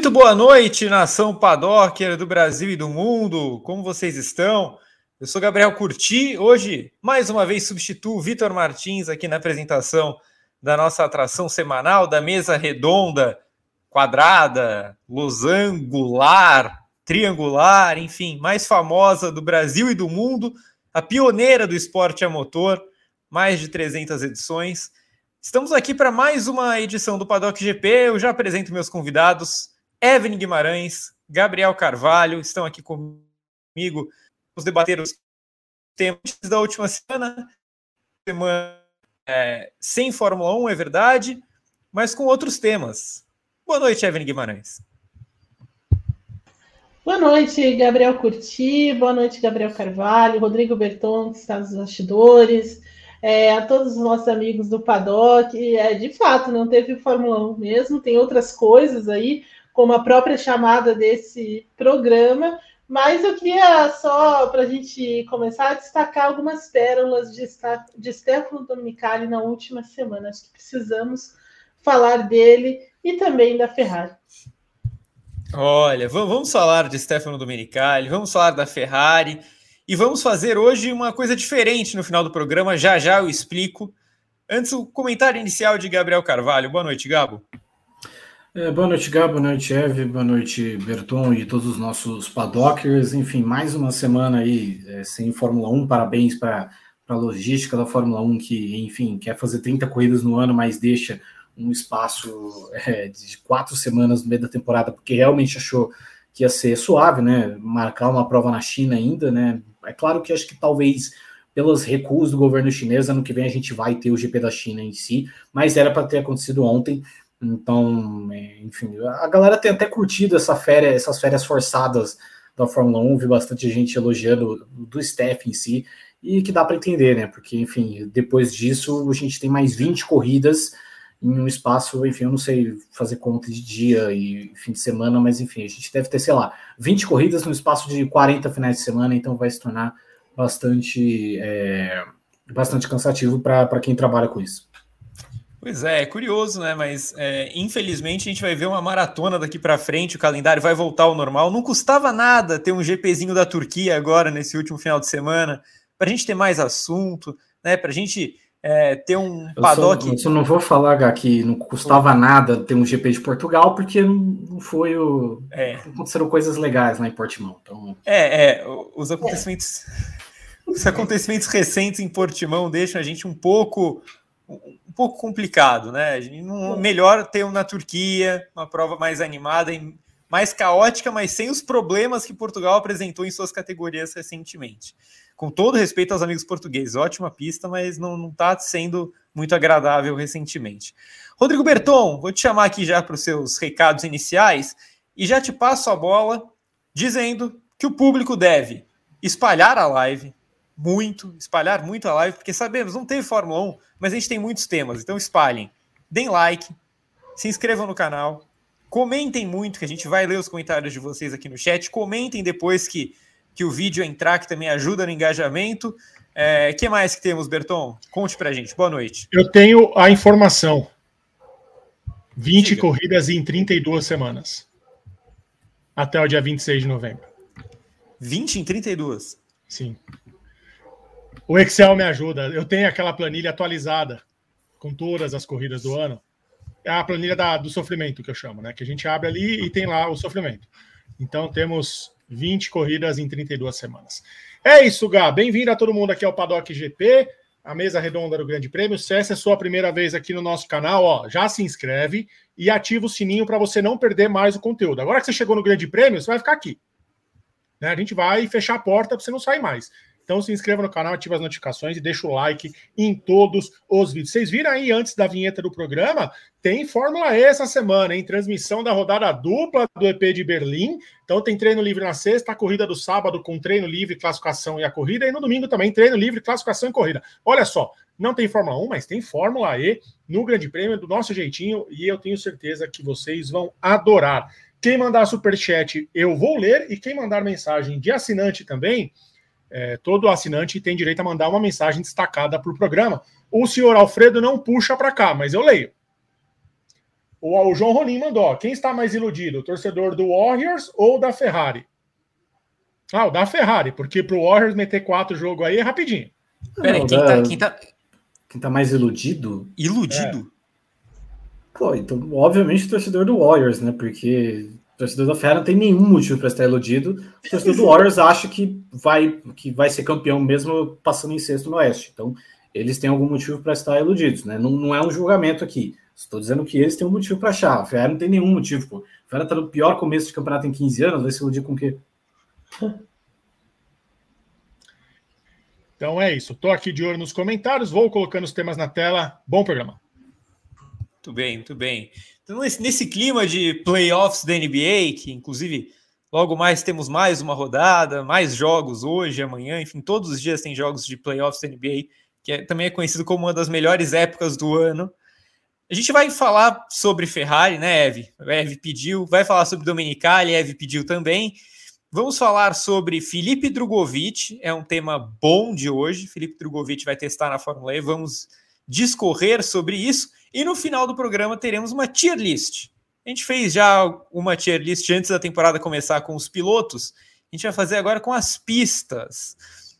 Muito boa noite, nação Padocker do Brasil e do mundo. Como vocês estão? Eu sou Gabriel Curti. Hoje, mais uma vez, substituo o Vitor Martins aqui na apresentação da nossa atração semanal da mesa redonda, quadrada, losangular, triangular, enfim, mais famosa do Brasil e do mundo, a pioneira do esporte a motor, mais de 300 edições. Estamos aqui para mais uma edição do Paddock GP. Eu já apresento meus convidados. Evelyn Guimarães, Gabriel Carvalho estão aqui comigo. Vamos debater os temas da última semana. Semana é, sem Fórmula 1, é verdade, mas com outros temas. Boa noite, Evelyn Guimarães. Boa noite, Gabriel Curti. Boa noite, Gabriel Carvalho. Rodrigo Berton, que está nos bastidores é, a todos os nossos amigos do Paddock. É, de fato, não teve Fórmula 1 mesmo, tem outras coisas aí, como a própria chamada desse programa. Mas eu queria só, para a gente começar, a destacar algumas pérolas de, de Stefano Dominicali na última semana. Acho que precisamos falar dele e também da Ferrari. Olha, vamos falar de Stefano Domenicali, vamos falar da Ferrari. E vamos fazer hoje uma coisa diferente no final do programa, já já eu explico. Antes, o comentário inicial de Gabriel Carvalho. Boa noite, Gabo. É, boa noite, Gabo. Boa noite, Eve. Boa noite, Berton e todos os nossos paddockers. Enfim, mais uma semana aí é, sem Fórmula 1. Parabéns para a logística da Fórmula 1, que, enfim, quer fazer 30 corridas no ano, mas deixa um espaço é, de quatro semanas no meio da temporada, porque realmente achou que ia ser suave, né? Marcar uma prova na China ainda, né? É claro que acho que talvez pelas recuos do governo chinês, ano que vem a gente vai ter o GP da China em si, mas era para ter acontecido ontem. Então, é, enfim, a galera tem até curtido essa férias, essas férias forçadas da Fórmula 1, vi bastante gente elogiando do staff em si, e que dá para entender, né? Porque, enfim, depois disso a gente tem mais 20 corridas em um espaço, enfim, eu não sei fazer conta de dia e fim de semana, mas enfim, a gente deve ter, sei lá, 20 corridas no espaço de 40 finais de semana, então vai se tornar bastante, é, bastante cansativo para quem trabalha com isso. Pois é, é curioso, né? Mas é, infelizmente a gente vai ver uma maratona daqui para frente, o calendário vai voltar ao normal. Não custava nada ter um GPzinho da Turquia agora, nesse último final de semana, para a gente ter mais assunto, né? Para a gente é, ter um paddock. Eu só, eu não vou falar que não custava nada ter um GP de Portugal, porque não foi o. É. Aconteceram coisas legais lá em Portimão. Então... É, é, os acontecimentos. Os acontecimentos recentes em Portimão deixam a gente um pouco pouco complicado, né? Não, melhor ter um na Turquia, uma prova mais animada e mais caótica, mas sem os problemas que Portugal apresentou em suas categorias recentemente com todo respeito aos amigos portugueses, ótima pista, mas não está sendo muito agradável recentemente. Rodrigo Berton, vou te chamar aqui já para os seus recados iniciais e já te passo a bola dizendo que o público deve espalhar a live muito, espalhar muito a live, porque sabemos, não teve Fórmula 1, mas a gente tem muitos temas, então espalhem. Deem like, se inscrevam no canal, comentem muito, que a gente vai ler os comentários de vocês aqui no chat, comentem depois que que o vídeo entrar, que também ajuda no engajamento. É, que mais que temos, Berton? Conte pra gente. Boa noite. Eu tenho a informação. 20 Siga. corridas em 32 semanas. Até o dia 26 de novembro. 20 em 32? Sim. O Excel me ajuda. Eu tenho aquela planilha atualizada com todas as corridas do ano. É a planilha da, do sofrimento que eu chamo, né? Que a gente abre ali e tem lá o sofrimento. Então temos 20 corridas em 32 semanas. É isso, Gá. Bem-vindo a todo mundo aqui ao Paddock GP, a mesa redonda do Grande Prêmio. Se essa é a sua primeira vez aqui no nosso canal, ó, já se inscreve e ativa o sininho para você não perder mais o conteúdo. Agora que você chegou no Grande Prêmio, você vai ficar aqui. Né? A gente vai fechar a porta para você não sair mais. Então se inscreva no canal, ative as notificações e deixa o like em todos os vídeos. Vocês viram aí antes da vinheta do programa? Tem Fórmula E essa semana, em transmissão da rodada dupla do EP de Berlim. Então tem treino livre na sexta, a corrida do sábado com treino livre, classificação e a corrida, e no domingo também treino livre, classificação e corrida. Olha só, não tem Fórmula 1, mas tem Fórmula E no Grande Prêmio do nosso jeitinho e eu tenho certeza que vocês vão adorar. Quem mandar superchat, eu vou ler, e quem mandar mensagem de assinante também, é, todo assinante tem direito a mandar uma mensagem destacada para o programa. O senhor Alfredo não puxa para cá, mas eu leio. O, o João Rolim mandou: quem está mais iludido, o torcedor do Warriors ou da Ferrari? Ah, o da Ferrari, porque pro Warriors meter quatro jogos aí é rapidinho. Peraí, quem, tá, quem, tá, quem tá mais iludido? Iludido? É. Pô, então, obviamente, o torcedor do Warriors, né? Porque o torcedor da Ferrari não tem nenhum motivo para estar iludido. O torcedor do Warriors acha que vai, que vai ser campeão mesmo passando em sexto no Oeste. Então, eles têm algum motivo para estar iludidos, né? Não, não é um julgamento aqui. Estou dizendo que eles têm um motivo para achar. A Ferrari não tem nenhum motivo, pô. A Ferrari tá no pior começo de campeonato em 15 anos, vai se iludir com o quê? Então é isso. Estou aqui de olho nos comentários, vou colocando os temas na tela. Bom programa. Muito bem, muito bem. Nesse, clima de playoffs da NBA, que inclusive logo mais temos mais uma rodada, mais jogos hoje, amanhã, enfim, todos os dias tem jogos de playoffs da NBA, que é, também é conhecido como uma das melhores épocas do ano. A gente vai falar sobre Ferrari, né, Eve? Eve pediu, vai falar sobre Domenicali, Eve pediu também. Vamos falar sobre Felipe Drogovic, é um tema bom de hoje. Felipe Drogovic vai testar na Fórmula E, vamos discorrer sobre isso. E no final do programa teremos uma tier list. A gente fez já uma tier list antes da temporada começar com os pilotos. A gente vai fazer agora com as pistas.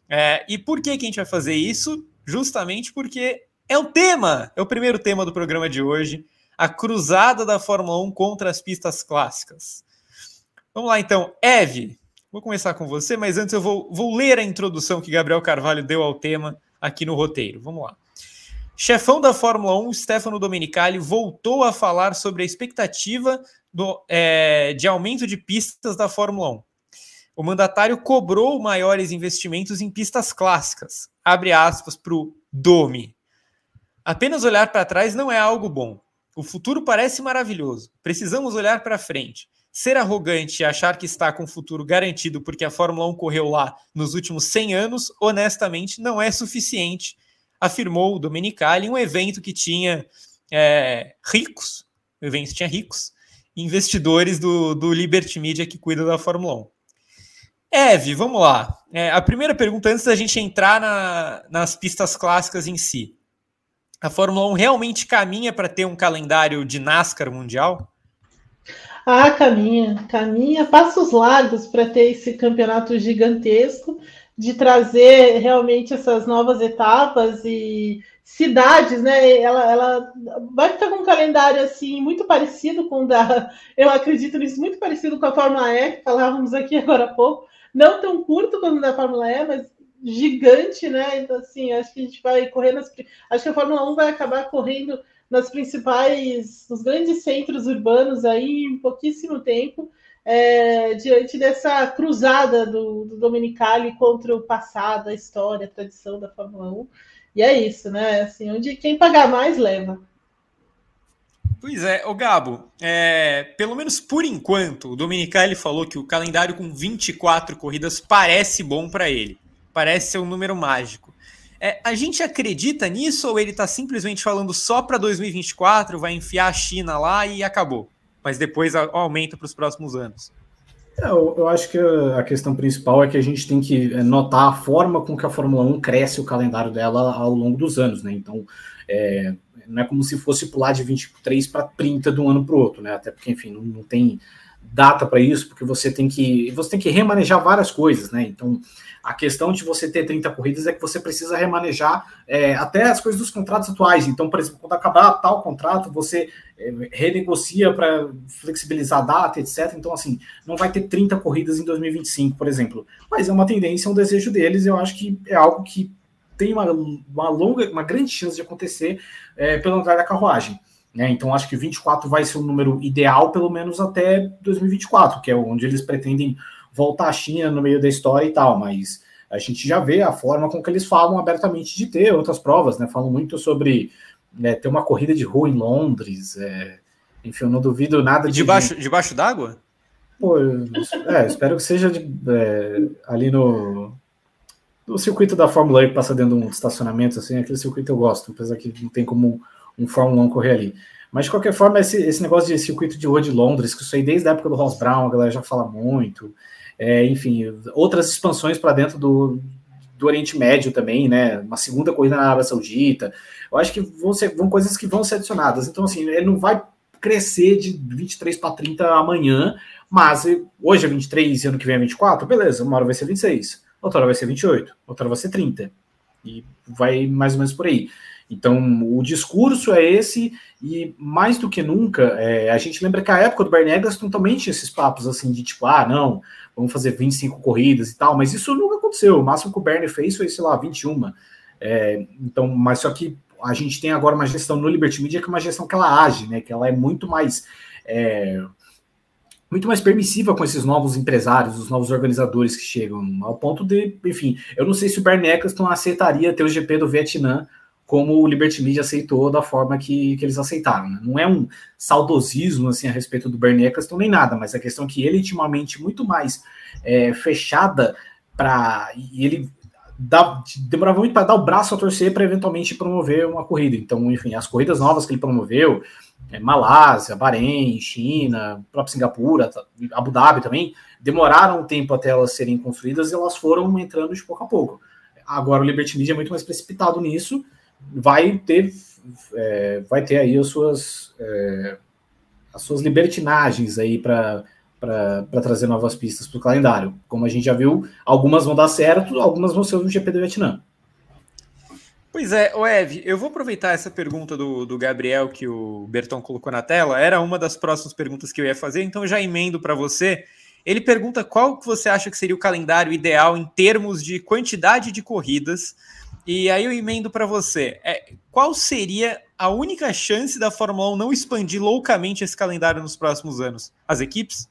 É, e por que, que a gente vai fazer isso? Justamente porque é o tema, é o primeiro tema do programa de hoje, a cruzada da Fórmula 1 contra as pistas clássicas. Vamos lá então, Eve, Vou começar com você, mas antes eu vou, vou ler a introdução que Gabriel Carvalho deu ao tema aqui no roteiro. Vamos lá. Chefão da Fórmula 1, Stefano Domenicali, voltou a falar sobre a expectativa do, é, de aumento de pistas da Fórmula 1. O mandatário cobrou maiores investimentos em pistas clássicas. Abre aspas para o Domi. Apenas olhar para trás não é algo bom. O futuro parece maravilhoso. Precisamos olhar para frente. Ser arrogante e achar que está com o futuro garantido porque a Fórmula 1 correu lá nos últimos 100 anos, honestamente, não é suficiente, afirmou o Domenicali em um evento que tinha é, ricos, o evento tinha ricos, investidores do, do Liberty Media que cuida da Fórmula 1. Eve, vamos lá. É, a primeira pergunta, antes da gente entrar na, nas pistas clássicas em si. A Fórmula 1 realmente caminha para ter um calendário de NASCAR mundial? Ah, caminha, caminha, passos largos para ter esse campeonato gigantesco, de trazer realmente essas novas etapas e cidades, né? Ela, ela vai ficar com um calendário assim muito parecido com o da, eu acredito nisso, muito parecido com a Fórmula E, que falávamos aqui agora há pouco, não tão curto como o da Fórmula E, mas gigante, né? Então, assim, acho que a gente vai correr nas. Acho que a Fórmula 1 vai acabar correndo nas principais, nos grandes centros urbanos aí em pouquíssimo tempo, é, diante dessa cruzada do, do Dominicali contra o passado, a história, a tradição da Fórmula 1. E é isso, né? Assim, onde quem pagar mais leva. Pois é, o Gabo, é, pelo menos por enquanto, o Dominicali falou que o calendário com 24 corridas parece bom para ele. Parece ser um número mágico. É, a gente acredita nisso ou ele está simplesmente falando só para 2024, vai enfiar a China lá e acabou? Mas depois aumenta para os próximos anos. É, eu, eu, acho que a questão principal é que a gente tem que é, notar a forma com que a Fórmula 1 cresce o calendário dela ao longo dos anos, né? Então, é, não é como se fosse pular de 23 para 30 de um ano para o outro, né? Até porque, enfim, não, não tem data para isso, porque você tem que você tem que remanejar várias coisas, né? Então, a questão de você ter 30 corridas é que você precisa remanejar é, até as coisas dos contratos atuais. Então, por exemplo, quando acabar tal contrato, você renegocia para flexibilizar a data, etc. Então, assim, não vai ter 30 corridas em 2025, por exemplo. Mas é uma tendência, um desejo deles. Eu acho que é algo que tem uma, uma longa, uma grande chance de acontecer é, pelo andar da carruagem. Né? Então, acho que 24 vai ser o um número ideal, pelo menos até 2024, que é onde eles pretendem voltar à China no meio da história e tal, mas a gente já vê a forma com que eles falam abertamente de ter outras provas, né? Falam muito sobre né, ter uma corrida de rua em Londres, é, enfim, eu não duvido nada de. Debaixo, debaixo d'água? Pô, é, espero que seja de, é, ali no, no circuito da Fórmula E que passa dentro de um estacionamento, assim, aquele circuito eu gosto, apesar que não tem como um, Fórmula 1 correr ali. Mas de qualquer forma, esse, esse negócio de circuito de rua de Londres, que isso aí desde a época do Ross Brown, a galera já fala muito é, enfim, outras expansões para dentro do, do Oriente Médio também, né? Uma segunda corrida na Arábia Saudita. Eu acho que vão ser vão coisas que vão ser adicionadas. Então, assim, ele não vai crescer de 23 para 30 amanhã, mas hoje é 23 e ano que vem é 24, beleza, uma hora vai ser 26, outra hora vai ser 28, outra hora vai ser 30. E vai mais ou menos por aí. Então, o discurso é esse, e mais do que nunca, é, a gente lembra que a época do Bernie Eccleston também tinha esses papos assim de tipo, ah, não, vamos fazer 25 corridas e tal, mas isso nunca aconteceu. O máximo que o Bernie fez foi, sei lá, 21. É, então, mas só que a gente tem agora uma gestão no Liberty Media que é uma gestão que ela age, né? Que ela é muito mais. É, muito mais permissiva com esses novos empresários, os novos organizadores que chegam, ao ponto de, enfim, eu não sei se o Bernie Eccleston aceitaria ter o GP do Vietnã como o Liberty Media aceitou da forma que, que eles aceitaram. Né? Não é um saudosismo assim a respeito do Bernie Eccleston nem nada, mas a questão é que ele tinha uma mente muito mais é, fechada para e ele dá, demorava muito para dar o braço a torcer para eventualmente promover uma corrida. Então, enfim, as corridas novas que ele promoveu, é, Malásia, Bahrein, China, próprio Singapura, Abu Dhabi também, demoraram um tempo até elas serem construídas e elas foram entrando de pouco a pouco. Agora o Liberty Media é muito mais precipitado nisso vai ter, é, vai ter aí as suas, é, as suas libertinagens aí para para trazer novas pistas para o calendário. Como a gente já viu, algumas vão dar certo, algumas vão ser no GP do Vietnã. Pois é, o Ev, eu vou aproveitar essa pergunta do, do Gabriel que o Berton colocou na tela. Era uma das próximas perguntas que eu ia fazer, então já emendo para você. Ele pergunta qual que você acha que seria o calendário ideal em termos de quantidade de corridas e aí eu emendo para você. É, qual seria a única chance da Fórmula 1 não expandir loucamente esse calendário nos próximos anos? As equipes?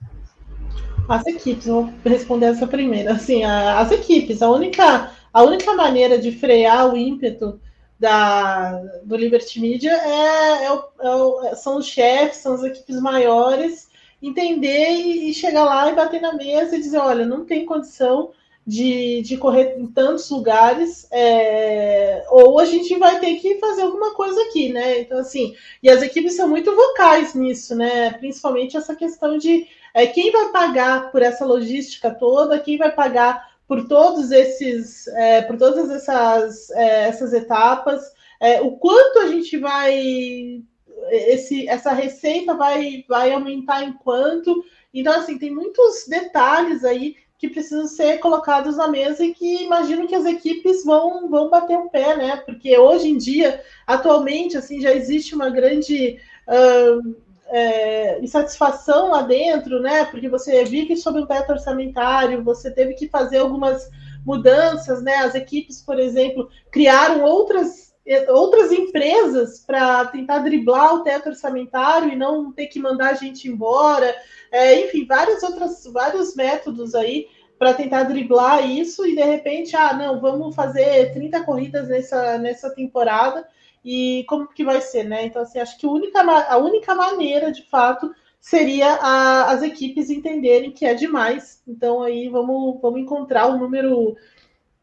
As equipes, vou responder essa primeira. Assim, a, as equipes, a única, a única maneira de frear o ímpeto da, do Liberty Media é, é, é, são os chefes, são as equipes maiores, entender e, e chegar lá e bater na mesa e dizer, olha, não tem condição de, de correr em tantos lugares, é, ou a gente vai ter que fazer alguma coisa aqui, né? Então, assim, e as equipes são muito vocais nisso, né? Principalmente essa questão de é, quem vai pagar por essa logística toda, quem vai pagar por todos esses, é, por todas essas, é, essas etapas, é, o quanto a gente vai esse, essa receita vai, vai aumentar em quanto. Então, assim, tem muitos detalhes aí que precisam ser colocados na mesa e que imagino que as equipes vão, vão bater o pé, né? Porque hoje em dia, atualmente, assim, já existe uma grande uh, é, insatisfação lá dentro, né? Porque você vive sob um teto orçamentário, você teve que fazer algumas mudanças, né? As equipes, por exemplo, criaram outras outras empresas para tentar driblar o teto orçamentário e não ter que mandar a gente embora. É, enfim, vários outros vários métodos aí para tentar driblar isso e de repente, ah, não, vamos fazer 30 corridas nessa, nessa temporada e como que vai ser, né? Então, assim, acho que a única, a única maneira, de fato, seria a, as equipes entenderem que é demais. Então, aí vamos, vamos encontrar um número,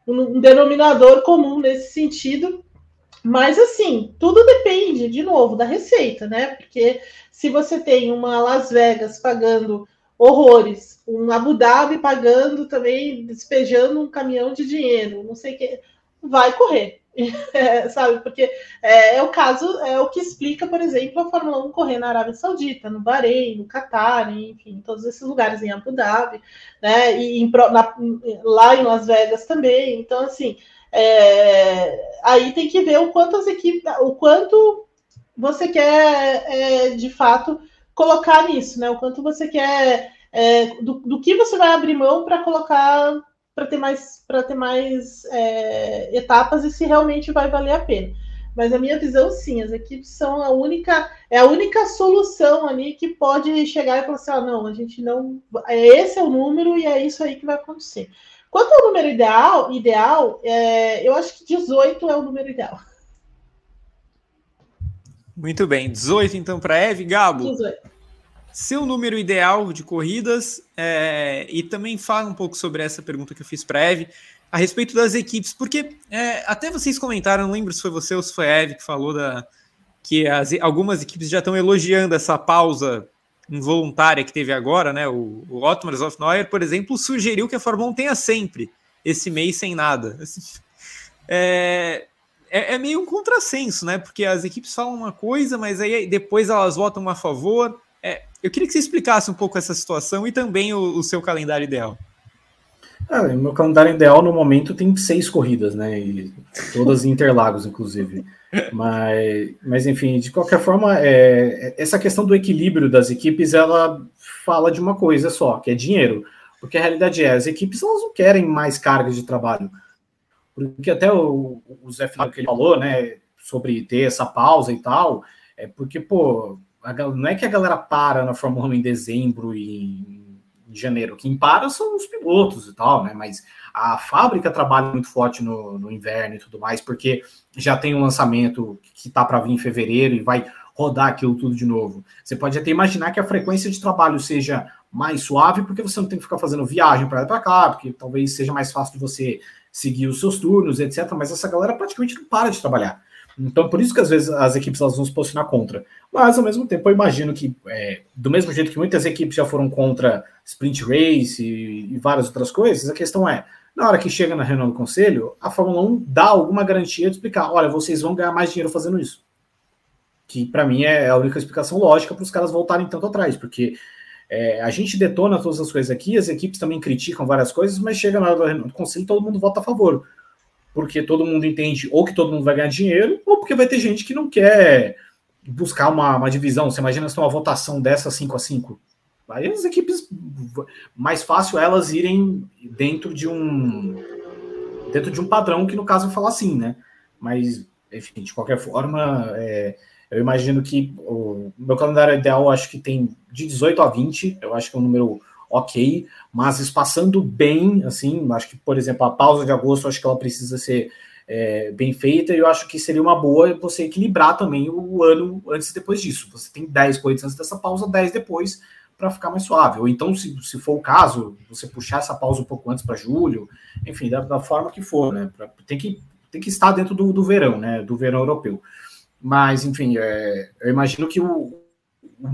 um denominador comum nesse sentido mas assim, tudo depende, de novo, da receita, né? Porque se você tem uma Las Vegas pagando horrores, um Abu Dhabi pagando também, despejando um caminhão de dinheiro, não sei o que, vai correr. É, sabe, porque é, é, o caso, é o que explica, por exemplo, a Fórmula 1 correr na Arábia Saudita, no Bahrein, no Catar, enfim, todos esses lugares em Abu Dhabi, né? E em, na, lá em Las Vegas também. Então, assim, é, aí tem que ver o quanto as equipes, o quanto você quer é, de fato colocar nisso, né? O quanto você quer é, do, do, que você vai abrir mão para colocar para ter mais para ter mais é, etapas e se realmente vai valer a pena. Mas a minha visão, sim, as equipes são a única é a única solução ali que pode chegar e falar assim, ah, não, a gente não, esse é o número e é isso aí que vai acontecer. Quanto ao número ideal, ideal é, eu acho que 18 é o número ideal. Muito bem, 18 então para Eve. Gabo, 18. seu número ideal de corridas é, e também fala um pouco sobre essa pergunta que eu fiz para Eve a respeito das equipes, porque é, até vocês comentaram, não lembro se foi você ou se foi a Eve que falou da, que as, algumas equipes já estão elogiando essa pausa involuntária que teve agora, né? O, o Otmar Zofneuer, por exemplo, sugeriu que a Fórmula 1 tenha sempre esse mês sem nada. É, é, é, meio um contrassenso, né? Porque as equipes falam uma coisa, mas aí depois elas votam a favor. É, eu queria que você explicasse um pouco essa situação e também o, o seu calendário ideal. Ah, meu calendário ideal no momento tem seis corridas, né? E todas em Interlagos, inclusive. Mas, mas enfim, de qualquer forma, é, essa questão do equilíbrio das equipes, ela fala de uma coisa só, que é dinheiro. Porque a realidade é, as equipes elas não querem mais cargas de trabalho. Porque até o, o Zé Felipe que ele falou, né, sobre ter essa pausa e tal, é porque, pô, a, não é que a galera para na Fórmula 1 em dezembro e em janeiro. Quem para são os pilotos e tal, né? Mas a fábrica trabalha muito forte no, no inverno e tudo mais, porque já tem um lançamento que tá para vir em fevereiro e vai rodar aquilo tudo de novo. Você pode até imaginar que a frequência de trabalho seja mais suave, porque você não tem que ficar fazendo viagem para lá para cá, porque talvez seja mais fácil de você seguir os seus turnos, etc. Mas essa galera praticamente não para de trabalhar. Então, por isso que às vezes as equipes elas vão se posicionar contra. Mas, ao mesmo tempo, eu imagino que, é, do mesmo jeito que muitas equipes já foram contra sprint race e, e, várias outras coisas, a questão é, na hora que chega na reunião do conselho, a Fórmula 1 dá alguma garantia de explicar: olha, vocês vão ganhar mais dinheiro fazendo isso. Que, para mim, é a única explicação lógica para os caras voltarem tanto atrás, porque é, a gente detona todas as coisas aqui, as equipes também criticam várias coisas, mas chega na hora do conselho todo mundo vota a favor porque todo mundo entende ou que todo mundo vai ganhar dinheiro, ou porque vai ter gente que não quer buscar uma, uma divisão. Você imagina se tem uma votação dessa 5 a 5 Aí as equipes, mais fácil elas irem dentro de um dentro de um padrão que no caso fala assim, né? Mas, enfim, de qualquer forma, é, eu imagino que o meu calendário ideal acho que tem de 18 a 20, eu acho que é um número ok, mas espaçando bem, assim, acho que, por exemplo, a pausa de agosto, acho que ela precisa ser é, bem feita, e eu acho que seria uma boa você equilibrar também o ano antes e depois disso. Você tem 10 corridas antes dessa pausa, 10 depois, para ficar mais suave. Ou então, se, se for o caso, você puxar essa pausa um pouco antes para julho, enfim, da, da, forma que for, né? Pra, tem, que, tem que estar dentro do, do verão, né? Do verão europeu. Mas, enfim, é, eu imagino que o, o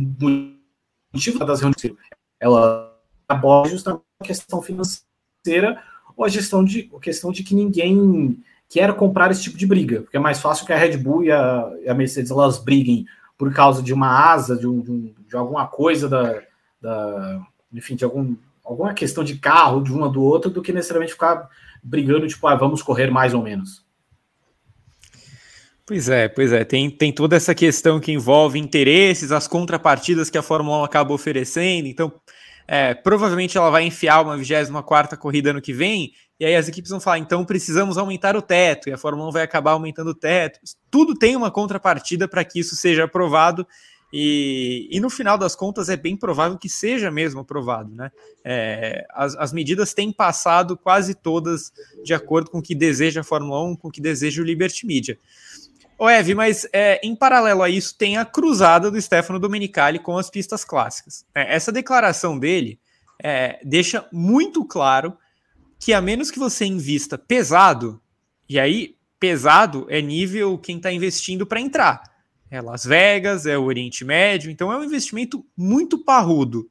motivo das reuniões ela aborda justamente a questão financeira ou a gestão de a questão de que ninguém quer comprar esse tipo de briga, porque é mais fácil que a Red Bull e a, e a Mercedes elas briguem por causa de uma asa, de, um, de, um, de alguma coisa da, da, enfim, de algum, alguma questão de carro de uma do outro, do que necessariamente ficar brigando, tipo, ah, vamos correr mais ou menos. Pois é, pois é. Tem, tem toda essa questão que envolve interesses, as contrapartidas que a Fórmula 1 acaba oferecendo. Então, é, provavelmente ela vai enfiar uma 24 corrida ano que vem, e aí as equipes vão falar, então precisamos aumentar o teto, e a Fórmula 1 vai acabar aumentando o teto. Tudo tem uma contrapartida para que isso seja aprovado, e, e, no final das contas é bem provável que seja mesmo aprovado, né? É, as, as, medidas têm passado quase todas de acordo com o que deseja a Fórmula 1, com o que deseja o Liberty Media. Ô, Ev, mas é, em paralelo a isso, tem a cruzada do Stefano Domenicali com as pistas clássicas. É, essa declaração dele é, deixa muito claro que, a menos que você invista pesado, e aí pesado é nível quem está investindo para entrar. É Las Vegas, é o Oriente Médio, então é um investimento muito parrudo.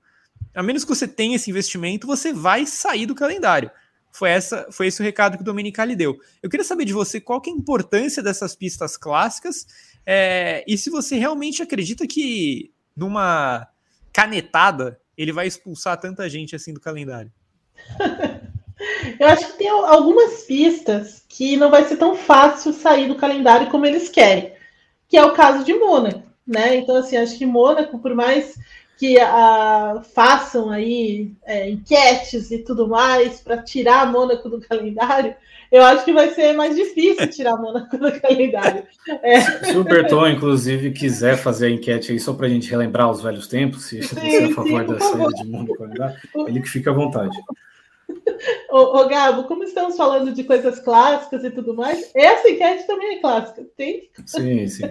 A menos que você tenha esse investimento, você vai sair do calendário. Foi, essa, foi esse o recado que o Domenicali deu. Eu queria saber de você qual que é a importância dessas pistas clássicas é, e se você realmente acredita que numa canetada ele vai expulsar tanta gente assim do calendário. Eu acho que tem algumas pistas que não vai ser tão fácil sair do calendário como eles querem, que é o caso de Mônaco, né? Então, assim, acho que Mônaco, por mais que a, façam aí é, enquetes e tudo mais para tirar a Mônaco do calendário, eu acho que vai ser mais difícil tirar a Mônaco do calendário. É. Se o Berton, inclusive, quiser fazer a enquete aí só para a gente relembrar os velhos tempos, se você é a favor sim, da saída de Mônaco do calendário, ele que fica à vontade. Ô, ô, Gabo, como estamos falando de coisas clássicas e tudo mais, essa enquete também é clássica, tem? Sim, sim.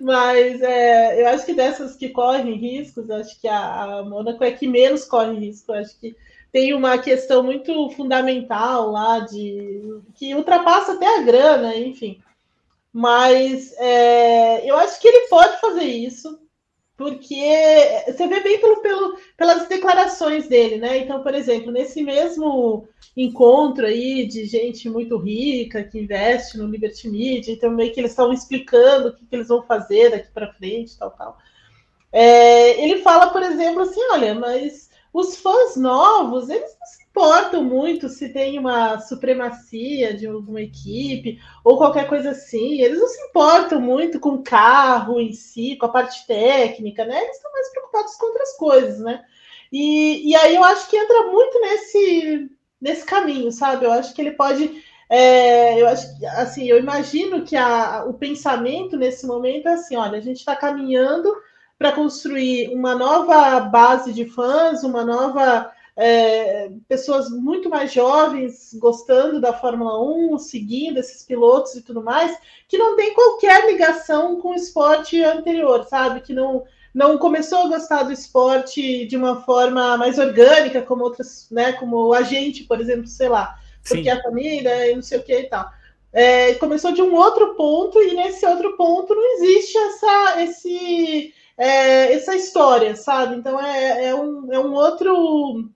Mas é, eu acho que dessas que correm riscos, acho que a, a Mônaco é que menos corre risco. Acho que tem uma questão muito fundamental lá de que ultrapassa até a grana, enfim. Mas é, eu acho que ele pode fazer isso. porque você vê bem pelo, pelo, pelas declarações dele, né? Então, por exemplo, nesse mesmo encontro aí de gente muito rica que investe no Liberty Media, então meio que eles estão explicando o que, que, eles vão fazer daqui para frente, tal, tal. É, ele fala, por exemplo, assim, olha, mas os fãs novos, eles não se importam muito se tem uma supremacia de alguma equipe ou qualquer coisa assim. Eles não se importam muito com o carro em si, com a parte técnica, né? Eles estão mais preocupados com outras coisas, né? E, e aí eu acho que entra muito nesse, nesse caminho, sabe? Eu acho que ele pode. É, eu acho assim, eu imagino que a, o pensamento nesse momento é assim: olha, a gente está caminhando para construir uma nova base de fãs, uma nova é, pessoas muito mais jovens gostando da Fórmula 1, seguindo esses pilotos e tudo mais, que não tem qualquer ligação com o esporte anterior, sabe? Que não, não começou a gostar do esporte de uma forma mais orgânica, como outras, né? Como a gente, por exemplo, sei lá, porque Sim. a família e não sei o que e tal. É, começou de um outro ponto, e nesse outro ponto não existe essa, esse, é, essa história, sabe? Então é, é, um, é um outro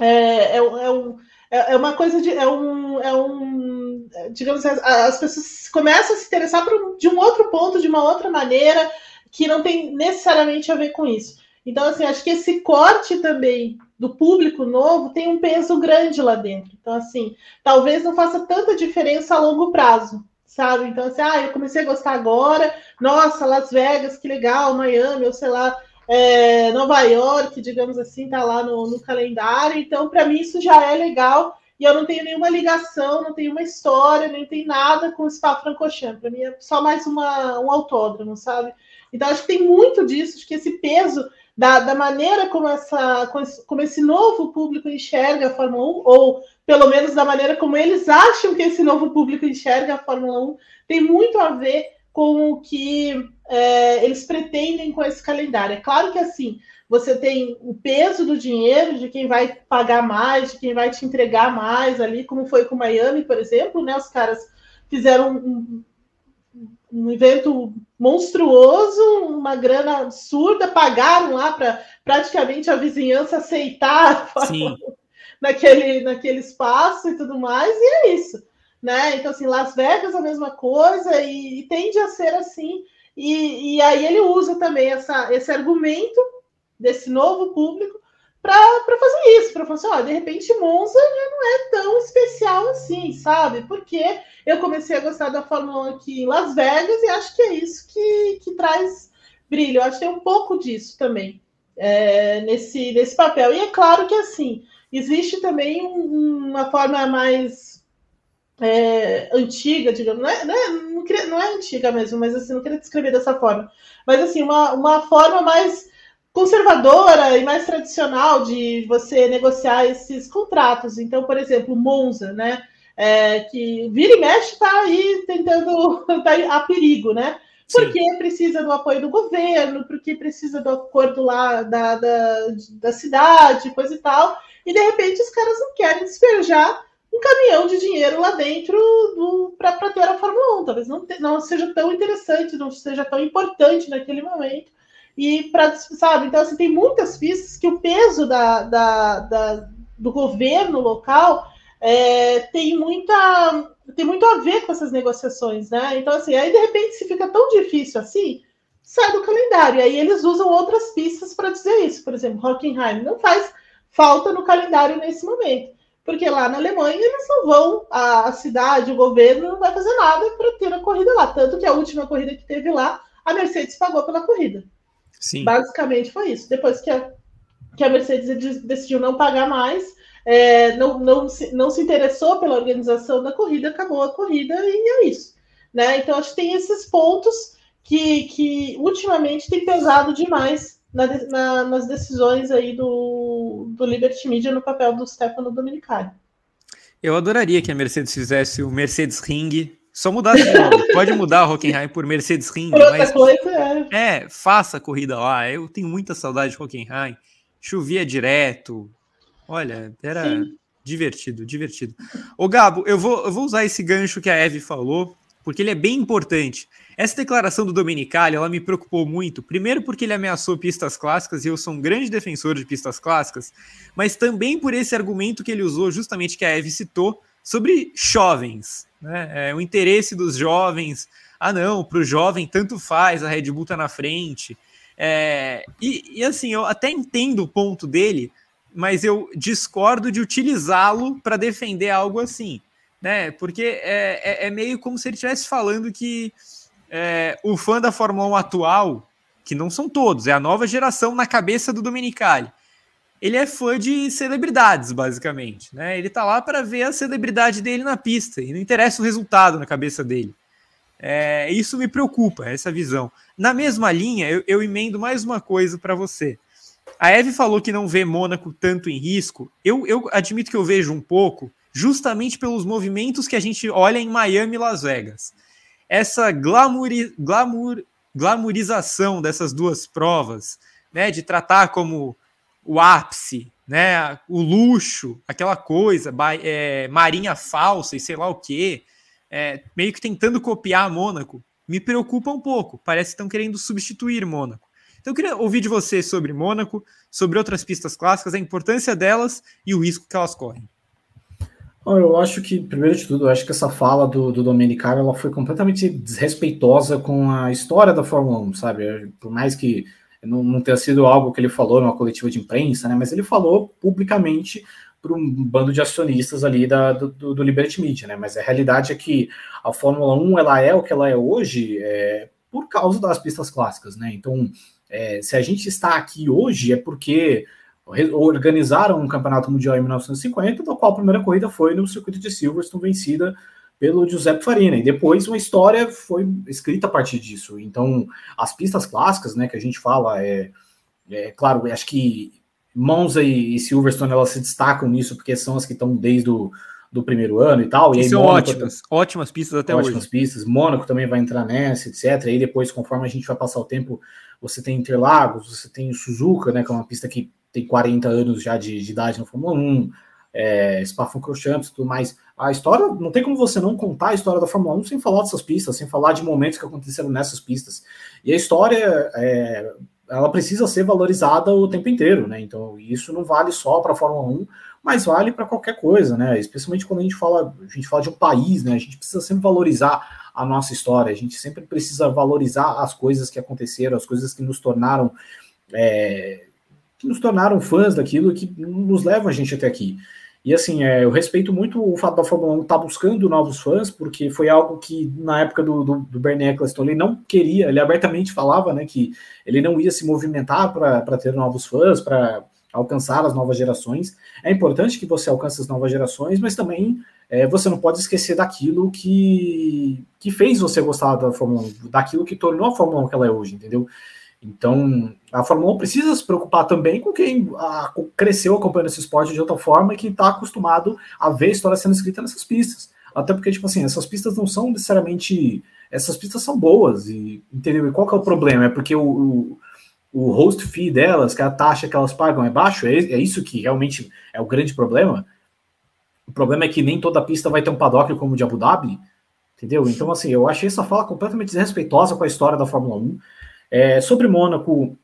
é, é, é, um, é, é uma coisa de. É um, é um, digamos assim, as pessoas começam a se interessar por, de um outro ponto, de uma outra maneira, que não tem necessariamente a ver com isso. Então, assim, acho que esse corte também do público novo tem um peso grande lá dentro. Então, assim, talvez não faça tanta diferença a longo prazo, sabe? Então, assim, ah, eu comecei a gostar agora, nossa, Las Vegas, que legal, Miami, ou sei lá, é, Nova York, digamos assim, está lá no, no, calendário. Então, para mim, isso já é legal. E eu não tenho nenhuma ligação, não tenho uma história, nem tem nada com o Spa-Francorchamps. Para mim é só mais uma, um autódromo, sabe? Então, acho que tem muito disso, acho que esse peso da, da maneira como, essa, como esse novo público enxerga a Fórmula 1, ou pelo menos da maneira como eles acham que esse novo público enxerga a Fórmula 1, tem muito a ver com o que é, eles pretendem com esse calendário. É claro que assim, você tem o peso do dinheiro de quem vai pagar mais, de quem vai te entregar mais ali, como foi com Miami, por exemplo, né? Os caras fizeram um, um evento monstruoso, uma grana absurda, pagaram lá para praticamente a vizinhança aceitar naquele, naquele espaço e tudo mais, e é isso. Né? Então, assim, Las Vegas a mesma coisa, e, e tende a ser assim e, e aí ele usa também essa, esse argumento desse novo público para fazer isso, para falar assim, de repente Monza já não é tão especial assim, sabe? Porque eu comecei a gostar da Fórmula 1 aqui em Las Vegas e acho que é isso que, que traz brilho. Eu acho que tem um pouco disso também é, nesse, nesse papel. E é claro que assim, existe também um, uma forma mais é, antiga, digamos, não é, não, é, não, queria, não é antiga mesmo, mas assim, não queria descrever dessa forma, mas assim, uma, uma forma mais conservadora e mais tradicional de você negociar esses contratos. Então, por exemplo, Monza, né? É, que vira e mexe está aí tentando, tá a perigo, né? Porque Sim. precisa do apoio do governo, porque precisa do acordo lá da, da, da cidade, coisa e tal, e de repente os caras não querem despejar um caminhão de dinheiro lá dentro para ter a Fórmula 1. Talvez não, te, não seja tão interessante, não seja tão importante naquele momento. E para, sabe, então assim, tem muitas pistas que o peso da, da, da do governo local é, tem muita tem muito a ver com essas negociações, né? Então, assim, aí de repente, se fica tão difícil assim, sai do calendário. E aí eles usam outras pistas para dizer isso. Por exemplo, Hockenheim não faz falta no calendário nesse momento porque lá na Alemanha eles não vão, a, cidade, o governo não vai fazer nada para ter a corrida lá. Tanto que a última corrida que teve lá, a Mercedes pagou pela corrida. Sim. Basicamente foi isso. Depois que a, que a Mercedes decidiu não pagar mais, é, não, não, se, não se interessou pela organização da corrida, acabou a corrida e é isso. Né? Então, acho que tem esses pontos que, que ultimamente tem pesado demais na, na, nas decisões aí do, do Liberty Media no papel do Stefano Dominicali. Eu adoraria que a Mercedes fizesse o Mercedes Ring. Só mudar de nome. Pode mudar o Hockenheim por Mercedes Ring. Mas, é. é, faça a corrida lá. Eu tenho muita saudade de Hockenheim. Chovia direto. Olha, era Sim. divertido, divertido. Ô, Gabo, eu vou, eu vou usar esse gancho que a Eve falou, porque ele é bem importante. Essa declaração do Domenicali, ela me preocupou muito, primeiro porque ele ameaçou pistas clássicas e eu sou um grande defensor de pistas clássicas, mas também por esse argumento que ele usou, justamente que a Eve citou, sobre jovens, né? É, o interesse dos jovens. Ah, não, para o jovem tanto faz, a Red Bull tá na frente. É, e, e assim, eu até entendo o ponto dele, mas eu discordo de utilizá-lo para defender algo assim, né? Porque é, é, é, meio como se ele estivesse falando que é, o fã da Fórmula 1 atual, que não são todos, é a nova geração na cabeça do Domenicali. Ele é fã de celebridades, basicamente, né? Ele tá lá para ver a celebridade dele na pista e não interessa o resultado na cabeça dele. É, isso me preocupa, essa visão. Na mesma linha, eu, eu emendo mais uma coisa para você. A Eve falou que não vê Mônaco tanto em risco. Eu, eu admito que eu vejo um pouco, justamente pelos movimentos que a gente olha em Miami e Las Vegas. Essa glamour, glamourização dessas duas provas, né, de tratar como o ápice, né, o luxo, aquela coisa, é, marinha falsa e sei lá o que, é, meio que tentando copiar Mônaco, me preocupa um pouco. Parece que estão querendo substituir Mônaco. Então eu queria ouvir de você sobre Mônaco, sobre outras pistas clássicas, a importância delas e o risco que elas correm. Eu acho que, primeiro de tudo, eu acho que essa fala do, do ela foi completamente desrespeitosa com a história da Fórmula 1, sabe? Por mais que não, não tenha sido algo que ele falou numa coletiva de imprensa, né? Mas ele falou publicamente para um bando de acionistas ali da, do, do, Liberty Media, né? Mas a realidade é que a Fórmula 1 ela é o que ela é hoje é, por causa das pistas clássicas, né? Então é, se a gente está aqui hoje é porque organizaram um campeonato mundial em 1950, da qual a primeira corrida foi no circuito de Silverstone, vencida pelo Giuseppe Farina. E depois uma história foi escrita a partir disso. Então, as pistas clássicas, né, que a gente fala, é, é claro, acho que Monza e Silverstone elas se destacam nisso porque são as que estão desde o do primeiro ano e tal. E, são Mônaco, ótimas, ótimas pistas até ótimas hoje. Ótimas pistas. Mônaco também vai entrar nessa, etc. E aí depois, conforme a gente vai passar o tempo, você tem Interlagos, você tem Suzuka, né, que é uma pista que tem 40 anos já de, de idade na Fórmula 1, é, Spa-Francorchamps e tudo mais. A história, não tem como você não contar a história da Fórmula 1 sem falar dessas pistas, sem falar de momentos que aconteceram nessas pistas. E a história, é, ela precisa ser valorizada o tempo inteiro, né? Então, isso não vale só para a Fórmula 1, mas vale para qualquer coisa, né? Especialmente quando a gente fala, a gente fala de um país, né? A gente precisa sempre valorizar a nossa história, a gente sempre precisa valorizar as coisas que aconteceram, as coisas que nos tornaram é, que nos tornaram fãs daquilo que nos levam a gente até aqui. E assim, é, eu respeito muito o fato da Fórmula 1 estar tá buscando novos fãs, porque foi algo que na época do, do, do Bernie Eccleston ele não queria, ele abertamente falava né, que ele não ia se movimentar para ter novos fãs, para alcançar as novas gerações. É importante que você alcance as novas gerações, mas também é, você não pode esquecer daquilo que, que fez você gostar da Fórmula 1, daquilo que tornou a Fórmula 1 que ela é hoje, entendeu? Então, a Fórmula 1 precisa se preocupar também com quem a, cresceu acompanhando esse esporte de outra forma e que está acostumado a ver a história sendo escrita nessas pistas. Até porque, tipo assim, essas pistas não são necessariamente. Essas pistas são boas, e entendeu? E qual que é o problema? É porque o, o, o host fee delas, que é a taxa que elas pagam, é baixo? É, é isso que realmente é o grande problema? O problema é que nem toda pista vai ter um paddock como o de Abu Dhabi, entendeu? Então, assim, eu achei essa fala completamente desrespeitosa com a história da Fórmula 1. É, sobre Mônaco,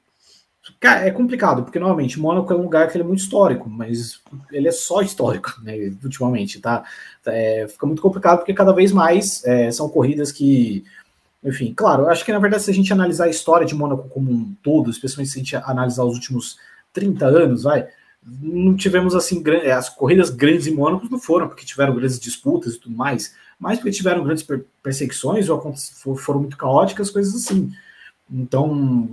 cara, é complicado, porque normalmente Mônaco é um lugar que é muito histórico, mas ele é só histórico, né, ultimamente, tá? É, fica muito complicado porque cada vez mais é, são corridas que, enfim, claro, eu acho que na verdade se a gente analisar a história de Mônaco como um todo, especialmente se a gente analisar os últimos 30 anos, vai, não tivemos assim, as corridas grandes em Mônaco não foram porque tiveram grandes disputas e tudo mais, mas porque tiveram grandes perseguições ou foram muito caóticas, coisas assim. Então,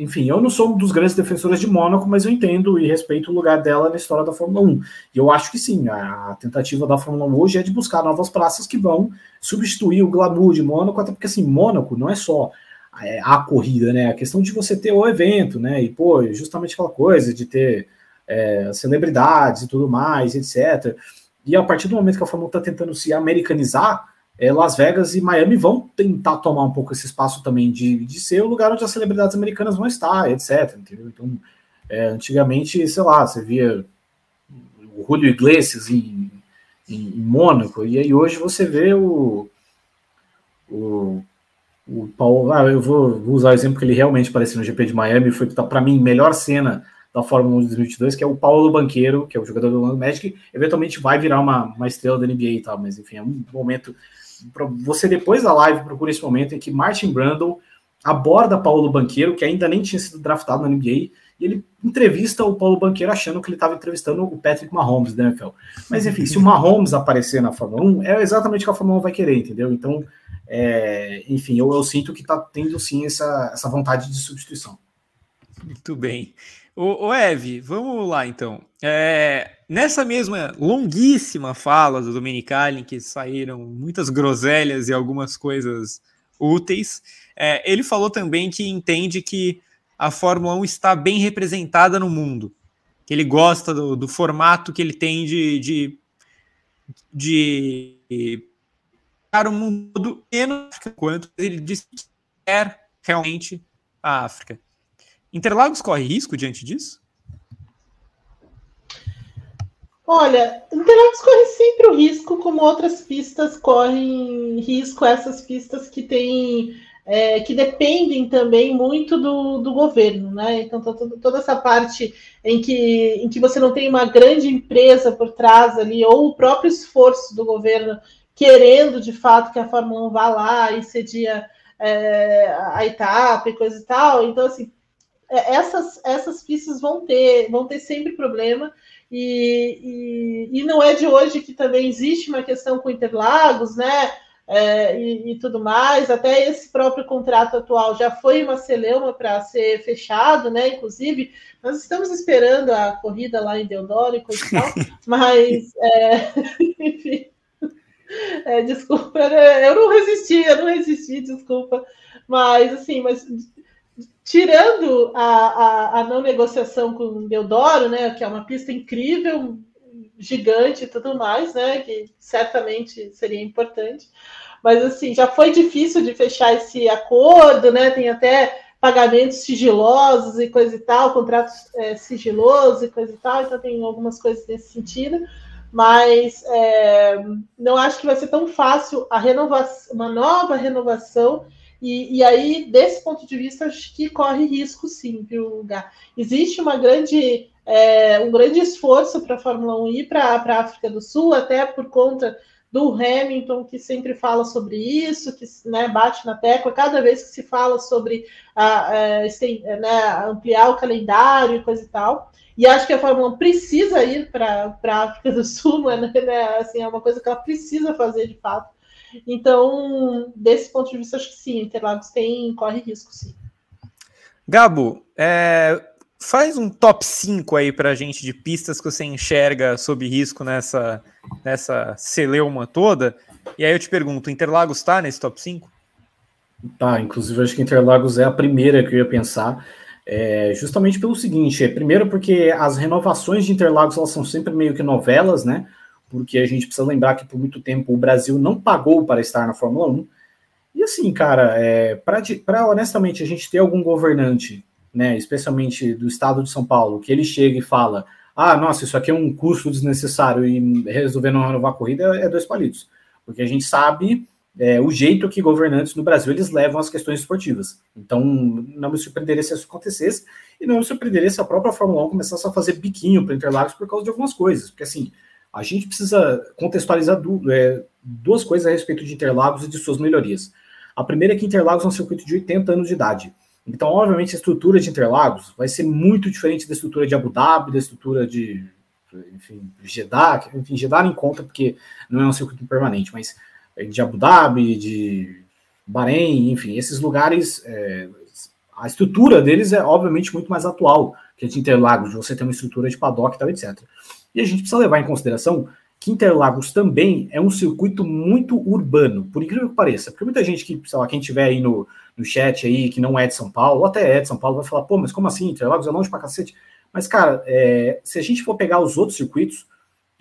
enfim, eu não sou um dos grandes defensores de Mônaco, mas eu entendo e respeito o lugar dela na história da Fórmula 1. E eu acho que sim, a tentativa da Fórmula 1 hoje é de buscar novas praças que vão substituir o glamour de Mônaco, até porque assim, Mônaco não é só é, a corrida, né? A questão de você ter o evento, né? E, pô, justamente aquela coisa de ter é, celebridades e tudo mais, etc. E a partir do momento que a Fórmula 1 está tentando se americanizar, é, Las Vegas e Miami vão tentar tomar um pouco esse espaço também de, de ser o lugar onde as celebridades americanas vão estar, etc. Entendeu? Então, é, antigamente, sei lá, você via o Julio Iglesias em, em, em Mônaco, e aí hoje você vê o, o, o Paulo, ah, eu vou, usar o exemplo que ele realmente apareceu no GP de Miami, foi tá, para mim melhor cena da Fórmula 1 de 2022, que é o Paulo Banqueiro, que é o jogador do Orlando Magic, eventualmente vai virar uma, uma estrela da NBA e tal, mas enfim, é um momento você depois da live procura esse momento em que Martin Brundle aborda Paulo Banqueiro, que ainda nem tinha sido draftado na NBA, e ele entrevista o Paulo Banqueiro achando que ele estava entrevistando o Patrick Mahomes da NFL. Mas enfim, se o Mahomes aparecer na Fórmula 1, é exatamente o que a Fórmula 1 vai querer, entendeu? Então, é, enfim, eu, eu, sinto que está tendo sim essa, essa vontade de substituição. Muito bem. Ô, ô Eve, vamos lá então. É, nessa mesma longuíssima fala do Domenicali, em que saíram muitas groselhas e algumas coisas úteis, é, ele falou também que entende que a Fórmula 1 está bem representada no mundo, que ele gosta do, do formato que ele tem de, de, de para o mundo menos quanto ele disse que quer realmente a África. Interlagos corre risco diante disso? Olha, Interlagos corre sempre o risco, como outras pistas correm risco, essas pistas que têm é, que dependem também muito do, do governo, né? Então, toda, toda essa parte em que, em que você não tem uma grande empresa por trás ali, ou o próprio esforço do governo querendo de fato que a Fórmula 1 vá lá e cedia é, a etapa e coisa e tal. Então, assim, é, essas, essas pistas vão ter, vão ter sempre problema. E, e, e, não é de hoje que também existe uma questão com Interlagos, né? É, e, e, tudo mais. Até esse próprio contrato atual já foi uma celeuma para ser fechado, né? Inclusive, nós estamos esperando a corrida lá em Deodoro e coisa e tal, mas é, enfim. É, desculpa, eu não resisti, eu não resisti, desculpa. Mas assim, mas tirando a, a, a, não negociação com Deodoro, né, que é uma pista incrível, gigante e tudo mais, né, que certamente seria importante. Mas assim, já foi difícil de fechar esse acordo, né? Tem até pagamentos sigilosos e coisa e tal, contratos é, sigilosos e coisa e tal, então tem algumas coisas nesse sentido. Mas é, não acho que vai ser tão fácil a renovação, uma nova renovação e, e, aí, desse ponto de vista, acho que corre risco sim, viu, Gá? Existe uma grande, é, um grande esforço para a Fórmula 1 ir para a África do Sul, até por conta do Hamilton, que sempre fala sobre isso, que né, bate na tecla, cada vez que se fala sobre a, a, a, né, ampliar o calendário e coisa e tal. E acho que a Fórmula 1 precisa ir para a África do Sul, né, né, assim, é uma coisa que ela precisa fazer de fato então, desse ponto de vista, acho que sim, Interlagos tem, corre risco, sim. Gabo, é, faz um top 5 aí para a gente de pistas que você enxerga sob risco nessa, nessa celeuma toda. E aí eu te pergunto, Interlagos está nesse top 5? Tá, inclusive acho que Interlagos é a primeira que eu ia pensar. É, justamente pelo seguinte, é, primeiro porque as renovações de Interlagos elas são sempre meio que novelas, né? Porque a gente precisa lembrar que por muito tempo o Brasil não pagou para estar na Fórmula 1. E assim, cara, é, para honestamente a gente ter algum governante, né, especialmente do estado de São Paulo, que ele chega e fala: ah, nossa, isso aqui é um custo desnecessário e resolver não renovar a corrida é dois palitos. Porque a gente sabe é, o jeito que governantes no Brasil eles levam as questões esportivas. Então, não me surpreenderia se isso acontecesse, e não me surpreenderia se a própria Fórmula 1 começasse a fazer biquinho para Interlagos por causa de algumas coisas. Porque assim, a gente precisa contextualizar é, duas coisas a respeito de Interlagos e de suas melhorias. A primeira é que Interlagos é um circuito de 80 anos de idade. Então, obviamente, a estrutura de Interlagos vai ser muito diferente da estrutura de Abu Dhabi, da estrutura de, enfim, Jeddah. Enfim, Jeddah em conta porque não é um circuito permanente, mas de Abu Dhabi, de Bahrein, enfim, esses lugares, é, a estrutura deles é obviamente muito mais atual que a de Interlagos, de você ter uma estrutura de paddock e tal, etc. E a gente precisa levar em consideração que Interlagos também é um circuito muito urbano, por incrível que pareça. Porque muita gente que, sei lá, quem tiver aí no, no chat aí, que não é de São Paulo, ou até é de São Paulo, vai falar, pô, mas como assim? Interlagos é longe pra cacete. Mas, cara, é, se a gente for pegar os outros circuitos,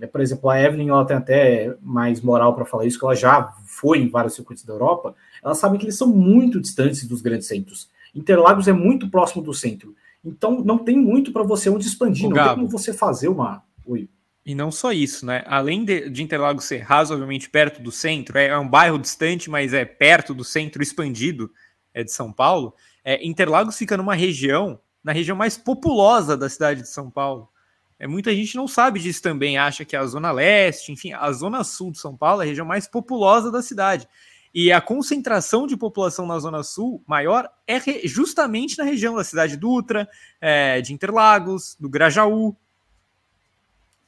é, por exemplo, a Evelyn, ela tem até mais moral para falar isso, que ela já foi em vários circuitos da Europa, ela sabe que eles são muito distantes dos grandes centros. Interlagos é muito próximo do centro. Então, não tem muito para você onde expandir, o não Gabo. tem como você fazer uma, Oi. E não só isso, né? Além de, de, Interlagos ser razoavelmente perto do centro, é, é, um bairro distante, mas é perto do centro expandido é, de São Paulo. É, Interlagos fica numa região, na região mais populosa da cidade de São Paulo. É, muita gente não sabe disso também, acha que a Zona Leste, enfim, a Zona Sul de São Paulo é a região mais populosa da cidade. E a concentração de população na Zona Sul maior é justamente na região da cidade Dutra, é, de Interlagos, do Grajaú.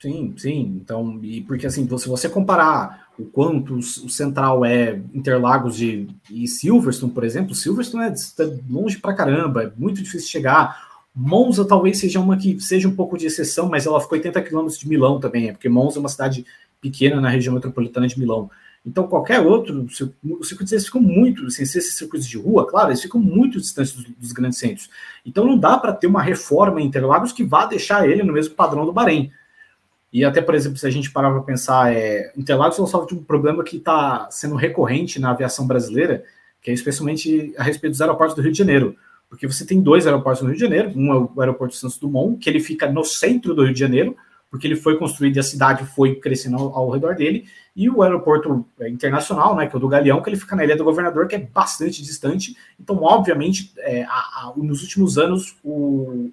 Sim, sim. Então, e porque assim, se você comparar o quanto o Central é Interlagos de, e Silverstone, por exemplo, Silverstone é, é longe pra caramba, é muito difícil chegar. Monza talvez seja uma que seja um pouco de exceção, mas ela ficou 80 quilômetros de Milão também, é porque Monza é uma cidade pequena na região metropolitana de Milão. Então, qualquer outro, os circuitos eles ficam muito, sem ser esses circuitos de rua, claro, eles ficam muito distantes dos, dos grandes centros. Então, não dá para ter uma reforma em Interlagos que vá deixar ele no mesmo padrão do Bahrein. E até, por exemplo, se a gente parar para pensar, é, Interlagos não sofre de um problema que está sendo recorrente na aviação brasileira, que é especialmente a respeito dos aeroportos do Rio de Janeiro. Porque você tem dois aeroportos no Rio de Janeiro, um é o aeroporto Santos Dumont, que ele fica no centro do Rio de Janeiro, porque ele foi construído e a cidade foi crescendo ao, ao, redor dele, e o aeroporto é, internacional, né, que é o do Galeão, que ele fica na Ilha do Governador, que é bastante distante. Então, obviamente, é, a, a, nos últimos anos, o,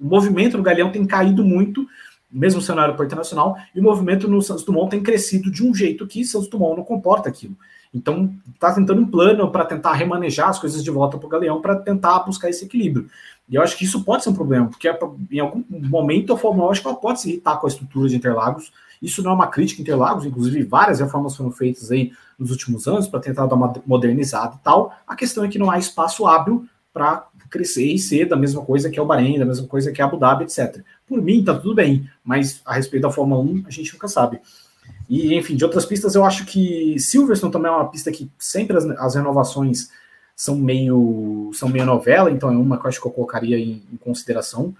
o movimento no Galeão tem caído muito, mesmo um aeroporto internacional, e o movimento no Santos Dumont tem crescido de um jeito que Santos Dumont não comporta aquilo. Então, está tentando um plano para tentar remanejar as coisas de volta para o Galeão, para tentar buscar esse equilíbrio. E eu acho que isso pode ser um problema, porque em algum momento a Fórmula 1 acho que ela pode se irritar com a estrutura de Interlagos. Isso não é uma crítica a Interlagos, inclusive várias reformas foram feitas aí nos últimos anos para tentar dar uma modernizada e tal. A questão é que não há espaço hábil para crescer e ser da mesma coisa que é o Bahrein, da mesma coisa que é Abu Dhabi, etc. Por mim, tá tudo bem, mas a respeito da Fórmula 1, a gente nunca sabe. E, enfim, de outras pistas, eu acho que Silverstone também é uma pista que sempre as, as renovações são meio são meio novela, então é uma que eu acho que eu colocaria em, em consideração.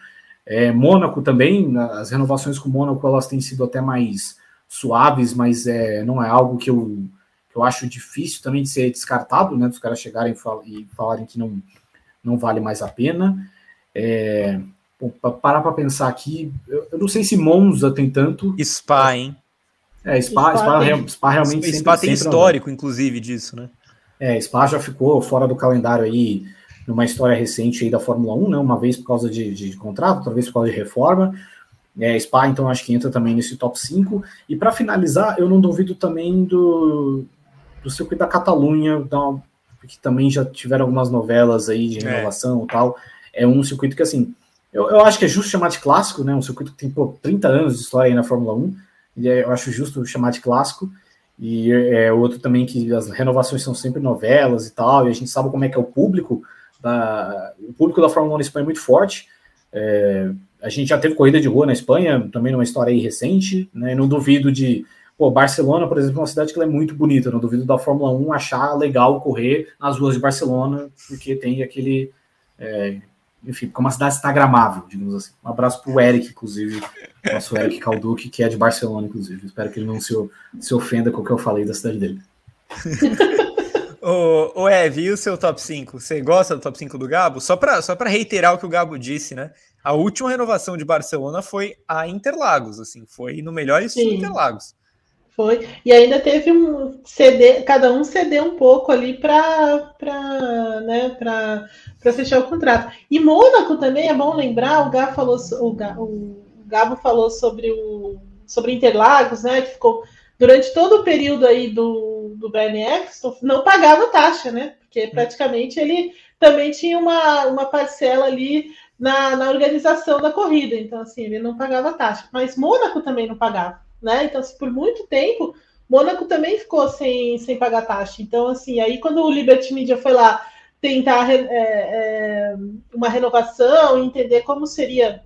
É, Mônaco também, as renovações com Mônaco elas têm sido até mais suaves, mas é, não é algo que eu, que eu acho difícil também de ser descartado, né? Dos caras chegarem e falarem que não, não vale mais a pena. É, para parar para pensar aqui, eu, eu, não sei se Monza tem tanto. Spa, hein? É, Spa, Spa, Spa, tem, Spa realmente. Spa sempre, tem sempre histórico, inclusive, disso, né? É, Spa já ficou fora do calendário aí numa história recente aí da Fórmula 1, né? Uma vez por causa de, de contrato, outra vez por causa de reforma. É, Spa, então, acho que entra também nesse top 5. E para finalizar, eu não duvido também do, do circuito da Catalunha, da, que também já tiveram algumas novelas aí de é. renovação é. e tal. É um circuito que, assim, eu, eu acho que é justo chamar de clássico, né? Um circuito que tem pô, 30 anos de história aí na Fórmula 1. E é, eu acho justo chamar de clássico. E é outro também que as renovações são sempre novelas e tal, e a gente sabe como é que é o público da, o público da Fórmula 1 na Espanha é muito forte. É, a gente já teve corrida de rua na Espanha, também numa história aí recente, né? Não duvido de. Pô, Barcelona, por exemplo, é uma cidade que é muito bonita. Não duvido da Fórmula 1 achar legal correr nas ruas de Barcelona, porque tem aquele. É, enfim, porque é uma cidade instagramável, digamos assim. Um abraço pro Eric, inclusive, nosso Eric Calduque, que é de Barcelona, inclusive. Espero que ele não se, se ofenda com o que eu falei da cidade dele. ô, ô Ev, e o seu top 5? Você gosta do top 5 do Gabo? Só para só reiterar o que o Gabo disse, né? A última renovação de Barcelona foi a Interlagos, assim, foi no melhor estilo Sim. Interlagos. Foi. E ainda teve um CD, cada um ceder um pouco ali para né, fechar o contrato. E Mônaco também é bom lembrar, o Gabo falou, o, Gabo, o Gabo falou sobre o sobre Interlagos, né? Que ficou durante todo o período aí do, do BNF, não pagava taxa, né? Porque praticamente ele também tinha uma, uma parcela ali na, na organização da corrida. Então, assim, ele não pagava taxa. Mas Mônaco também não pagava né? Então, assim, por muito tempo, Mônaco também ficou sem, sem pagar taxa. Então, assim, aí quando o Liberty Media foi lá tentar é, é, uma renovação, entender como seria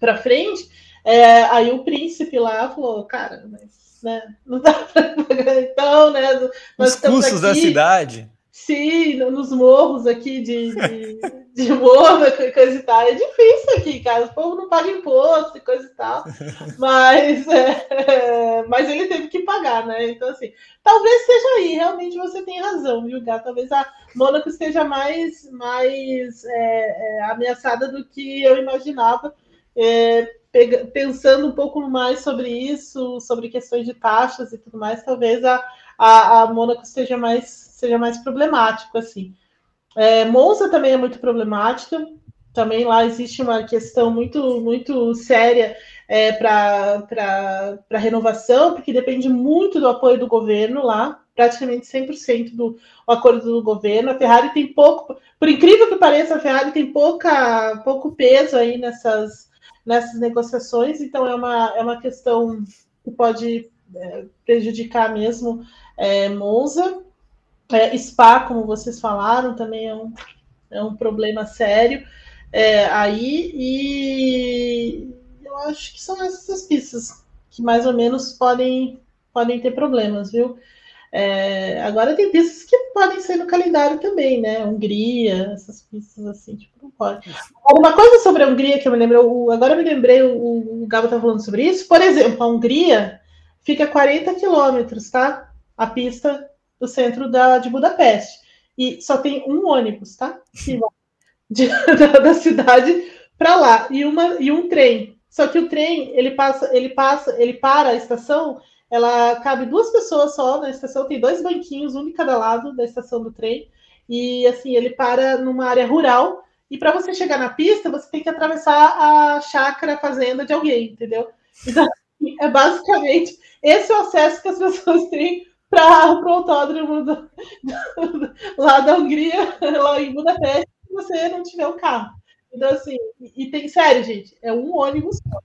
para frente, é, aí o príncipe lá falou, cara, mas né, não dá para pagar então, né? Os custos aqui, da cidade. Sim, nos morros aqui de, de, de morro, coisa e tal. É difícil aqui, cara. O povo não paga imposto e coisa e tal. Mas, é, é, mas ele teve que pagar, né? Então, assim, talvez seja aí. Realmente você tem razão, viu, Gato? Talvez a Mônaco esteja mais, mais é, é, ameaçada do que eu imaginava. É, pensando um pouco mais sobre isso, sobre questões de taxas e tudo mais, talvez a, a, a Mônaco seja mais, seja mais problemático, assim. É, Monza também é muito problemática, também lá existe uma questão muito, muito séria é, para renovação, porque depende muito do apoio do governo lá, praticamente 100% do acordo do governo. A Ferrari tem pouco, por incrível que pareça, a Ferrari tem pouca, pouco peso aí nessas, nessas negociações, então é uma, é uma questão que pode é, prejudicar mesmo é, Monza. Spa, como vocês falaram, também é um, é um problema sério é, aí, e eu acho que são essas as pistas que mais ou menos podem, podem ter problemas, viu? É, agora tem pistas que podem ser no calendário também, né? Hungria, essas pistas assim, tipo, não pode. Uma coisa sobre a Hungria que eu me lembro, agora eu me lembrei, o, o Gabo tá falando sobre isso. Por exemplo, a Hungria fica a 40 quilômetros, tá? A pista do centro da, de Budapeste. E só tem um ônibus, tá? De, da, da, cidade para lá. E, uma, e um trem. Só que o trem, ele passa, ele passa, ele para a estação ela cabe duas pessoas só na estação, tem dois banquinhos, um de cada lado da estação do trem. E assim, ele para numa área rural. E para você chegar na pista, você tem que atravessar a chácara, a fazenda de alguém, entendeu? Então, assim, é basicamente esse é o acesso que as pessoas têm para o autódromo do, do, lá da Hungria, lá em Budapeste, se você não tiver um carro. Então, assim, e, e tem, sério, gente, é um ônibus só.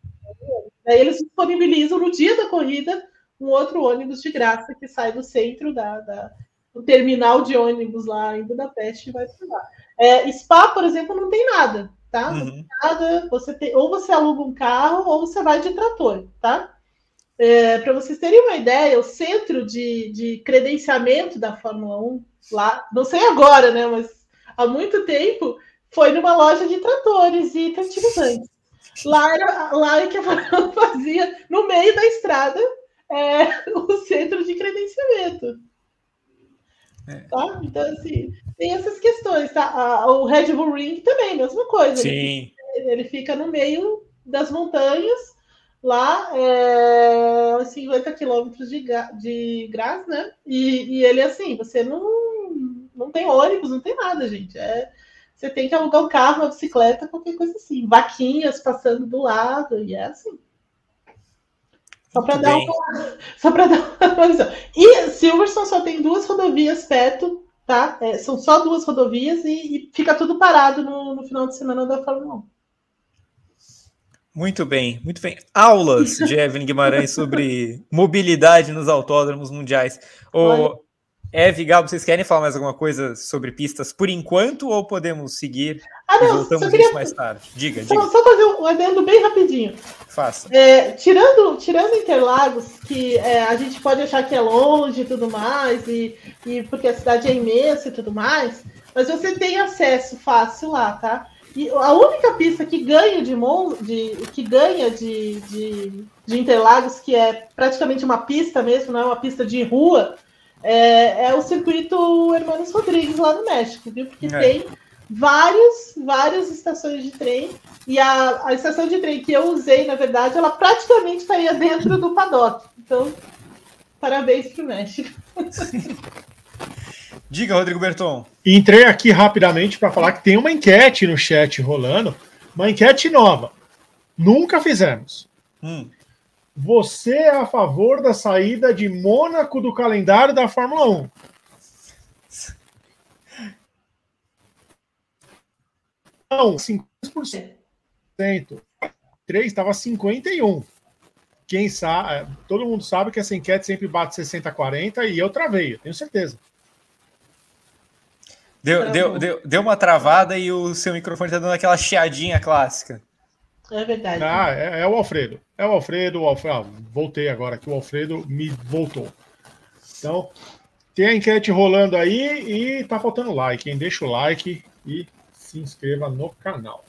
É Aí eles disponibilizam no dia da corrida um outro ônibus de graça que sai do centro da, da do terminal de ônibus lá em Budapeste e vai para lá. É, Spa, por exemplo, não tem nada, tá? Uhum. Não tem nada. Você tem, ou você aluga um carro ou você vai de trator, tá? É, para vocês terem uma ideia, o centro de, de credenciamento da Fórmula 1 lá, não sei agora, né? Mas há muito tempo foi numa loja de tratores e fertilizantes. Lá era lá é que a Fórmula 1 fazia no meio da estrada é o centro de credenciamento. É. Tá? Então, assim, tem essas questões, tá? o Red Bull Ring também, mesma coisa. Sim. Ele, ele fica no meio das montanhas, lá, é, 50 quilômetros de, de gás, né? E, e ele, assim, você não, não tem ônibus, não tem nada, gente. É, você tem que alugar um carro, uma bicicleta, qualquer coisa assim. Vaquinhas passando do lado, e é assim. Só para dar, uma, só dar uma visão. E Silverstone só tem duas rodovias perto, tá? É, são só duas rodovias e, e fica tudo parado no, no, final de semana da Fórmula 1. Muito bem, muito bem. Aulas de Evelyn Guimarães sobre mobilidade nos autódromos mundiais. O, Eve, Gabo, vocês querem falar mais alguma coisa sobre pistas por enquanto ou podemos seguir ah, não, e voltamos queria... mais tarde? Diga, só, diga. Só fazer um adendo bem rapidinho. Faça. É, tirando, tirando Interlagos, que é, a gente pode achar que é longe e tudo mais, e, e porque a cidade é imensa e tudo mais, mas você tem acesso fácil lá, tá? E a única pista que ganha de, de que ganha de, de, de Interlagos, que é praticamente uma pista mesmo, não é uma pista de rua, é, é o circuito Hermanos Rodrigues lá no México, viu? Porque é. tem vários, várias estações de trem. E a, a estação de trem que eu usei, na verdade, ela praticamente estaria dentro do paddock. Então, parabéns para o México. Diga, Rodrigo Berton. Entrei aqui rapidamente para falar que tem uma enquete no chat rolando, uma enquete nova. Nunca fizemos. Hum. Você é a favor da saída de Mônaco do calendário da Fórmula 1? Não, 50%. 3 estava 51. Quem sabe, todo mundo sabe que essa enquete sempre bate 60 40 e eu travei, eu tenho certeza. Deu, deu, deu, deu uma travada e o seu microfone está dando aquela chiadinha clássica. É verdade. Ah, é, é, o Alfredo. É o Alfredo. O Alfredo ah, voltei agora que o Alfredo me voltou. Então, tem a enquete rolando aí e tá faltando like. Quem deixa o like e se inscreva no canal.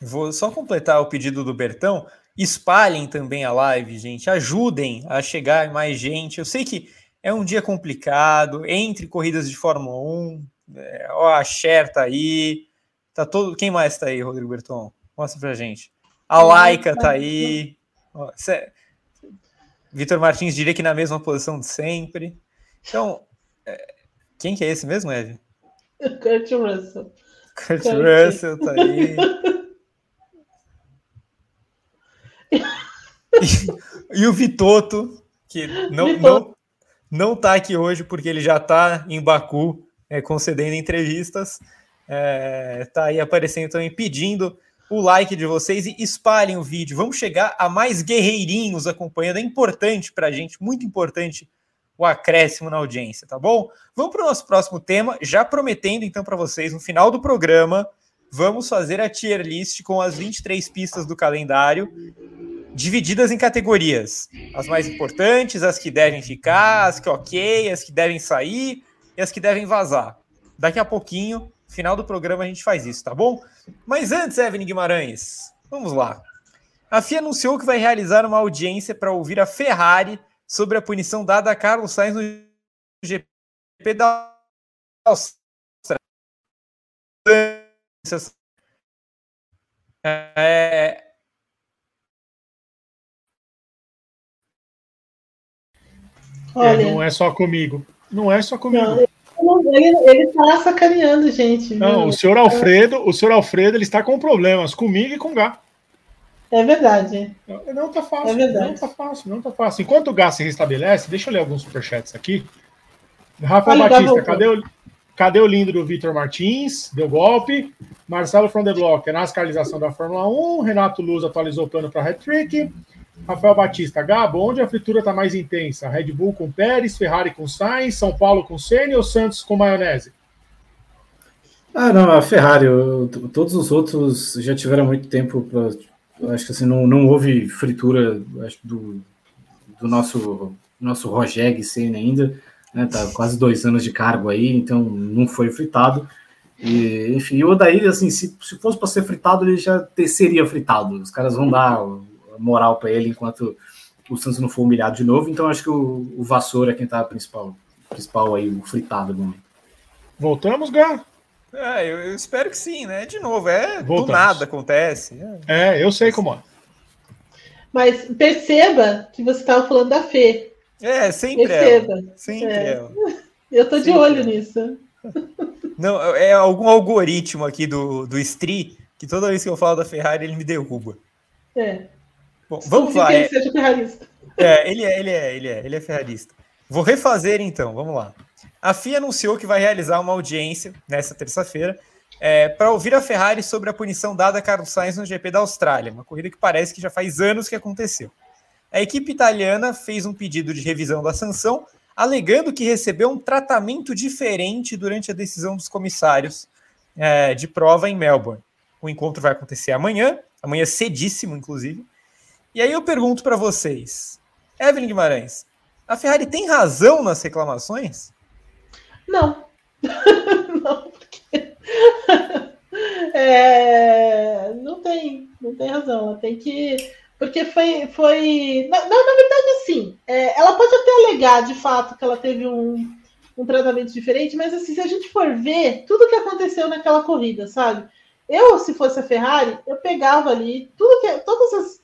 Vou só completar o pedido do Bertão. Espalhem também a live, gente. Ajudem a chegar mais gente. Eu sei que é um dia complicado, entre corridas de Fórmula 1. É, ó, a Cher tá aí. Tá todo. Quem mais tá aí, Rodrigo Berton? Mostra pra gente. A Laika tá aí. É... Vitor Martins diria que na mesma posição de sempre. Então, é... quem que é esse mesmo, Eve? Kurt Russell. Kurt Russell tá aí. e, e, o Vitoto, que não, Vitoto. não, não tá aqui hoje porque ele já tá em Baku é, concedendo entrevistas. É, tá aí aparecendo também pedindo o like de vocês e espalhem o vídeo. Vamos chegar a mais guerreirinhos acompanhando. É importante para a gente, muito importante o acréscimo na audiência, tá bom? Vamos para o nosso próximo tema, já prometendo então para vocês, no final do programa, vamos fazer a tier list com as 23 pistas do calendário, divididas em categorias. As mais importantes, as que devem ficar, as que ok, as que devem sair e as que devem vazar. Daqui a pouquinho Final do programa a gente faz isso, tá bom? Mas antes, Evelyn Guimarães, vamos lá. A FIA anunciou que vai realizar uma audiência para ouvir a Ferrari sobre a punição dada a Carlos Sainz no GP da Austrália. É... Olha, é, não é só comigo. Não é só comigo. Não, ele, está sacaneando, gente. Não, o senhor Alfredo, o senhor Alfredo, ele está com problemas comigo e com o Gá. É verdade. Não, não tá fácil. É verdade. Não tá fácil, não tá fácil. Enquanto o Gá se restabelece, deixa eu ler alguns superchats aqui. Rafael Batista, cadê o, cadê o lindo do Vitor Martins? Deu golpe. Marcelo from the Block, é nascalização da Fórmula 1. Renato Luz atualizou o plano para hat-trick. Rafael Batista, Gabo, onde a fritura está mais intensa? Red Bull com Pérez, Ferrari com Sainz, São Paulo com Senna ou Santos com maionese? Ah, não, a Ferrari, eu, todos os outros já tiveram muito tempo para. Acho que assim, não, não houve fritura acho, do, do nosso, nosso Rogeg Senna ainda, né? Tá quase dois anos de cargo aí, então não foi fritado. E, enfim, o Odair, assim, se, se fosse para ser fritado, ele já ter, seria fritado. Os caras vão dar moral para ele enquanto o Santos não for humilhado de novo. Então acho que o, o Vassoura é quem tá principal, principal aí, o fritado do momento. Voltamos, Gá? É, eu, eu, espero que sim, né? De novo, é Voltamos. do nada acontece. É. é, eu sei como é. Mas perceba que você estava falando da Fê. É, sempre perceba. ela. Sempre é. ela. Eu tô sempre de olho ela. nisso. Não, é algum algoritmo aqui do, do Stri que toda vez que eu falo da Ferrari ele me derruba. É. Bom, vamos lá. Ele é, seja ferrarista. É, ele é, ele é, ele é, ele é ferrarista. Vou refazer então, vamos lá. A FIA anunciou que vai realizar uma audiência nesta terça-feira é, para ouvir a Ferrari sobre a punição dada a Carlos Sainz no GP da Austrália, uma corrida que parece que já faz anos que aconteceu. A equipe italiana fez um pedido de revisão da sanção, alegando que recebeu um tratamento diferente durante a decisão dos comissários é, de prova em Melbourne. O encontro vai acontecer amanhã, amanhã cedíssimo, inclusive, e aí eu pergunto para vocês, Evelyn Guimarães, a Ferrari tem razão nas reclamações? Não. não, porque... é... não tem, não tem razão. Ela tem que. Porque foi. foi... Não, na verdade, sim. É, ela pode até alegar de fato que ela teve um, um tratamento diferente, mas assim, se a gente for ver tudo que aconteceu naquela corrida, sabe? Eu, se fosse a Ferrari, eu pegava ali tudo que, todas as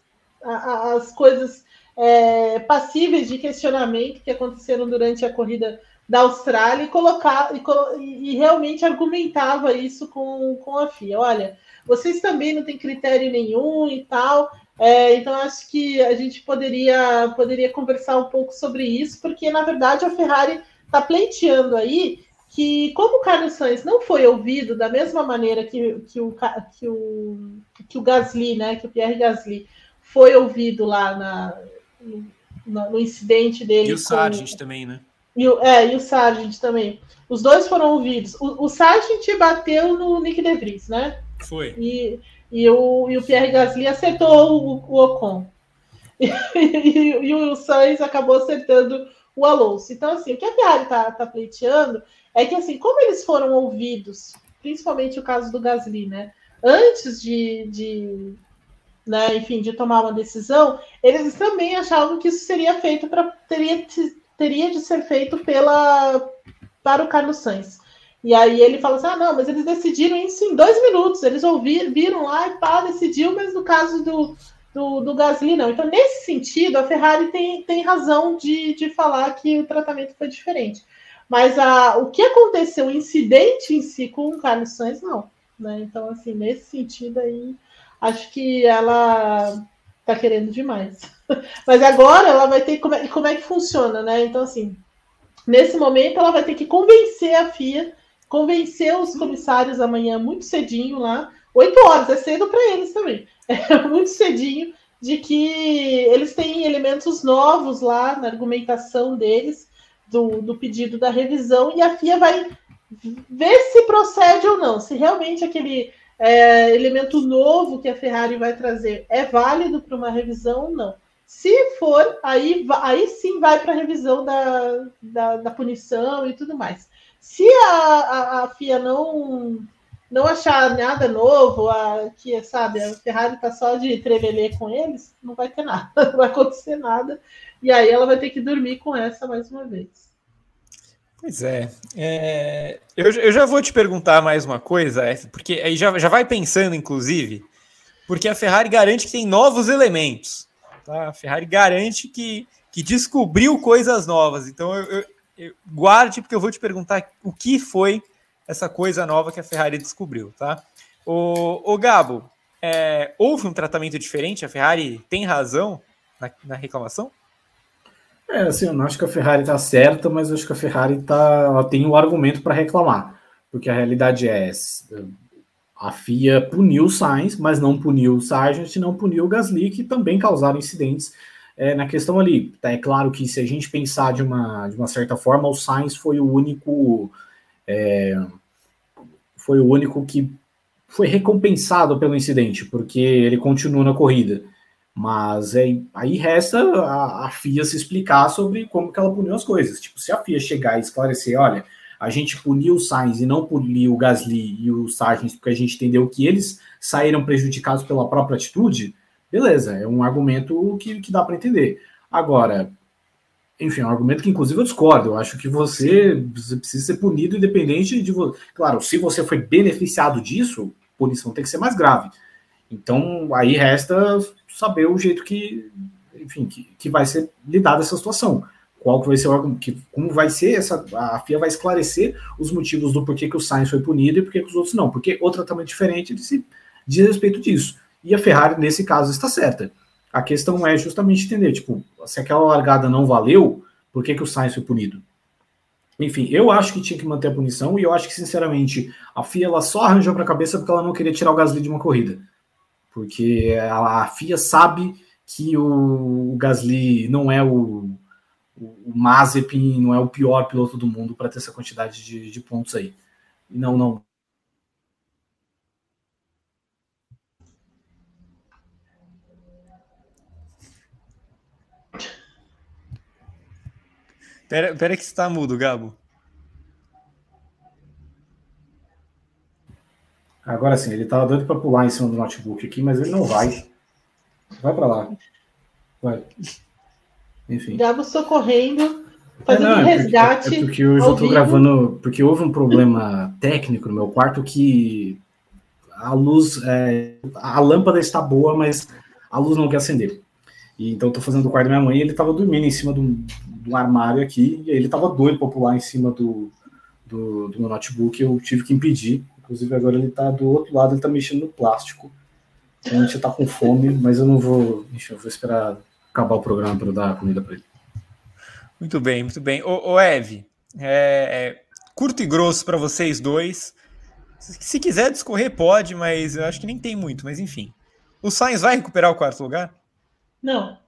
as coisas é, passíveis de questionamento que aconteceram durante a corrida da Austrália e colocar e, e, realmente argumentava isso com, com a FIA. Olha, vocês também não têm critério nenhum e tal. É, então acho que a gente poderia poderia conversar um pouco sobre isso, porque na verdade a Ferrari está pleiteando aí que como o Carlos Sainz não foi ouvido da mesma maneira que, que, o, que, o, que o Gasly, né, que o Pierre Gasly foi ouvido lá na, no, no incidente dele. E o com... Sargent também, né? E o, é, e o Sargent também. Os dois foram ouvidos. O, o Sargent bateu no Nick De Vries, né? Foi. E, e, o, e o Pierre Gasly acertou o, o Ocon. E, e, e, o Sainz acabou acertando o Alonso. Então, assim, o que a Ferrari está tá pleiteando é que, assim, como eles foram ouvidos, principalmente o caso do Gasly, né? Antes de, de, né, enfim, de tomar uma decisão, eles também achavam que isso seria feito para teria, teria de ser feito pela para o Carlos Sainz. E aí ele fala assim: ah, não, mas eles decidiram isso em dois minutos. Eles ouviram, viram lá e pá, decidiu, mas no caso do, do, do Gasly, não. Então, nesse sentido, a Ferrari tem, tem razão de, de falar que o tratamento foi diferente. Mas a, o que aconteceu, o incidente em si com o Carlos Sainz, não. Né? Então, assim, nesse sentido aí, acho que ela tá querendo demais. Mas agora ela vai ter. Como é, como é que funciona, né? Então, assim, nesse momento ela vai ter que convencer a FIA convencer os comissários amanhã muito cedinho lá, oito horas, é cedo para eles também, é muito cedinho, de que eles têm elementos novos lá na argumentação deles, do, do pedido da revisão, e a FIA vai ver se procede ou não, se realmente aquele é, elemento novo que a Ferrari vai trazer é válido para uma revisão ou não. Se for, aí, aí sim vai para a revisão da, da, da, punição e tudo mais. Se a, a, a FIA não não achar nada novo, a, que sabe, a Ferrari tá só de trevelê com eles, não vai ter nada, não vai acontecer nada. E aí ela vai ter que dormir com essa mais uma vez. Pois é. é eu, eu já vou te perguntar mais uma coisa, porque aí já, já vai pensando, inclusive, porque a Ferrari garante que tem novos elementos. Tá? A Ferrari garante que, que descobriu coisas novas. Então eu guarde, porque eu vou te perguntar o que foi essa coisa nova que a Ferrari descobriu, tá? O, o Gabo, é, houve um tratamento diferente? A Ferrari tem razão na, na reclamação? É, assim, eu não acho que a Ferrari está certa, mas eu acho que a Ferrari tá, ela tem um argumento para reclamar, porque a realidade é a FIA puniu o Sainz, mas não puniu o Sargent, não puniu o Gasly, que também causaram incidentes é, na questão ali. Tá, é claro que se a gente pensar de uma, de uma certa forma, o Sainz foi o único. É, foi o único que foi recompensado pelo incidente, porque ele continuou na corrida. Mas é, aí resta a, a, FIA se explicar sobre como que ela puniu as coisas. Tipo, se a FIA chegar e esclarecer, olha, a gente puniu o Sainz e não puniu o Gasly e o Sargent porque a gente entendeu que eles saíram prejudicados pela própria atitude, Beleza, é um argumento que, que dá para entender. Agora, enfim, é um argumento que inclusive eu discordo. Eu acho que você, você precisa ser punido independente de você. Claro, se você foi beneficiado disso, punição tem que ser mais grave. Então, aí resta saber o jeito que, enfim, que, que vai ser lidada essa situação. Qual que vai ser o que, como vai ser essa a FIA vai esclarecer os motivos do porquê que o Sainz foi punido e porquê que os outros não, porque o tratamento diferente se diz respeito disso. E a Ferrari, nesse caso, está certa. A questão é justamente entender, tipo, se aquela largada não valeu, por que, que o Sainz foi punido? Enfim, eu acho que tinha que manter a punição e eu acho que, sinceramente, a FIA ela só arranjou para a cabeça porque ela não queria tirar o Gasly de uma corrida. Porque a, FIA sabe que o, o Gasly não é o, o Mazepin, não é o pior piloto do mundo para ter essa quantidade de, de pontos aí. Não, não, Pera, pera que você tá mudo, Gabo. Agora sim, ele tava doido para pular em cima do notebook aqui, mas ele não vai. Vai para lá. Vai. Enfim. Gabo socorrendo, fazendo é, não, é resgate. Porque, é porque hoje eu tô gravando. Porque houve um problema técnico no meu quarto que a luz. É, a lâmpada está boa, mas a luz não quer acender. E, então eu tô fazendo o quarto da minha mãe e ele tava dormindo em cima do, do armário aqui, e ele tava doido para pular em cima do, do, do, meu notebook, eu tive que impedir. Inclusive agora ele tá do outro lado, ele tá mexendo no plástico. Então a gente tá com fome, mas eu não vou. Enfim, eu vou esperar acabar o programa para dar comida para ele. Muito bem, muito bem. Ô, ô Eve, é, é, curto e grosso para vocês dois. Se, se quiser discorrer, pode, mas eu acho que nem tem muito, mas enfim. O Sainz vai recuperar o quarto lugar? Não.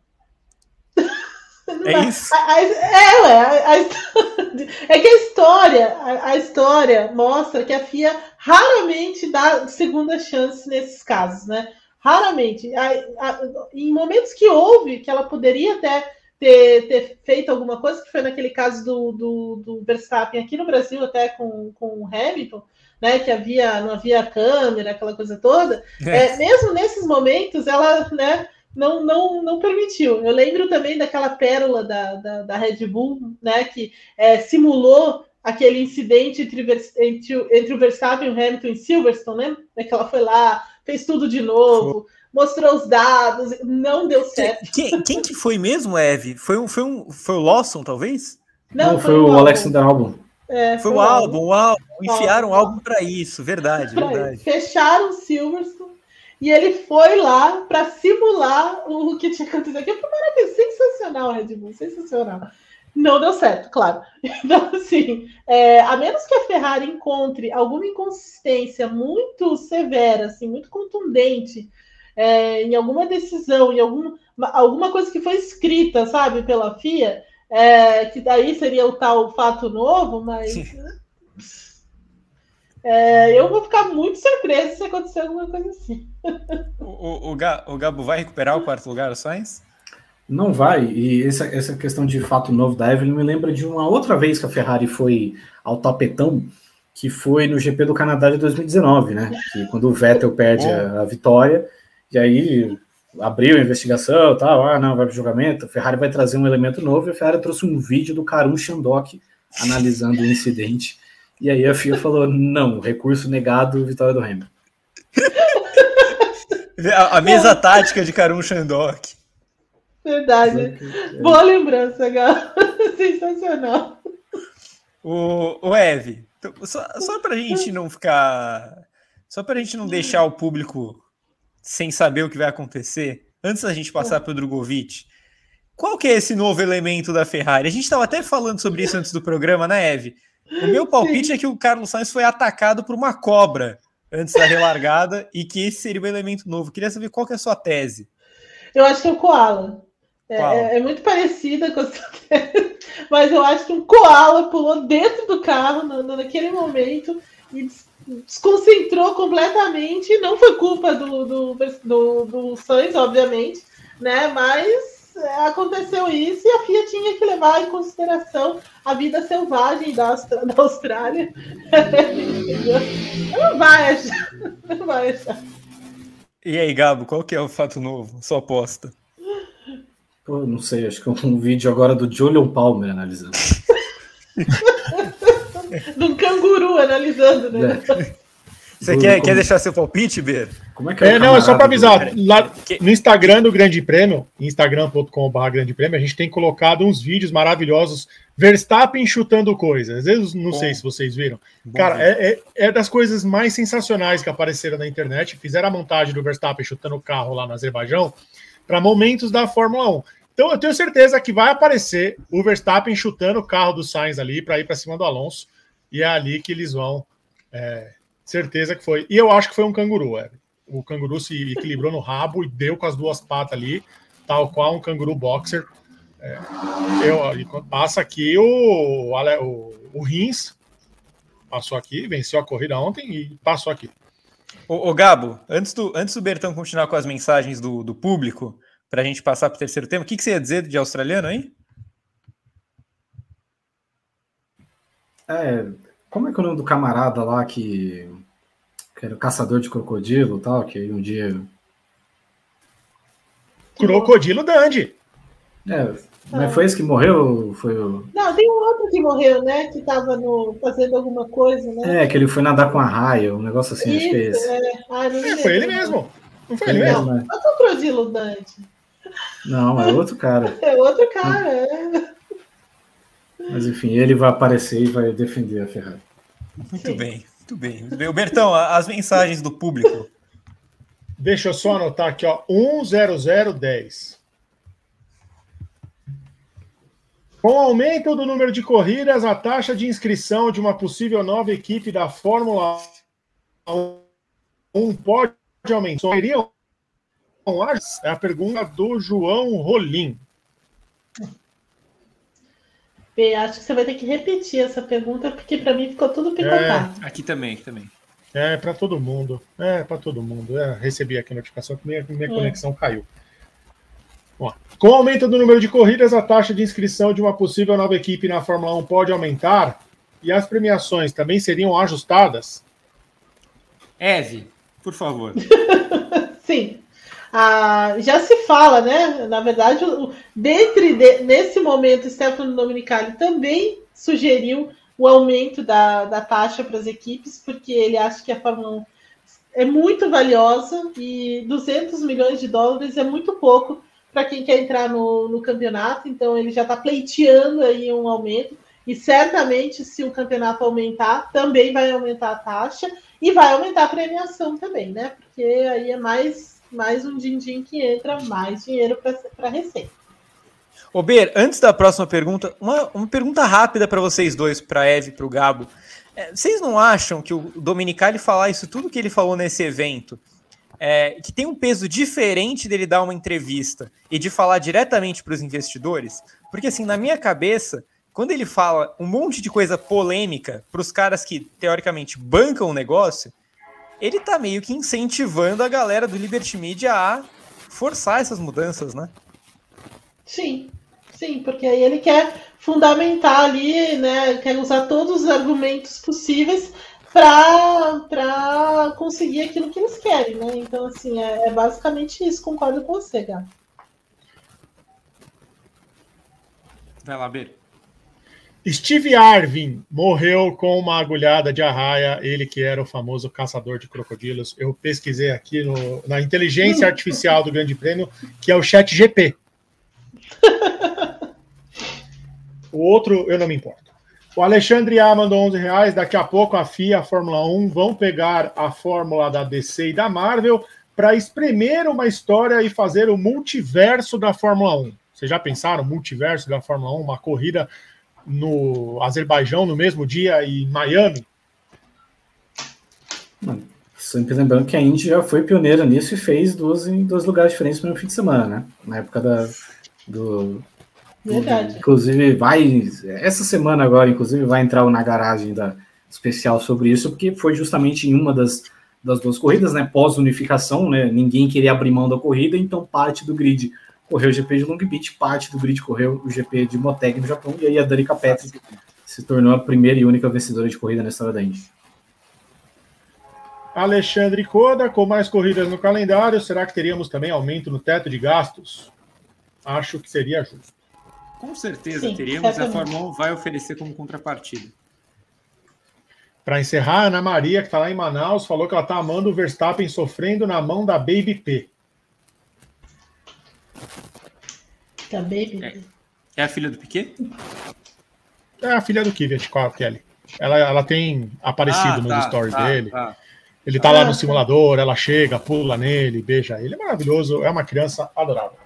É isso? A, a, é, ué, a, é que a história, a, história mostra que a FIA raramente dá segunda chance nesses casos, né? Raramente. em momentos que houve, que ela poderia até ter, ter feito alguma coisa, que foi naquele caso do, do, do Verstappen aqui no Brasil, até com, com o Hamilton, né, que havia, não havia câmera, aquela coisa toda, é. É, mesmo nesses momentos, ela, né, não, não, não permitiu. Eu lembro também daquela pérola da, da, da Red Bull, né, que é, simulou aquele incidente entre, entre, entre o Verstappen e o Hamilton em Silverstone, né? É que ela foi lá, fez tudo de novo, mostrou os dados, não deu certo. Quem, quem que foi mesmo, Eve? Foi, um, foi, um, foi o Lawson, talvez? Não, não foi, foi, o Alexander Albon. É, foi, foi, o álbum, o álbum. Enfiaram o álbum para isso, verdade, verdade. Fecharam o Silverstone e ele foi lá para simular o que tinha acontecido aqui. Foi maravilhoso, sensacional, Red Bull, sensacional. Não deu certo, claro. Então, assim, é, a menos que a Ferrari encontre alguma inconsistência muito severa, assim, muito contundente é, em alguma decisão, em algum, alguma coisa que foi escrita, sabe, pela FIA, é, que daí seria o tal fato novo, mas. É, eu vou ficar muito surpreso se acontecer alguma coisa assim. O, o, o, Gabo vai recuperar o quarto lugar, o Sainz? Não vai, e essa, essa questão de fato novo da Evelyn me lembra de uma outra vez que a Ferrari foi ao tapetão, que foi no GP do Canadá de 2019, né? Que quando o Vettel perde a, a vitória, e aí abriu a investigação, tal, ah, não, vai para julgamento, a Ferrari vai trazer um elemento novo, e a Ferrari trouxe um vídeo do Karun Shandok analisando o incidente, e aí a FIA falou, não, recurso negado, vitória do Hamilton. A, a mesa tática de Karun Shandok. Verdade. Boa lembrança, Gal. Sensacional. O, o Eve, só, só para a gente não ficar. Só para a gente não deixar o público sem saber o que vai acontecer, antes da gente passar para o Drogovic, qual que é esse novo elemento da Ferrari? A gente estava até falando sobre isso antes do programa, né, Eve? O meu palpite Sim. é que o Carlos Sainz foi atacado por uma cobra antes da relargada e que esse seria um elemento novo. Queria saber qual que é a sua tese. Eu acho que é o Koala. É, é, é, muito parecida com a sua tese, mas eu acho que um Koala pulou dentro do carro no, naquele momento e desconcentrou completamente. Não foi culpa do, do, do, do Sainz, obviamente, né? Mas aconteceu isso e a FIA tinha que levar em consideração a vida selvagem da, da Austrália. não vai achar. Não vai achar. E aí, Gabo, qual que é o fato novo? Sua aposta. Pô, não sei, acho que é um vídeo agora do Julian Palmer analisando. de um canguru analisando, né? É. Você quer, como... quer deixar seu palpite, Ber? Como é que é? é não, é só para avisar. Lá no Instagram do Grande Prêmio, instagram.com.br Grande Prêmio, a gente tem colocado uns vídeos maravilhosos. Verstappen chutando coisas. Às vezes, não Bom. sei se vocês viram. Bom Cara, é, é, é, das coisas mais sensacionais que apareceram na internet. Fizeram a montagem do Verstappen chutando o carro lá no Azerbaijão para momentos da Fórmula 1. Então eu tenho certeza que vai aparecer o Verstappen chutando o carro do Sainz ali para ir para cima do Alonso. E é ali que eles vão. É, certeza que foi. E eu acho que foi um canguru. É. O canguru se equilibrou no rabo e deu com as duas patas ali, tal qual um canguru boxer. É, eu, passa aqui o, o, o Rins, passou aqui, venceu a corrida ontem e passou aqui. Ô, ô Gabo, antes do, antes do Bertão continuar com as mensagens do, do público, para a gente passar para o terceiro tema. O que, que você ia dizer de australiano aí? É, como é que é o nome do camarada lá que, que era o caçador de crocodilo tal, que um dia. Crocodilo Dandy. É, mas foi esse que morreu? Foi o... Não, tem um outro que morreu, né? Que estava fazendo alguma coisa, né? É, que ele foi nadar com a raia, um negócio assim, Isso, acho que é esse. É. Ah, é, foi ele mesmo. Não foi ele, ele mesmo? Não, é o crocodilo Dante. Não, é outro cara. É outro cara, é. Mas enfim, ele vai aparecer e vai defender a Ferrari. Muito Sim. bem, muito bem. Muito Bertão, as mensagens do público. Deixa eu só anotar aqui, ó. 10010. Com o aumento do número de corridas, a taxa de inscrição de uma possível nova equipe da Fórmula 1 pode aumentar. É a pergunta do João Rolim. Acho que você vai ter que repetir essa pergunta, porque para mim ficou tudo picotado. É, aqui também, aqui também. É, para todo mundo. É, para todo mundo. É, recebi aqui a notificação que minha, minha é. conexão caiu. Bom, com o aumento do número de corridas, a taxa de inscrição de uma possível nova equipe na Fórmula 1 pode aumentar e as premiações também seriam ajustadas? Eve, por favor. Sim. Ah, já se fala, né? Na verdade, dentre de, nesse momento, Stefano Dominicali também sugeriu o aumento da, da taxa para as equipes, porque ele acha que a Fórmula 1 é muito valiosa e 200 milhões de dólares é muito pouco para quem quer entrar no, no campeonato, então ele já está pleiteando aí um aumento. E certamente, se o campeonato aumentar, também vai aumentar a taxa e vai aumentar a premiação também, né? Porque aí é mais, mais um din-din que entra, mais dinheiro para a Receita. Ô Ber, antes da próxima pergunta, uma, uma pergunta rápida para vocês dois, para Eve e para o Gabo. É, vocês não acham que o Dominicali falar isso tudo que ele falou nesse evento, é, que tem um peso diferente dele dar uma entrevista e de falar diretamente para os investidores? Porque assim, na minha cabeça, quando ele fala um monte de coisa polêmica para os caras que teoricamente bancam o negócio, ele tá meio que incentivando a galera do Liberty Media a forçar essas mudanças, né? Sim, sim, porque aí ele quer fundamentar ali, né? Quer usar todos os argumentos possíveis para conseguir aquilo que eles querem, né? Então, assim, é, é basicamente isso. Concordo com você, Gabi. Vai lá, Beiro. Steve Arvin morreu com uma agulhada de arraia, ele que era o famoso caçador de crocodilos. Eu pesquisei aqui no, na inteligência artificial do Grande Prêmio, que é o Chat GP. o outro, eu não me importo. O Alexandre A mandou 11 reais. Daqui a pouco a FIA, a Fórmula 1 vão pegar a fórmula da DC e da Marvel para espremer uma história e fazer o multiverso da Fórmula 1. Vocês já pensaram multiverso da Fórmula 1? Uma corrida no Azerbaijão no mesmo dia e em Miami? Sempre lembrando que a Indy já foi pioneira nisso e fez duas em dois lugares diferentes no fim de semana, né? Na época da, do, Verdade. do, inclusive, vai. Essa semana agora, inclusive, vai entrar na garagem da especial sobre isso, porque foi justamente em uma das, das duas corridas, né? Pós-unificação, né? Ninguém queria abrir mão da corrida, então parte do grid correu o GP de Long Beach, parte do grid correu o GP de Moteg no Japão, e aí a Danica Patrick se tornou a primeira e única vencedora de corrida na história da Indy. Alexandre Coda, com mais corridas no calendário, será que teríamos também aumento no teto de gastos? Acho que seria justo. Com certeza Sim, teríamos, certamente. a Fórmula 1 vai oferecer como contrapartida. Para encerrar, a Ana Maria, que está lá em Manaus, falou que ela está amando o Verstappen sofrendo na mão da Baby P. Da Baby É, é a filha do Piquet? É a filha do Kvyat, com a Kelly. Ela, ela tem aparecido Ah, nos tá, stories tá, dele. tá. Ele tá lá Ah, no tá. simulador, ela chega, pula nele, beija ele. É maravilhoso, é uma criança adorável.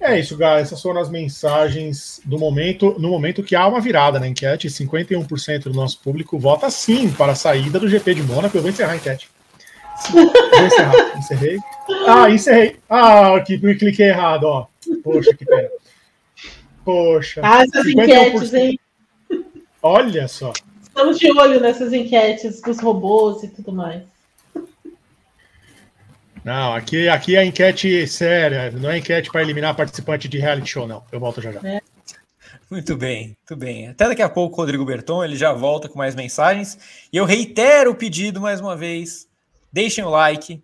É isso, Gá. Essas foram as mensagens do momento, no momento que há uma virada na enquete. 51% do nosso público vota sim para a saída do GP de Mônaco. Eu vou encerrar a enquete. Vou encerrar. Encerrei. Ah, encerrei. Ah, que eu cliquei errado, ó. Poxa, que pena. Poxa. Ah, essas 51%. enquetes, hein? Olha só. Estamos de olho nessas enquetes dos robôs e tudo mais. Não, aqui, aqui é enquete séria, não é enquete para eliminar participante de reality show, não. Eu volto já já. Muito bem, muito bem. Até daqui a pouco, Rodrigo Berton, ele já volta com mais mensagens. E eu reitero o pedido mais uma vez: deixem o like,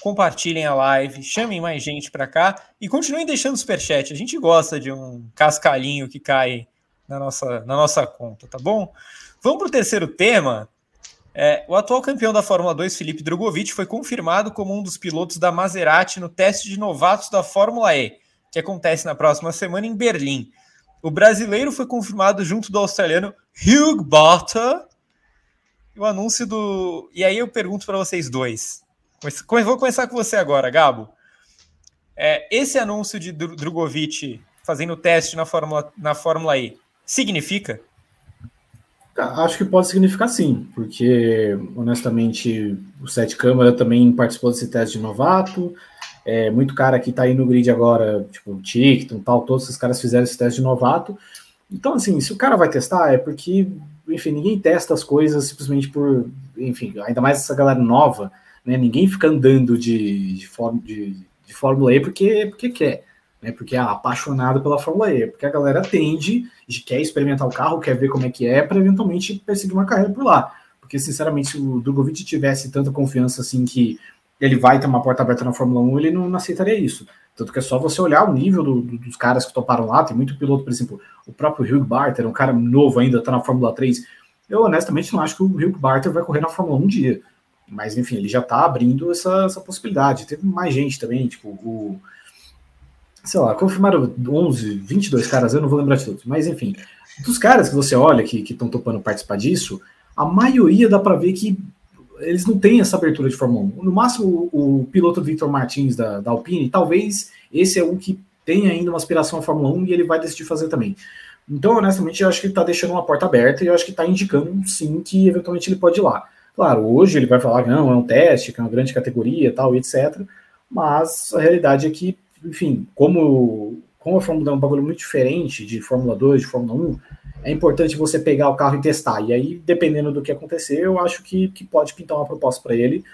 compartilhem a live, chamem mais gente para cá e continuem deixando superchat. A gente gosta de um cascalhinho que cai na nossa, na nossa conta, tá bom? Vamos para o terceiro tema. É, o atual campeão da Fórmula 2, Felipe Drogovic, foi confirmado como um dos pilotos da Maserati no teste de novatos da Fórmula E, que acontece na próxima semana em Berlim. O brasileiro foi confirmado junto do australiano Hugh Bota. O anúncio do. E aí eu pergunto para vocês dois. Vou começar com você agora, Gabo. É, esse anúncio de Dro- Drogovic fazendo teste na Fórmula, na Fórmula E significa? Acho que pode significar sim, porque honestamente o Sete Câmara também participou desse teste de novato. É, muito cara que tá aí no grid agora, tipo Ticton, tal, todos esses caras fizeram esse teste de novato. Então, assim, se o cara vai testar, é porque, enfim, ninguém testa as coisas simplesmente por, enfim, ainda mais essa galera nova, né? Ninguém fica andando de, de, de- de Fórmula E porque, porque quer, né? Porque é apaixonado pela Fórmula E, porque a galera tende de quer experimentar o carro, quer ver como é que é, para eventualmente perseguir uma carreira por lá. Porque, sinceramente, se o Drogovic tivesse tanta confiança assim que ele vai ter uma porta aberta na Fórmula 1, ele não aceitaria isso. Tanto que é só você olhar o nível do, do, dos caras que toparam lá. Tem muito piloto, por exemplo, o próprio Hugh Barter, um cara novo ainda, tá na Fórmula 3. Eu honestamente não acho que o Hugh Barter vai correr na Fórmula 1 um dia. Mas enfim, ele já tá abrindo essa, essa possibilidade. Teve mais gente também, tipo, o. Sei lá, confirmaram 11, 22 caras, eu não vou lembrar de todos. Mas enfim, dos caras que você olha que estão topando participar disso, a maioria dá para ver que eles não têm essa abertura de Fórmula 1. No máximo, o, o piloto Victor Martins da, da Alpine, talvez esse é um que tem ainda uma aspiração à Fórmula 1 e ele vai decidir fazer também. Então, honestamente, eu acho que ele está deixando uma porta aberta e eu acho que está indicando, sim, que eventualmente ele pode ir lá. Claro, hoje ele vai falar que não, é um teste, que é uma grande categoria tal, etc. Mas a realidade é que, enfim, como, como a Fórmula 1 é um bagulho muito diferente de Fórmula 2, de Fórmula 1, é importante você pegar o carro e testar. E aí, dependendo do que acontecer, eu acho que, que pode pintar uma proposta para ele.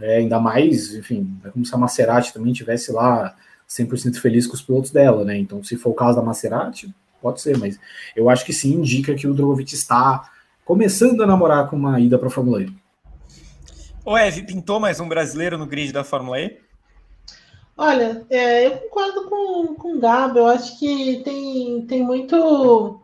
É, ainda mais, enfim, é como se a Maserati também tivesse lá 100% feliz com os pilotos dela, né? Então, se for o caso da Maserati, pode ser, mas eu acho que sim, indica que o Drogovic está começando a namorar com uma ida para a Fórmula E. O Ev, pintou mais um brasileiro no grid da Fórmula E? Olha, é, eu concordo com, com o Gabo, eu acho que tem, tem muito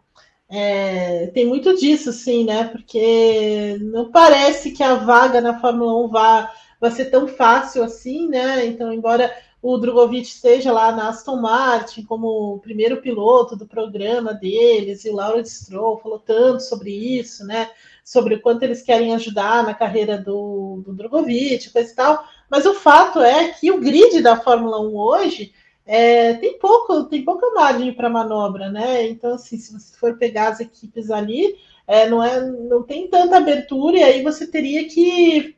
é, tem muito disso, sim, né? Porque não parece que a vaga na Fórmula 1 vá, vai ser tão fácil assim, né? Então, embora o Drogovic esteja lá na Aston Martin como o primeiro piloto do programa deles, e o Laura Stroll falou tanto sobre isso, né? Sobre o quanto eles querem ajudar na carreira do, do Drogovic, coisa e tal. Mas o fato é que o grid da Fórmula 1 hoje é, tem pouco, tem pouca margem para manobra, né? Então, assim, se você for pegar as equipes ali, é, não, é, não tem tanta abertura, e aí você teria que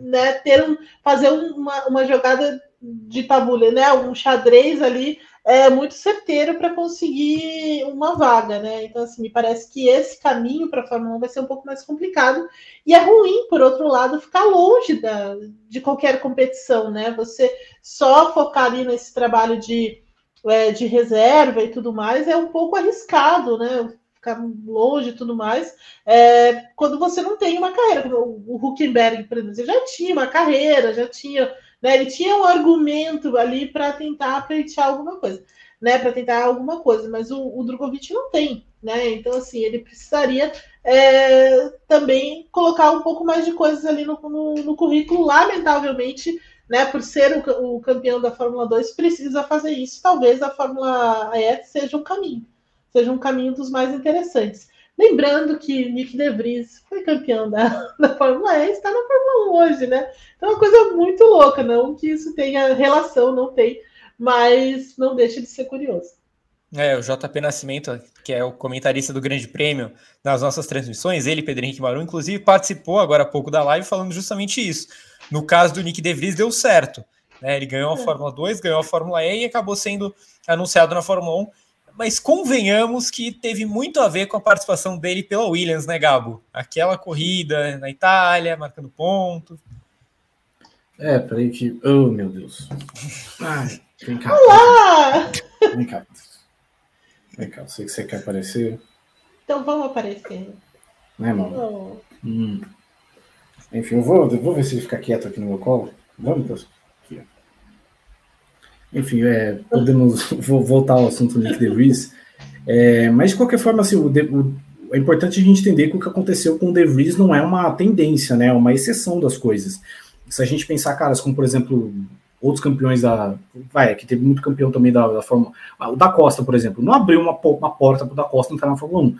né, ter um, fazer uma, uma jogada de tabule, né? Um xadrez ali é muito certeiro para conseguir uma vaga, né? Então, assim, me parece que esse caminho para a Fórmula 1 vai ser um pouco mais complicado. E é ruim, por outro lado, ficar longe da, de qualquer competição, né? Você só focar ali nesse trabalho de, é, de reserva e tudo mais é um pouco arriscado, né? Ficar longe e tudo mais. É, quando você não tem uma carreira. O Huckenberg, por exemplo, já tinha uma carreira, já tinha né? Ele tinha um argumento ali para tentar pleitear alguma coisa, né? Para tentar alguma coisa, mas o, o Drogovic não tem, né? Então, assim, ele precisaria é, também colocar um pouco mais de coisas ali no, no, no currículo, lamentavelmente. Né, por ser o, o, campeão da Fórmula 2, precisa fazer isso. Talvez a Fórmula E seja um caminho, seja um caminho dos mais interessantes. Lembrando que Nick De Vries foi campeão da, da Fórmula E está na Fórmula 1 hoje, né? Então é uma coisa muito louca, não que isso tenha relação, não tem, mas não deixa de ser curioso. É, o JP Nascimento, que é o comentarista do Grande Prêmio nas nossas transmissões, ele, Pedro Henrique Maru, inclusive participou agora há pouco da live falando justamente isso. No caso do Nick De Vries, deu certo. Né? Ele ganhou a é. Fórmula 2, ganhou a Fórmula E e acabou sendo anunciado na Fórmula 1 mas convenhamos que teve muito a ver com a participação dele pela Williams, né, Gabo? Aquela corrida na Itália, marcando ponto. É, peraí que. Oh, meu Deus. Ai, vem cá. Olá! Vem cá. Vem cá, eu sei que você quer aparecer. Então vamos aparecer. Né, mano? Hum. Enfim, eu vou, eu vou ver se ele fica quieto aqui no meu colo. Vamos, pessoal. Enfim, é, podemos voltar ao assunto do Nick DeVries. É, mas de qualquer forma, assim, o, o, é importante a gente entender que o que aconteceu com o DeVries não é uma tendência, né? É uma exceção das coisas. Se a gente pensar caras como, por exemplo, outros campeões da. Vai, que teve muito campeão também da, da Fórmula. O da Costa, por exemplo, não abriu uma, uma porta para o da Costa entrar na Fórmula 1.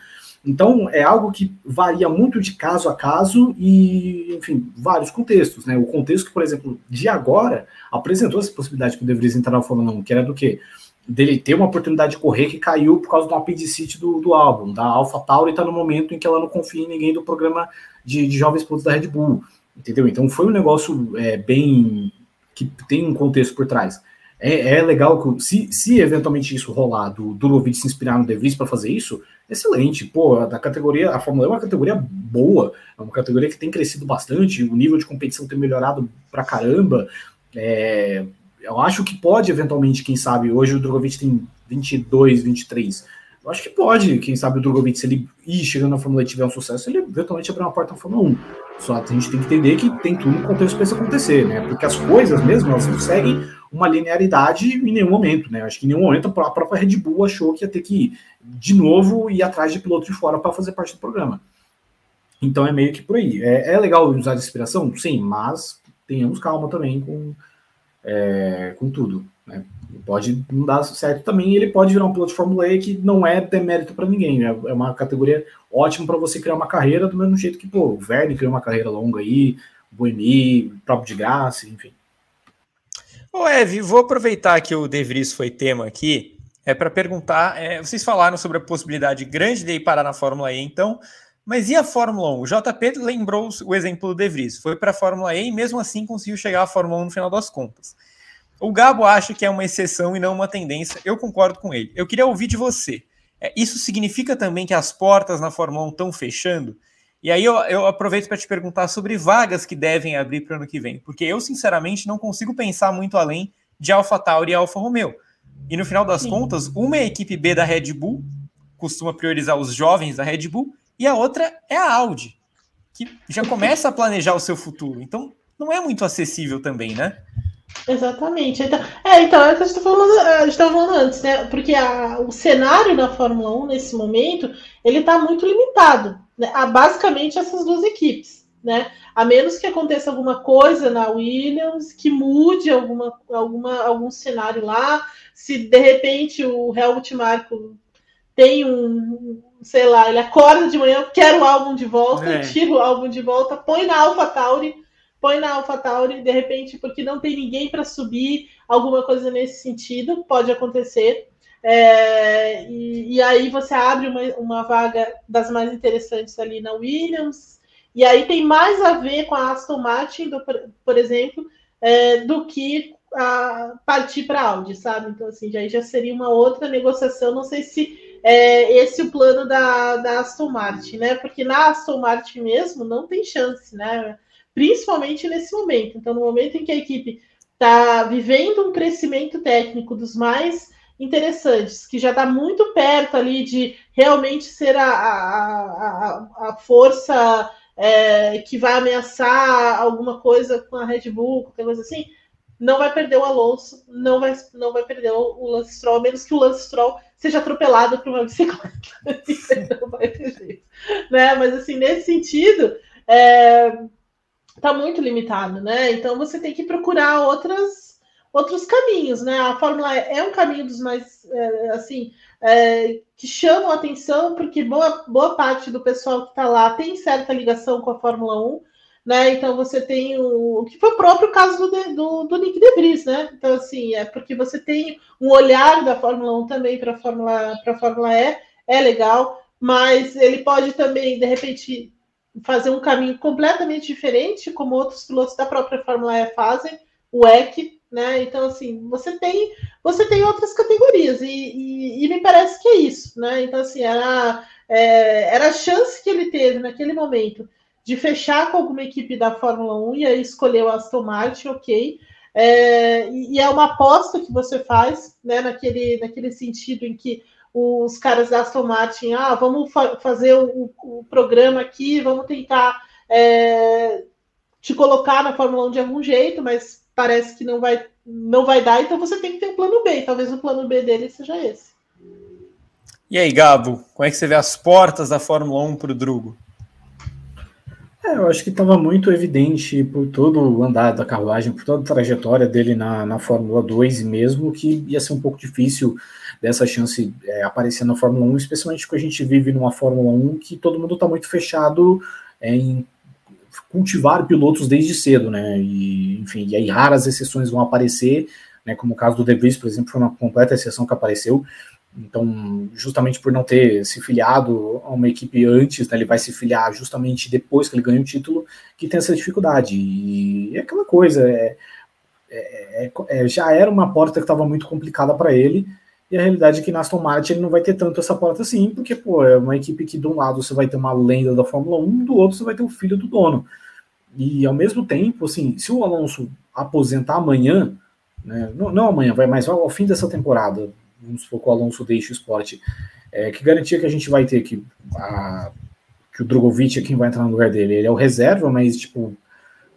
Então, é algo que varia muito de caso a caso e, enfim, vários contextos, né? O contexto que, por exemplo, de agora, apresentou essa possibilidade que o De Vries entrar na Fórmula 1, que era do quê? Dele ter uma oportunidade de correr que caiu por causa do apendicite do, do álbum, da Alpha Tauri está no momento em que ela não confia em ninguém do programa de, de jovens pilotos da Red Bull, entendeu? Então foi um negócio é, bem... que tem um contexto por trás. É, é legal que, se, se eventualmente isso rolar, do Durovic se inspirar no De Vries para fazer isso, excelente. Pô, a categoria, a Fórmula 1 é uma categoria boa, é uma categoria que tem crescido bastante, o nível de competição tem melhorado pra caramba. É, eu acho que pode, eventualmente, quem sabe, hoje o Drogovic tem 22, 23. Eu acho que pode, quem sabe, o Drogovic, se ele ir chegando na Fórmula 1 e tiver um sucesso, ele eventualmente abrir uma porta na Fórmula 1. Só a gente tem que entender que tem tudo no contexto para isso acontecer, né? Porque as coisas mesmo, elas não seguem uma linearidade em nenhum momento, né? Acho que em nenhum momento a própria Red Bull achou que ia ter que, de novo, ir atrás de piloto de fora para fazer parte do programa. Então é meio que por aí. É, é legal usar inspiração? Sim, mas tenhamos calma também com, é, com tudo. Né? Pode não dar certo também, ele pode virar um piloto de Fórmula E que não é demérito para ninguém. Né? É uma categoria ótima para você criar uma carreira, do mesmo jeito que pô, o Verne criou uma carreira longa aí, o Boemi, o próprio de graça, enfim. Ô, Ev, vou aproveitar que o De Vries foi tema aqui, é para perguntar, é, vocês falaram sobre a possibilidade grande de ir parar na Fórmula E, então, mas e a Fórmula 1? O JP lembrou o exemplo do De Vries, foi para a Fórmula E e mesmo assim conseguiu chegar à Fórmula 1 no final das contas. O Gabo acha que é uma exceção e não uma tendência, eu concordo com ele. Eu queria ouvir de você. É, isso significa também que as portas na Fórmula 1 estão fechando? E aí eu, eu aproveito para te perguntar sobre vagas que devem abrir para o ano que vem, porque eu, sinceramente, não consigo pensar muito além de AlphaTauri e Alfa Romeo. E no final das Sim. contas, uma é a equipe B da Red Bull, costuma priorizar os jovens da Red Bull, e a outra é a Audi, que já começa a planejar o seu futuro. Então, não é muito acessível também, né? Exatamente. Então, é, então, é o que a gente estava falando, falando, antes, né? Porque a, o cenário na Fórmula 1, nesse momento, ele está muito limitado né, a basicamente essas duas equipes. Né? A menos que aconteça alguma coisa na Williams, que mude alguma, alguma, algum cenário lá, se de repente o Helmut Marko tem um, sei lá, ele acorda de manhã, quer o álbum de volta, é. tira o álbum de volta, põe na AlphaTauri, põe na AlphaTauri, de repente, porque não tem ninguém para subir, alguma coisa nesse sentido, pode acontecer. É, e, e, aí você abre uma, uma vaga das mais interessantes ali na Williams, e aí tem mais a ver com a Aston Martin, do, por exemplo, é, do que a partir para Audi, sabe? Então, assim, já, já seria uma outra negociação. Não sei se é esse o plano da, da Aston Martin, né? Porque na Aston Martin mesmo não tem chance, né? Principalmente nesse momento. Então, no momento em que a equipe está vivendo um crescimento técnico dos mais interessantes, que já está muito perto ali de realmente ser a, a, a, a força é, que vai ameaçar alguma coisa com a Red Bull, qualquer coisa assim, não vai perder o Alonso, não vai, não vai perder o, Lance Stroll, menos que o Lance Stroll seja atropelado por uma bicicleta. não vai ter jeito. Né? Mas assim, nesse sentido, é, tá muito limitado, né? Então você tem que procurar outras outros caminhos, né? A Fórmula é um caminho dos mais, é, assim, é, que chamam a atenção, porque boa, boa parte do pessoal que está lá tem certa ligação com a Fórmula 1, né? Então você tem o, o que foi o próprio caso do, do, do Nick De Vries, né? Então, assim, é porque você tem um olhar da Fórmula 1 também para a Fórmula, Fórmula E, é legal, mas ele pode também, de repente, fazer um caminho completamente diferente, como outros pilotos da própria Fórmula E fazem, o EC, né? Então, assim, você tem você tem outras categorias, e, e, e me parece que é isso, né? Então, assim, era, é, era a chance que ele teve naquele momento de fechar com alguma equipe da Fórmula 1 e aí escolheu a Aston Martin, ok. É, e é uma aposta que você faz, né, naquele, naquele sentido em que os caras da Aston Martin, ah, vamos fa fazer o, o, programa aqui, vamos tentar é, te colocar na Fórmula 1 de algum jeito, mas parece que não vai, não vai dar, então você tem que ter um plano B. Talvez o plano B dele seja esse. E aí, Gabo, como é que você vê as portas da Fórmula 1 para o Drugo? É, eu acho que estava muito evidente por todo o andar da carruagem, por toda a trajetória dele na, na Fórmula 2 mesmo, que ia ser um pouco difícil dessa chance é, aparecer na Fórmula 1, especialmente porque a gente vive numa Fórmula 1 que todo mundo está muito fechado é, em cultivar pilotos desde cedo, né? E, enfim, e aí raras exceções vão aparecer, né? Como o caso do De Vries, por exemplo, foi uma completa exceção que apareceu. Então, justamente por não ter se filiado a uma equipe antes, né, ele vai se filiar justamente depois que ele ganha o título, que tem essa dificuldade. E é aquela coisa, é, é, é, é já era uma porta que estava muito complicada para ele, e a realidade é que na Aston Martin ele não vai ter tanto essa porta assim, porque, pô, é uma equipe que de um lado você vai ter uma lenda da Fórmula 1, do outro você vai ter o filho do dono. E ao mesmo tempo, assim, se o Alonso aposentar amanhã, né, não, não amanhã, vai mais ao fim dessa temporada, vamos supor que o Alonso deixe o esporte, é, que garantia que a gente vai ter que a que o Drogovic é quem vai entrar no lugar dele. Ele é o reserva, mas, tipo,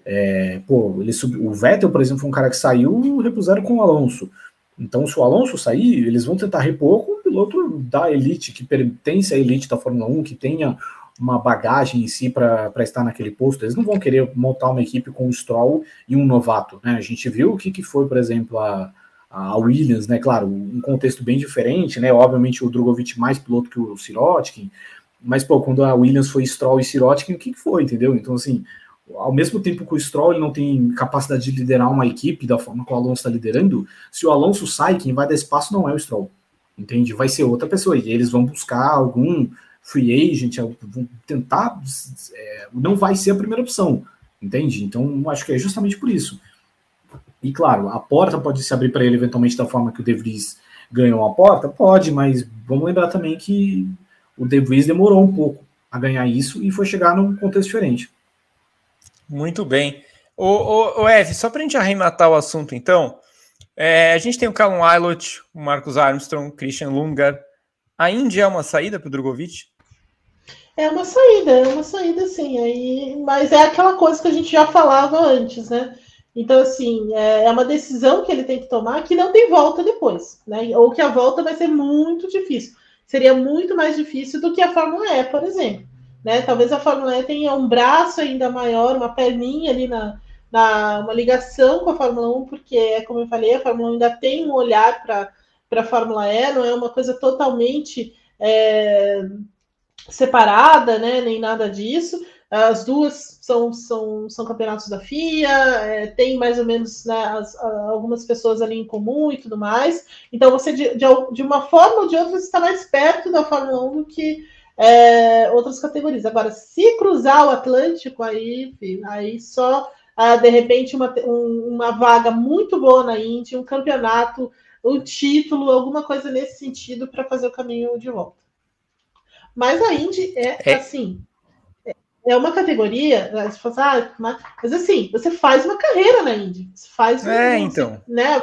é, pô, ele sub... o Vettel, por exemplo, foi um cara que saiu e repuseram com o Alonso. Então, se o Alonso sair, eles vão tentar repor com o piloto da elite, que pertence à elite da Fórmula 1, que tenha uma bagagem em si para estar naquele posto. Eles não vão querer montar uma equipe com um Stroll e um novato. Né? A gente viu o que, que foi, por exemplo, a, a Williams, né? Claro, um contexto bem diferente, né? Obviamente o Drogovic mais piloto que o Sirotkin, mas pô, quando a Williams foi Stroll e Sirotkin, o que, que foi, entendeu? Então, assim, ao mesmo tempo que o Stroll ele não tem capacidade de liderar uma equipe da forma que o Alonso está liderando, se o Alonso sai, quem vai dar espaço não é o Stroll, entende? Vai ser outra pessoa, e eles vão buscar algum free agent, vão tentar, é, não vai ser a primeira opção, entende? Então, acho que é justamente por isso. E claro, a porta pode se abrir para ele eventualmente da forma que o De Vries ganhou a porta? Pode, mas vamos lembrar também que o De Vries demorou um pouco a ganhar isso e foi chegar num contexto diferente. Muito bem. O, o, o Eve, só para a gente arrematar o assunto, então, é, a gente tem o Callum Aylott, o Marcos Armstrong, Christian Lungar. A Índia é uma saída para o Drogovic? É uma saída, é uma saída, sim. Aí, mas é aquela coisa que a gente já falava antes, né? Então, assim, é, é uma decisão que ele tem que tomar que não tem volta depois, né? Ou que a volta vai ser muito difícil. Seria muito mais difícil do que a Fórmula E, por exemplo. Né? Talvez a Fórmula E tenha um braço ainda maior, uma perninha ali na, na uma ligação com a Fórmula 1, porque, como eu falei, a Fórmula 1 ainda tem um olhar para a Fórmula E, não é uma coisa totalmente é, separada, né? Nem nada disso. As duas são, são, são campeonatos da FIA, é, tem mais ou menos né, as, algumas pessoas ali em comum e tudo mais. Então, você, de, de, de uma forma ou de outra, está mais perto da Fórmula 1 do que é, outras categorias. Agora, se cruzar o Atlântico, aí, aí só ah, de repente uma, um, uma vaga muito boa na Indy, um campeonato, um título, alguma coisa nesse sentido para fazer o caminho de volta. Mas a Indy é, é. assim. É uma categoria, né, você fala, assim, ah, mas assim, você faz uma carreira na Indy. Você faz é, então. né?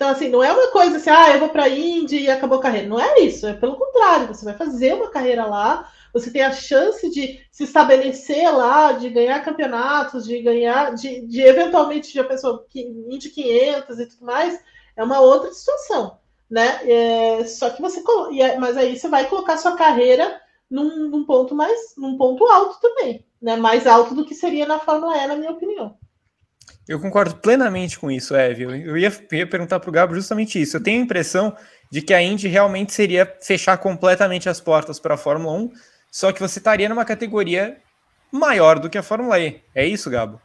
Então, assim, não é uma coisa assim, ah, eu vou para a Indy e acabou a carreira. Não é isso, é pelo contrário, você vai fazer uma carreira lá, você tem a chance de se estabelecer lá, de ganhar campeonatos, de ganhar, de, de eventualmente já pessoa Indy 500 e tudo mais, é uma outra situação, né? É, só que você, é, mas aí você vai colocar sua carreira num, num ponto mais, num ponto alto também, né? Mais alto do que seria na Fórmula E, na minha opinião. Eu concordo plenamente com isso, Eve. Eu ia, ia perguntar para o Gabo justamente isso. Eu tenho a impressão de que a Indy realmente seria fechar completamente as portas para a Fórmula 1, só que você estaria numa categoria maior do que a Fórmula E. É isso, Gabo?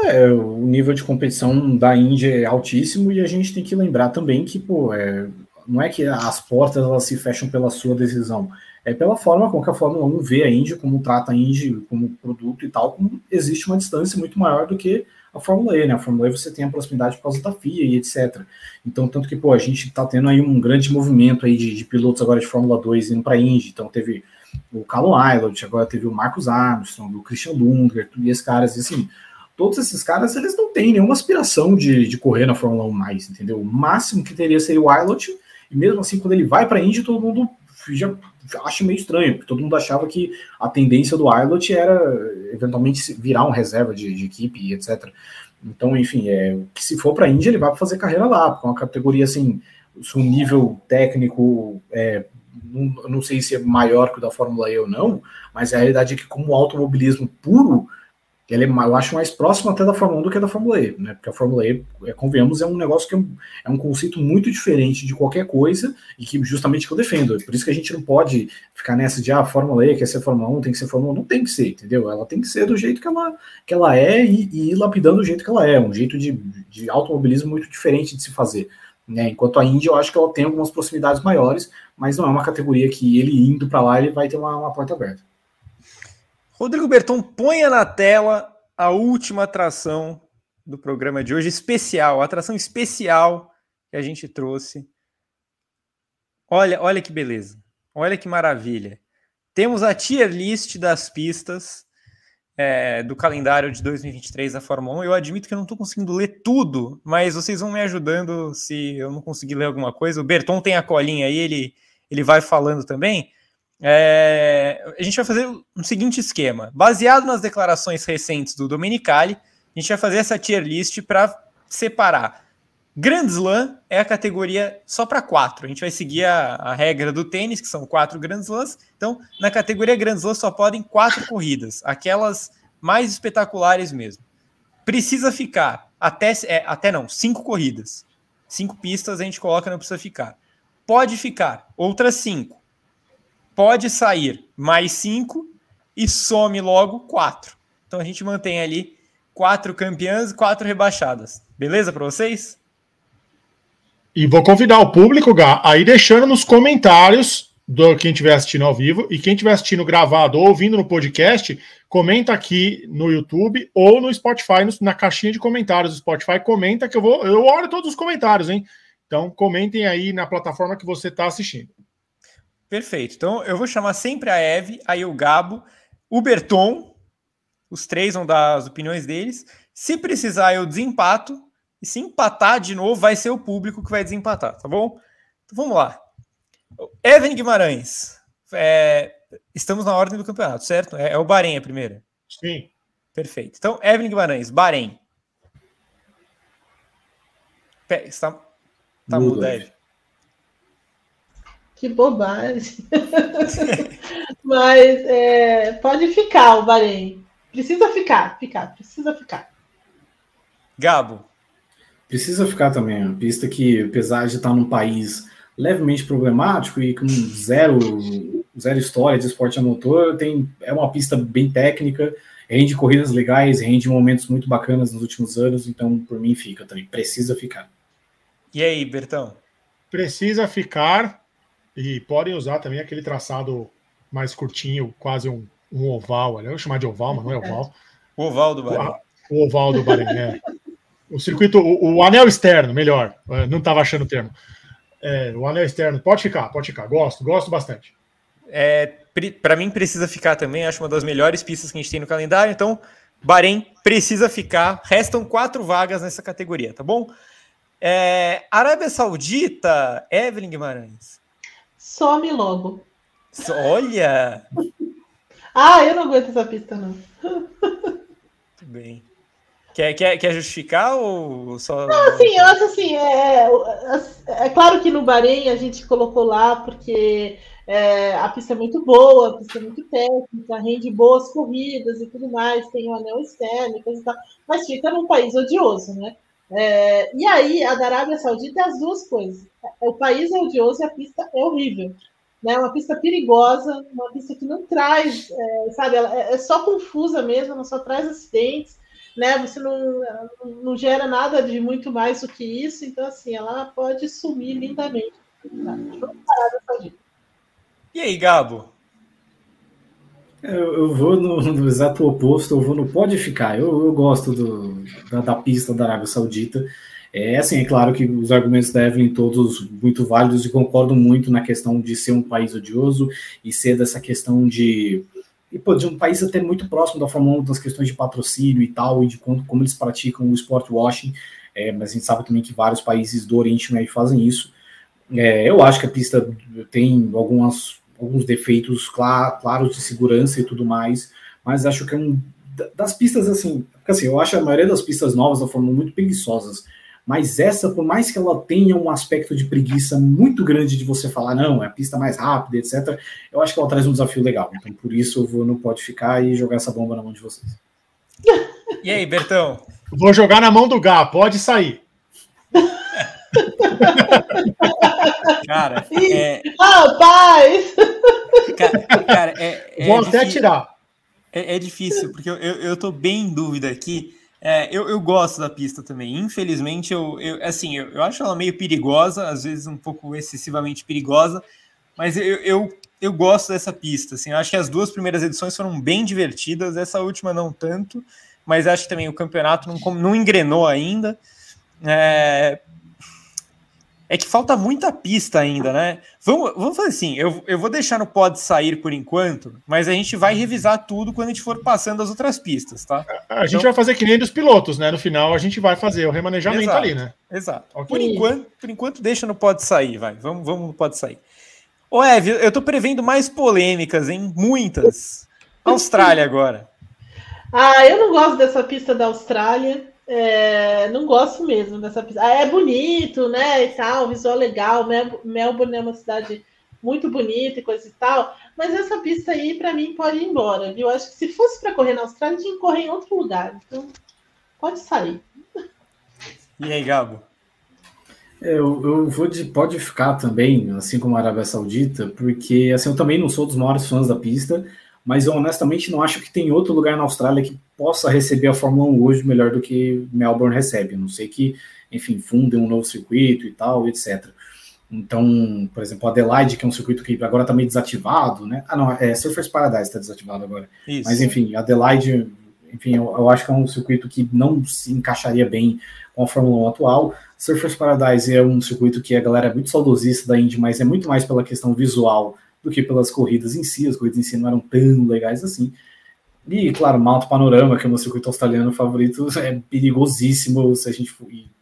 É, o nível de competição da Indy é altíssimo e a gente tem que lembrar também que, pô, é, não é que as portas elas se fecham pela sua decisão, é pela forma com que a Fórmula 1 vê a Indy, como trata a Indy como produto e tal, como existe uma distância muito maior do que a Fórmula E, né? A Fórmula E você tem a proximidade por causa da FIA e etc. Então, tanto que, pô, a gente tá tendo aí um grande movimento aí de, de pilotos agora de Fórmula 2 indo para Indy. Então, teve o Callum Aylott, agora teve o Marcus Armstrong, o Christian Lundgren, e esses caras, e assim, todos esses caras, eles não têm nenhuma aspiração de, de correr na Fórmula 1 mais, entendeu? O máximo que teria seria o Aylott, e mesmo assim, quando ele vai para Indy, todo mundo já acha meio estranho, porque todo mundo achava que a tendência do Aylott era eventualmente virar um reserva de, de equipe etc. Então, enfim, é, que se for para a Índia, ele vai fazer carreira lá, com uma categoria assim, um nível técnico, é, não, não sei se é maior que o da Fórmula E ou não, mas a realidade é que, como automobilismo puro, ele é, eu acho mais próximo até da Fórmula 1 do que da Fórmula E, né? Porque a Fórmula E, é, convenhamos, é um negócio que é um, é um, conceito muito diferente de qualquer coisa e que justamente que eu defendo. Por isso que a gente não pode ficar nessa de ah, a Fórmula E quer ser Fórmula 1, tem que ser Fórmula 1. Não tem que ser, entendeu? Ela tem que ser do jeito que ela, que ela é e, e ir lapidando do jeito que ela é. Um jeito de, de automobilismo muito diferente de se fazer. Né? Enquanto a Índia, eu acho que ela tem algumas proximidades maiores, mas não é uma categoria que ele indo para lá, ele vai ter uma, uma porta aberta. Rodrigo Berton, ponha na tela a última atração do programa de hoje, especial, atração especial que a gente trouxe. Olha, olha que beleza. Olha que maravilha. Temos a tier list das pistas é, do calendário de 2023 da Fórmula 1. Eu admito que eu não estou conseguindo ler tudo, mas vocês vão me ajudando se eu não conseguir ler alguma coisa. O Berton tem a colinha aí, ele, ele vai falando também. É, a gente vai fazer um seguinte esquema. Baseado nas declarações recentes do Domenicali, a gente vai fazer essa tier list para separar. Grand Slam é a categoria só para quatro. A gente vai seguir a, a, regra do tênis, que são quatro Grand Slams. Então, na categoria Grand Slam só podem quatro corridas, aquelas mais espetaculares mesmo. Precisa ficar até, é, até não, cinco corridas. Cinco pistas a gente coloca, não precisa ficar. Pode ficar outras cinco. Pode sair mais cinco e some logo quatro. Então a gente mantém ali quatro campeãs e quatro rebaixadas. Beleza para vocês? E vou convidar o público, Gá, aí deixando nos comentários do quem estiver assistindo ao vivo e quem estiver assistindo gravado ou ouvindo no podcast, comenta aqui no YouTube ou no Spotify, na caixinha de comentários do Spotify, comenta que eu vou, eu olho todos os comentários, hein? Então comentem aí na plataforma que você está assistindo. Perfeito. Então eu vou chamar sempre a Eve, aí o Gabo, o Berton, os três vão dar as opiniões deles. Se precisar, eu desempato. E se empatar de novo, vai ser o público que vai desempatar, tá bom? Então vamos lá. Evan Guimarães. É, estamos na ordem do campeonato, certo? É, é o Bahrein a primeira? Sim. Perfeito. Então, Evan Guimarães, Bahrein. Está, tá mudo, Evan. Que bobagem. Mas é, pode ficar o Bahrein. Precisa ficar, ficar, precisa ficar. Gabo. Precisa ficar também. Uma pista que, apesar de estar num país levemente problemático e com zero, zero história de esporte a motor, tem, é uma pista bem técnica, rende corridas legais, rende momentos muito bacanas nos últimos anos, então por mim fica também. Precisa ficar. E aí, Bertão? Precisa ficar e podem usar também aquele traçado mais curtinho, quase um, um oval. Eu vou chamar de oval, mas não é oval. O oval do Bahrein. O, o oval do Bahrein, é. O circuito, o, o, anel externo, melhor. Não estava achando o termo. É, o anel externo, pode ficar, pode ficar. Gosto, gosto bastante. É, Para mim, precisa ficar também. Acho uma das melhores pistas que a gente tem no calendário. Então, Bahrein precisa ficar. Restam quatro vagas nessa categoria, tá bom? É, Arábia Saudita, Evelyn Guimarães. Some logo. Olha! ah, eu não aguento essa pista, não. Muito bem. Quer, quer, quer justificar ou só. Não, assim, eu acho assim, é, é, é claro que no Bahrein a gente colocou lá porque é, a pista é muito boa, a pista é muito técnica, rende boas corridas e tudo mais, tem o um anel externo e coisa e tal, mas fica num país odioso, né? É, e aí, a da Arábia Saudita é as duas coisas. O país é odioso e a pista é horrível. Né? Uma pista perigosa, uma pista que não traz, é, sabe, ela é, é só confusa mesmo, não só traz acidentes né? Você não, não gera nada de muito mais do que isso, então assim, ela pode sumir lindamente. E aí, Gabo? Eu, eu vou no, no, exato oposto, eu vou no pode ficar. Eu, eu gosto do, da, da, pista da Arábia Saudita. É assim, é claro que os argumentos devem todos muito válidos e concordo muito na questão de ser um país odioso e ser dessa questão de e pô, de um país até muito próximo da Fórmula 1, das questões de patrocínio e tal, e de como, como eles praticam o sport washing, é, mas a gente sabe também que vários países do Oriente Médio fazem isso. É, eu acho que a pista tem algumas, alguns defeitos clar, claros de segurança e tudo mais, mas acho que é um das pistas assim, assim, eu acho a maioria das pistas novas da Fórmula 1 muito preguiçosas. Mas essa, por mais que ela tenha um aspecto de preguiça muito grande de você falar, não, é a pista mais rápida, etc., eu acho que ela traz um desafio legal. Então, por isso, eu vou, não pode ficar e jogar essa bomba na mão de vocês. E aí, Bertão? Vou jogar na mão do Gá, pode sair. cara, é... Rapaz! Cara, cara é, é Vou até tirar. É, é, difícil, porque eu, eu, eu tô bem em dúvida aqui é, eu, eu gosto da pista também. Infelizmente, eu, eu assim, eu, eu acho ela meio perigosa, às vezes um pouco excessivamente perigosa, mas eu, eu, eu gosto dessa pista. Assim, eu acho que as duas primeiras edições foram bem divertidas, essa última não tanto, mas acho que também o campeonato não, não engrenou ainda. É, é que falta muita pista ainda, né? Vamos, vamos fazer assim: eu, eu vou deixar no pod sair por enquanto, mas a gente vai revisar tudo quando a gente for passando as outras pistas, tá? A, a gente então... vai fazer que nem dos pilotos, né? No final a gente vai fazer o remanejamento exato, ali, né? Exato. Okay. Por, enquanto, por enquanto, deixa no pod sair, vai. Vamos, vamos no pod sair. Ô, Ev, eu tô prevendo mais polêmicas, hein? Muitas. Austrália agora. Ah, eu não gosto dessa pista da Austrália. É, não gosto mesmo dessa pista. Ah, é bonito, né? E tal, visual legal. Melbourne é uma cidade muito bonita e coisa e tal. Mas essa pista aí, para mim, pode ir embora, viu? Acho que se fosse para correr na Austrália, tinha que correr em outro lugar. Então, pode sair. E aí, Gabo? É, eu, eu vou de pode ficar também, assim como a Arábia Saudita, porque assim, eu também não sou dos maiores fãs da pista, mas eu honestamente não acho que tem outro lugar na Austrália que possa receber a Fórmula 1 hoje melhor do que Melbourne recebe. A não sei que, enfim, fundem um novo circuito e tal, etc. Então, por exemplo, Adelaide, que é um circuito que agora está meio desativado, né? Ah, não, é Surfers Paradise está desativado agora. Isso. Mas, enfim, Adelaide, enfim, eu, eu, acho que é um circuito que não se encaixaria bem com a Fórmula 1 atual. Surfers Paradise é um circuito que a galera é muito saudosista da Indy, mas é muito mais pela questão visual do que pelas corridas em si. As corridas em si não eram tão legais assim. E, claro, Malta Panorama, que é o meu circuito australiano favorito, é perigosíssimo se a gente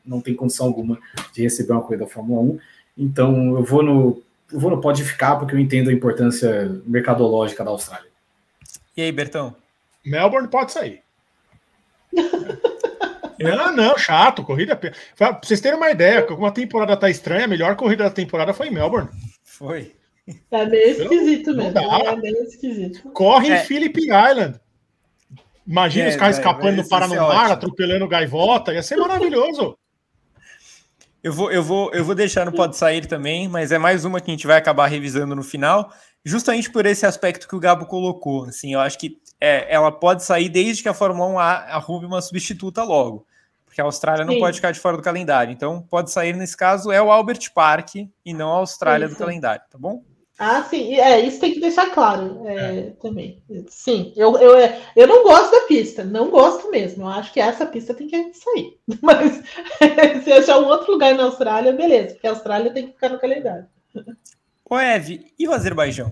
não tem condição alguma de receber uma corrida da Fórmula 1. Então eu vou no, eu vou no pode ficar porque eu entendo a importância mercadológica da Austrália. E aí, Bertão? Melbourne pode sair. não, não, chato, corrida. Pra vocês terem uma ideia, como a temporada tá estranha, a melhor corrida da temporada foi em Melbourne. Foi. Tá meio esquisito mesmo. Tá meio esquisito. Corre é. em Phillip Island. Imagina é, os caras escapando no Paraná, atropelando gaivota, ia ser maravilhoso. Eu vou, eu vou, eu vou deixar no Pode Sair também, mas é mais uma que a gente vai acabar revisando no final, justamente por esse aspecto que o Gabo colocou. Assim, eu acho que é, ela pode sair desde que a Fórmula 1 arrume uma substituta logo, porque a Austrália não Sim. pode ficar de fora do calendário. Então, pode sair nesse caso é o Albert Park e não a Austrália do calendário, tá bom? Ah, sim, é, isso tem que deixar claro é, é. também. Sim, eu, eu, eu não gosto da pista, não gosto mesmo. Eu acho que essa pista tem que sair. Mas se achar um outro lugar na Austrália, beleza, porque a Austrália tem que ficar no calendário. O Eve, e o Azerbaijão?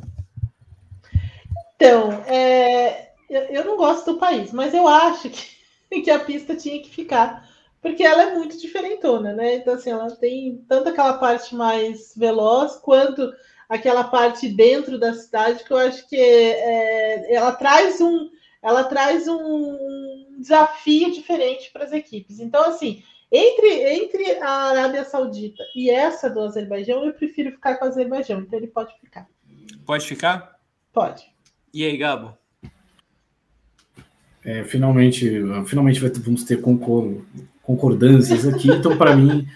Então, é, eu, eu não gosto do país, mas eu acho que, que a pista tinha que ficar porque ela é muito diferentona, né? Então, assim, ela tem tanto aquela parte mais veloz quanto aquela parte dentro da cidade que eu acho que é, ela traz um ela traz um desafio diferente para as equipes. Então, assim, entre, entre a Arábia Saudita e essa do Azerbaijão, eu prefiro ficar com o Azerbaijão, então ele pode ficar. Pode ficar? Pode. E aí, Gabo? É, finalmente, finalmente vamos ter concordâncias aqui, então para mim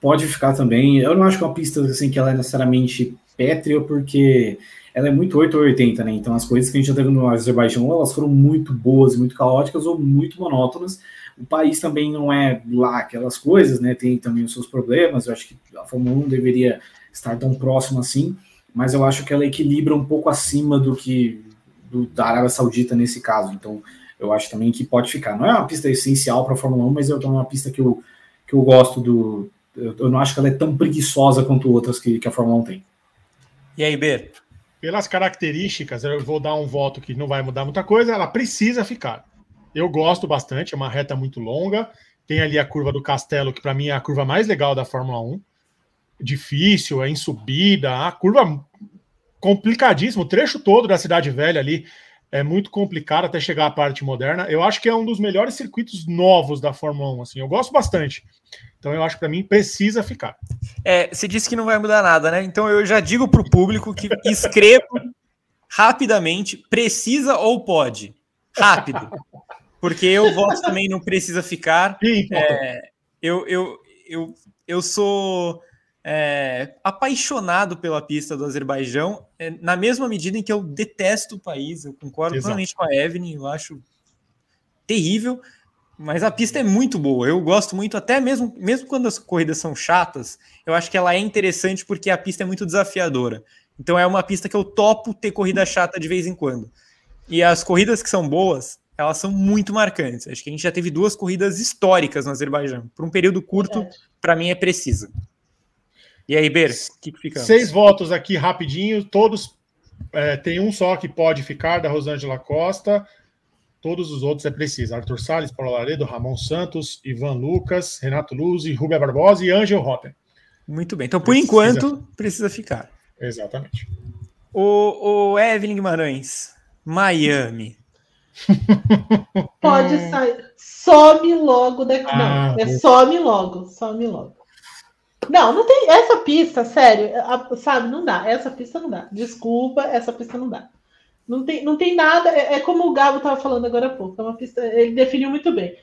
pode ficar também. Eu não acho que é uma pista assim que ela é necessariamente pétrea, porque ela é muito 8 ou 80, né? Então as coisas que a gente já teve no Azerbaijão, elas foram muito boas, muito caóticas ou muito monótonas. O país também não é lá aquelas coisas, né? Tem também os seus problemas. Eu acho que a Fórmula 1 deveria estar tão próximo assim, mas eu acho que ela equilibra um pouco acima do que do, da Arábia Saudita nesse caso. Então eu acho também que pode ficar. Não é uma pista essencial para a Fórmula 1, mas eu é uma pista que eu, que eu gosto do, eu, não acho que ela é tão preguiçosa quanto outras que, que a Fórmula 1 tem. E aí, B? Pelas características, eu vou dar um voto que não vai mudar muita coisa, ela precisa ficar. Eu gosto bastante, é uma reta muito longa. Tem ali a curva do Castelo, que para mim é a curva mais legal da Fórmula 1. Difícil, é em subida, a curva complicadíssima, o trecho todo da Cidade Velha ali é muito complicado até chegar à parte moderna. Eu acho que é um dos melhores circuitos novos da Fórmula 1, assim. Eu gosto bastante. Então eu acho que para mim precisa ficar. É, você disse que não vai mudar nada, né? Então eu já digo para o público que escreva rapidamente, precisa ou pode. Rápido. Porque eu voto também não precisa ficar. É, eu, eu, eu, eu sou é, apaixonado pela pista do Azerbaijão, é, na mesma medida em que eu detesto o país. Eu concordo plenamente com a Evelyn, eu acho terrível. Mas a pista é muito boa. Eu gosto muito, até mesmo, mesmo quando as corridas são chatas, eu acho que ela é interessante porque a pista é muito desafiadora. Então é uma pista que eu topo ter corrida chata de vez em quando. E as corridas que são boas, elas são muito marcantes. Acho que a gente já teve duas corridas históricas no Azerbaijão. Por um período curto, para mim é precisa. E aí, Ber, o que, que fica? Seis votos aqui rapidinho, todos. É, tem um só que pode ficar, da Rosângela Costa. Todos os outros é preciso. Arthur Salles, Paulo Laredo, Ramon Santos, Ivan Lucas, Renato Luz, Rubia Barbosa e Ângelo Rotten. Muito bem. Então, por precisa. enquanto, precisa ficar. Exatamente. O, o Evelyn Guimarães, Miami. Pode sair. Some logo daqui. Ah, não, é some logo, some logo. Não, não tem. Essa pista, sério, sabe, não dá. Essa pista não dá. Desculpa, essa pista não dá. Não tem, não tem nada. É, é como o Gabo estava falando agora há pouco. É uma pista. Ele definiu muito bem.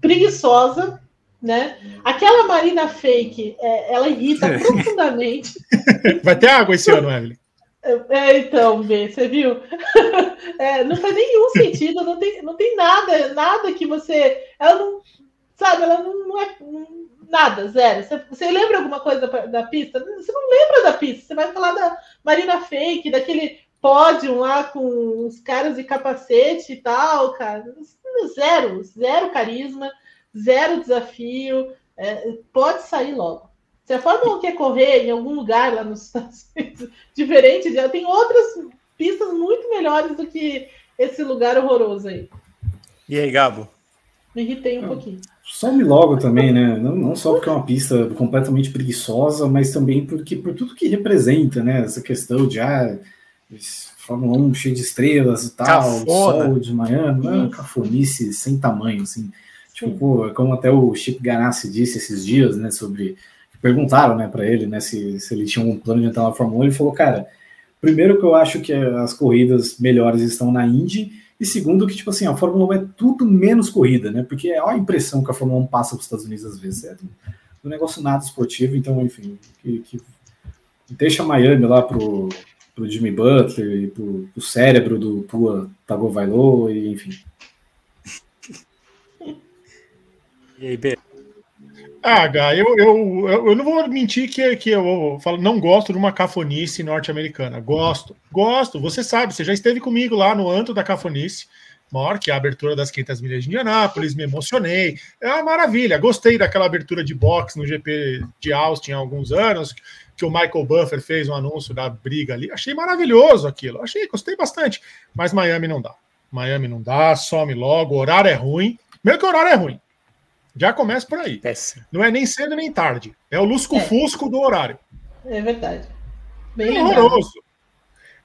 Preguiçosa, né? Aquela Marina fake, é, ela irrita profundamente. Vai ter água esse ano, Evelyn. É, então, B, você viu? É, não faz nenhum sentido, não tem, não tem nada, nada que você. Ela não. Sabe, ela não, não é. Nada, zero. Você, você, lembra alguma coisa da pista? Você não lembra da pista. Você vai falar da Marina Fake, daquele pódio lá com os caras de capacete e tal, cara. Zero, zero carisma, zero desafio. É, pode sair logo. Se a Fórmula 1 quer correr em algum lugar lá nos Estados Unidos, diferente, de, tem outras pistas muito melhores do que esse lugar horroroso aí. E aí, Gabo? Me irritei um pouquinho. Some logo também, né? Não, não só porque é uma pista completamente preguiçosa, mas também porque por tudo que representa, né? Essa questão de ah, Fórmula 1 cheio de estrelas e tal, Cafona. sol de manhã, não, cafonice sem tamanho, assim. Tipo, pô, como até o Chip Ganassi disse esses dias, né, sobre perguntaram, né, para ele, né, se, se ele tinha um plano de entrar na Fórmula 1, ele falou, cara, primeiro que eu acho que as corridas melhores estão na Indy, e segundo que, tipo assim, a Fórmula 1 é tudo menos corrida, né, porque é a impressão que a Fórmula 1 passa para os Estados Unidos às vezes, é um negócio nada esportivo, então, enfim, que, que deixa Miami lá pro, pro Jimmy Butler e pro, pro cérebro do Tua Tagovailoa, e enfim. E aí, Beto? Ah, Gá, eu, eu, eu não vou mentir que, que eu falo, não gosto de uma cafonice norte-americana. Gosto, gosto. Você sabe, você já esteve comigo lá no Anto da Cafonice, maior que a abertura das 500 milhas de Indianápolis, me emocionei. É uma maravilha. Gostei daquela abertura de boxe no GP de Austin há alguns anos, que o Michael Buffer fez um anúncio da briga ali. Achei maravilhoso aquilo. Achei, gostei bastante. Mas Miami não dá. Miami não dá, some logo, o horário é ruim. Mesmo que o horário é ruim. Já começa por aí. Péssimo. Não é nem cedo nem tarde. É o lusco-fusco é. do horário. É verdade. Bem é horroroso.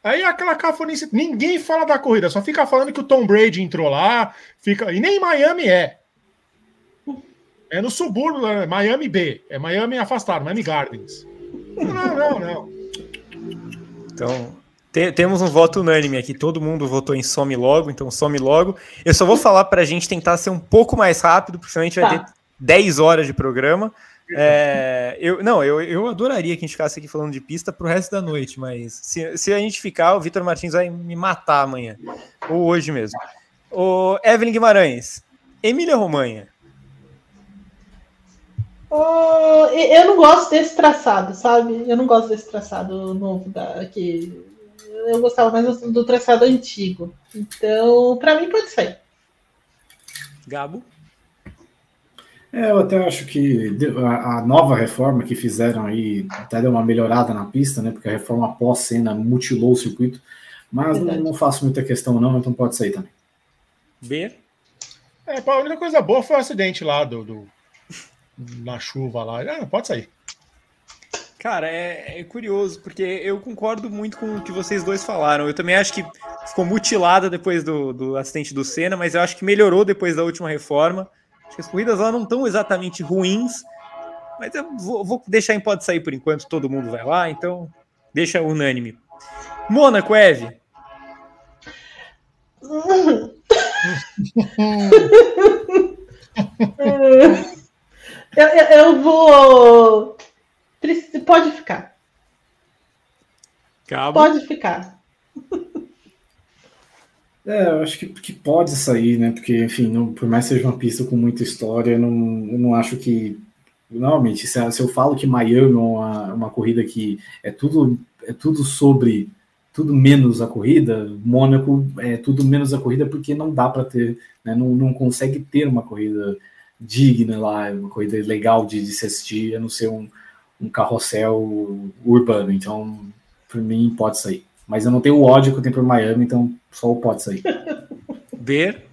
Aí aquela cafonice. Ninguém fala da corrida, só fica falando que o Tom Brady entrou lá. Fica... E nem Miami é. É no subúrbio, é Miami B. É Miami afastado, Miami Gardens. Não, não, não. Então, te, temos um voto unânime aqui. Todo mundo votou em some logo, então some logo. Eu só vou falar para a gente tentar ser um pouco mais rápido, porque senão a gente tá. vai ter 10 horas de programa. É, eu, não, eu, eu adoraria que a gente ficasse aqui falando de pista pro resto da noite, mas se, se a gente ficar, o Vitor Martins vai me matar amanhã, ou hoje mesmo. O Evelyn Guimarães, Emília Romanha. Uh, eu não gosto desse traçado, sabe? Eu não gosto desse traçado novo da, que eu gostava mais do, do traçado antigo. Então, para mim, pode sair. Gabo? É, eu até acho que a, nova reforma que fizeram aí até deu uma melhorada na pista, né? Porque a reforma pós-cena mutilou o circuito. Mas não, não, faço muita questão, não, então pode sair também. B? É, a única coisa boa foi o acidente lá do, do na chuva lá. É, pode sair. Cara, é, é, curioso, porque eu concordo muito com o que vocês dois falaram. Eu também acho que ficou mutilada depois do, do acidente do Senna, mas eu acho que melhorou depois da última reforma. Acho que as corridas lá não estão exatamente ruins, mas eu vou, vou, deixar em pode sair por enquanto, todo mundo vai lá, então deixa unânime. Mônaco, Eve. eu, eu, eu vou Pode ficar. Cabo. Pode ficar. É, eu acho que, que pode sair, né? Porque, enfim, não, por mais que seja uma pista com muita história, eu não, eu não acho que. Normalmente, se, se eu falo que Miami é uma, uma corrida que é tudo, é tudo sobre tudo menos a corrida, Mônaco é tudo menos a corrida porque não dá para ter, né, não, não consegue ter uma corrida digna lá, uma corrida legal de, de se assistir, a não ser um, um carrossel urbano. Então, por mim, pode sair. Mas eu não tenho o ódio que eu tenho por Miami, então só pode sair. Ver.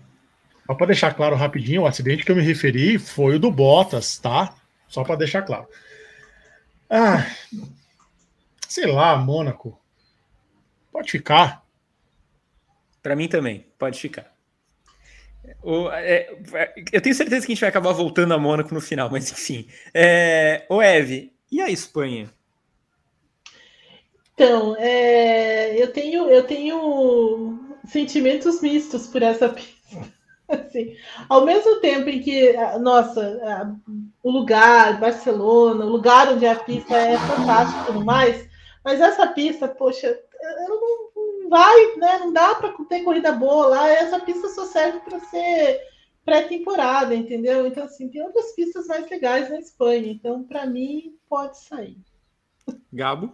Só para deixar claro rapidinho, o acidente que eu me referi foi o do Bottas, tá? Só para deixar claro. Ah, sei lá, Mônaco. Pode ficar. Para mim também, pode ficar. O, é, eu tenho certeza que a gente vai acabar voltando a Mônaco no final, mas enfim. É, o Eve, e a Espanha? Então, é, eu tenho eu tenho sentimentos mistos por essa pista. Assim, ao mesmo tempo em que, nossa, o lugar, Barcelona, o lugar onde a pista é fantástica e tudo mais, mas essa pista, poxa, ela não, não vai, né? Não dá para ter corrida boa lá. Essa pista só serve para ser pré-temporada, entendeu? Então, assim, tem outras pistas mais legais na Espanha. Então, para mim, pode sair. Gabo?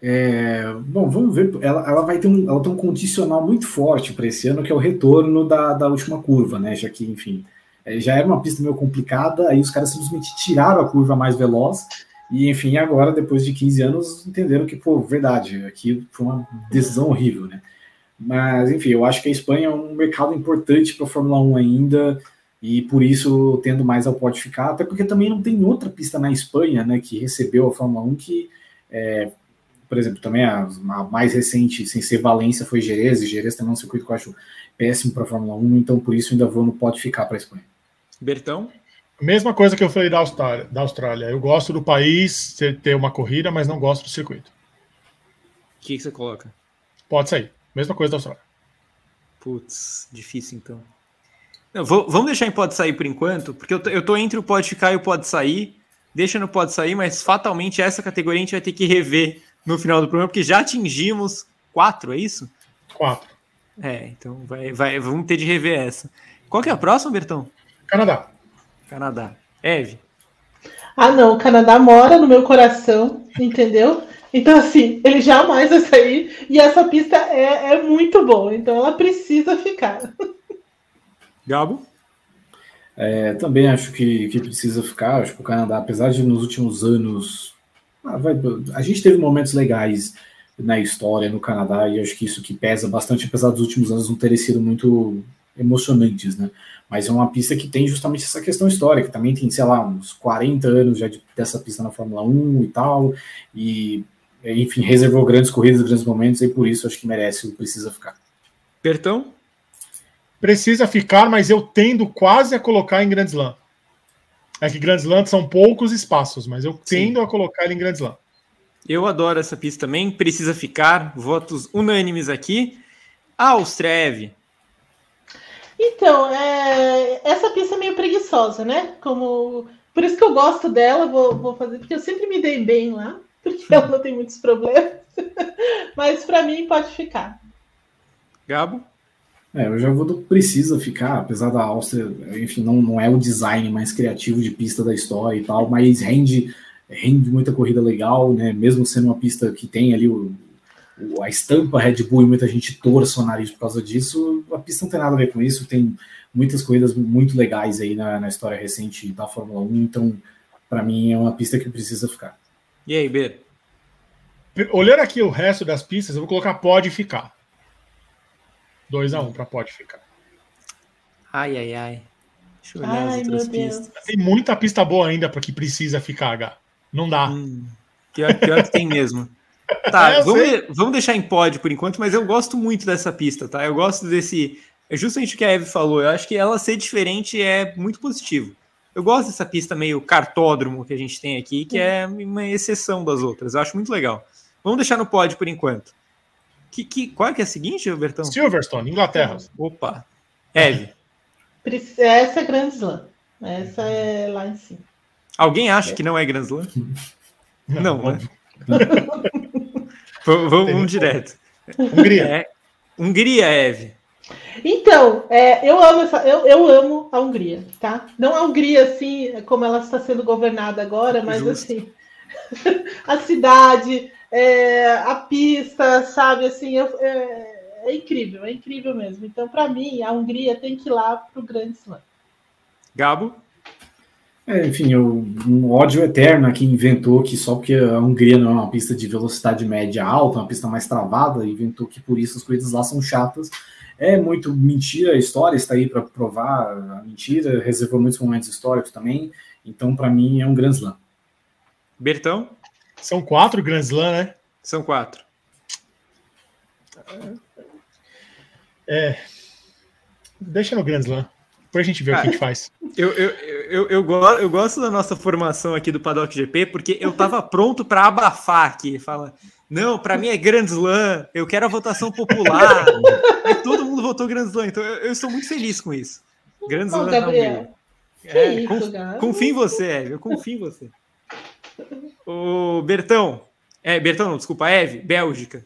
É, bom, vamos ver. Ela, ela vai ter um, ela tem um condicional muito forte para esse ano, que é o retorno da, da última curva, né? Já que, enfim, é, já era uma pista meio complicada, aí os caras simplesmente tiraram a curva mais veloz e, enfim, agora, depois de 15 anos, entenderam que, pô, verdade, aqui foi uma decisão horrível, né? Mas, enfim, eu acho que a Espanha é um mercado importante para a Fórmula 1 ainda, e por isso tendo mais ao pode ficar, até porque também não tem outra pista na Espanha, né, que recebeu a Fórmula 1 que, é, por exemplo, também a, a, mais recente, sem ser Valência, foi Jerez, e Jerez também é um circuito que eu acho péssimo para a Fórmula 1, então por isso ainda vou no pode ficar para a Espanha. Bertão? Mesma coisa que eu falei da Austrália, da Austrália. Eu gosto do país ter uma corrida, mas não gosto do circuito. O que, que você coloca? Pode sair. Mesma coisa da Austrália. Putz, difícil então. Não, vou, vamos deixar em pode sair por enquanto, porque eu tô, eu tô entre o pode ficar e o pode sair. Deixa no pode sair, mas fatalmente essa categoria a gente vai ter que rever no final do programa, porque já atingimos quatro, é isso? Quatro. É, então vai, vai, vamos ter de rever essa. Qual que é a próxima, Bertão? Canadá. Canadá. Eve. Ah, não, o Canadá mora no meu coração, entendeu? Então, assim, ele jamais vai sair e essa pista é, é muito boa, então ela precisa ficar. Gabo? É, também acho que, que precisa ficar. Acho que o Canadá, apesar de nos últimos anos. Ah, a gente teve momentos legais na história no Canadá e acho que isso que pesa bastante, apesar dos últimos anos não terem sido muito emocionantes, né? Mas é uma pista que tem justamente essa questão histórica. Também tem, sei lá, uns 40 anos já de, dessa pista na Fórmula 1 e tal. E, enfim, reservou grandes corridas, grandes momentos, e por isso acho que merece, precisa ficar. Pertão? Precisa ficar, mas eu tendo quase a colocar em Grand Slam. É que Grand Slam são poucos espaços, mas eu tendo Sim. a colocar ele em Grand Slam. Eu adoro essa pista também, precisa ficar. Votos unânimes aqui. Austrev, então, é, essa pista é meio preguiçosa, né? Como por isso que eu gosto dela, vou, vou fazer, porque eu sempre me dei bem lá, porque ela não tem muitos problemas. Mas para mim pode ficar. Gabo? É, eu já vou do precisa ficar, apesar da Áustria, enfim, não, não é o design mais criativo de pista da história e tal, mas rende, rende muita corrida legal, né? Mesmo sendo uma pista que tem ali o, a estampa Red Bull e muita gente torce o nariz por causa disso, a pista não tem nada a ver com isso, tem muitas corridas muito legais aí na, na história recente da Fórmula 1, então para mim é uma pista que precisa ficar. E aí, B? Olhando aqui o resto das pistas, eu vou colocar pode ficar. 2 a 1 um para pode ficar. Ai, ai, ai. Deixa eu olhar ai, as outras pistas. Tem muita pista boa ainda para que precisa ficar, H. Não dá. Hum, pior, pior que tem mesmo. Tá, é, vamos, vamos deixar em pod por enquanto, mas eu gosto muito dessa pista, tá? Eu gosto desse. É justamente o que a Eve falou. Eu acho que ela ser diferente é muito positivo. Eu gosto dessa pista meio cartódromo que a gente tem aqui, que é uma exceção das outras. Eu acho muito legal. Vamos deixar no pod por enquanto. Que, que, qual é que é a seguinte, Bertão? Silverstone, Inglaterra. Opa. Eve. Essa é Grand Slam. Essa é lá em cima. Alguém acha que não é Grand Slam? Não, não né? vamos, vamos direto. Hungria. É, Hungria, Eve. Então, é, eu amo essa, eu, eu amo a Hungria, tá? Não a Hungria assim como ela está sendo governada agora, mas Justo. assim a cidade, é, a pista, sabe? Assim, eu, é, é, incrível, é incrível mesmo. Então, para mim, a Hungria tem que ir lá para o Grande Slam. Gabo? É, enfim, eu, um ódio eterno a quem inventou que só porque a Hungria não é uma pista de velocidade média alta, uma pista mais travada, inventou que por isso as corridas lá são chatas. É muito mentira, a história está aí para provar a mentira, reservou muitos momentos históricos também. Então, para mim, é um grande slam. Bertão? São quatro Grand Slam, né? São quatro. É. Deixa no Grand Slam. Depois a gente vê o que a gente faz. Eu, eu, eu, eu, eu, gosto da nossa formação aqui do Paddock GP, porque eu tava pronto para abafar aqui. Fala, não, para mim é Grand Slam, eu quero a votação popular. e todo mundo votou Grand Slam, então eu, eu estou muito feliz com isso. Grand Slam Ô, Gabriel, é, isso, conf, confio em você, Eve, eu confio em você. O Bertão, é, Bertão, não, desculpa, Eve, Bélgica.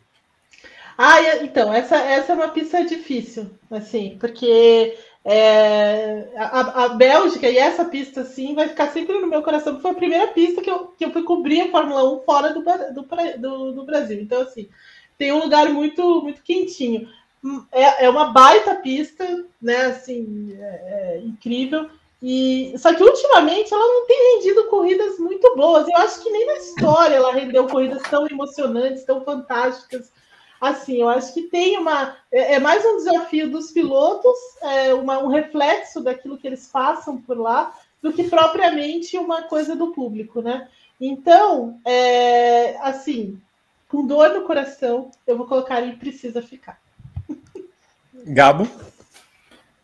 Ah, então, essa, essa é uma pista difícil, assim, porque é, a, a, Bélgica e essa pista, assim, vai ficar sempre no meu coração, porque foi a primeira pista que eu, que eu fui cobrir a Fórmula 1 fora do, do, do, do Brasil. Então, assim, tem um lugar muito, muito quentinho. É, é uma baita pista, né, assim, é, é incrível. E, só que ultimamente ela não tem rendido corridas muito boas. Eu acho que nem na história ela rendeu corridas tão emocionantes, tão fantásticas. Assim, eu acho que tem uma. É, é mais um desafio dos pilotos, é uma, um reflexo daquilo que eles passam por lá, do que propriamente uma coisa do público, né? Então, é, assim, com dor no coração, eu vou colocar e precisa ficar. Gabo?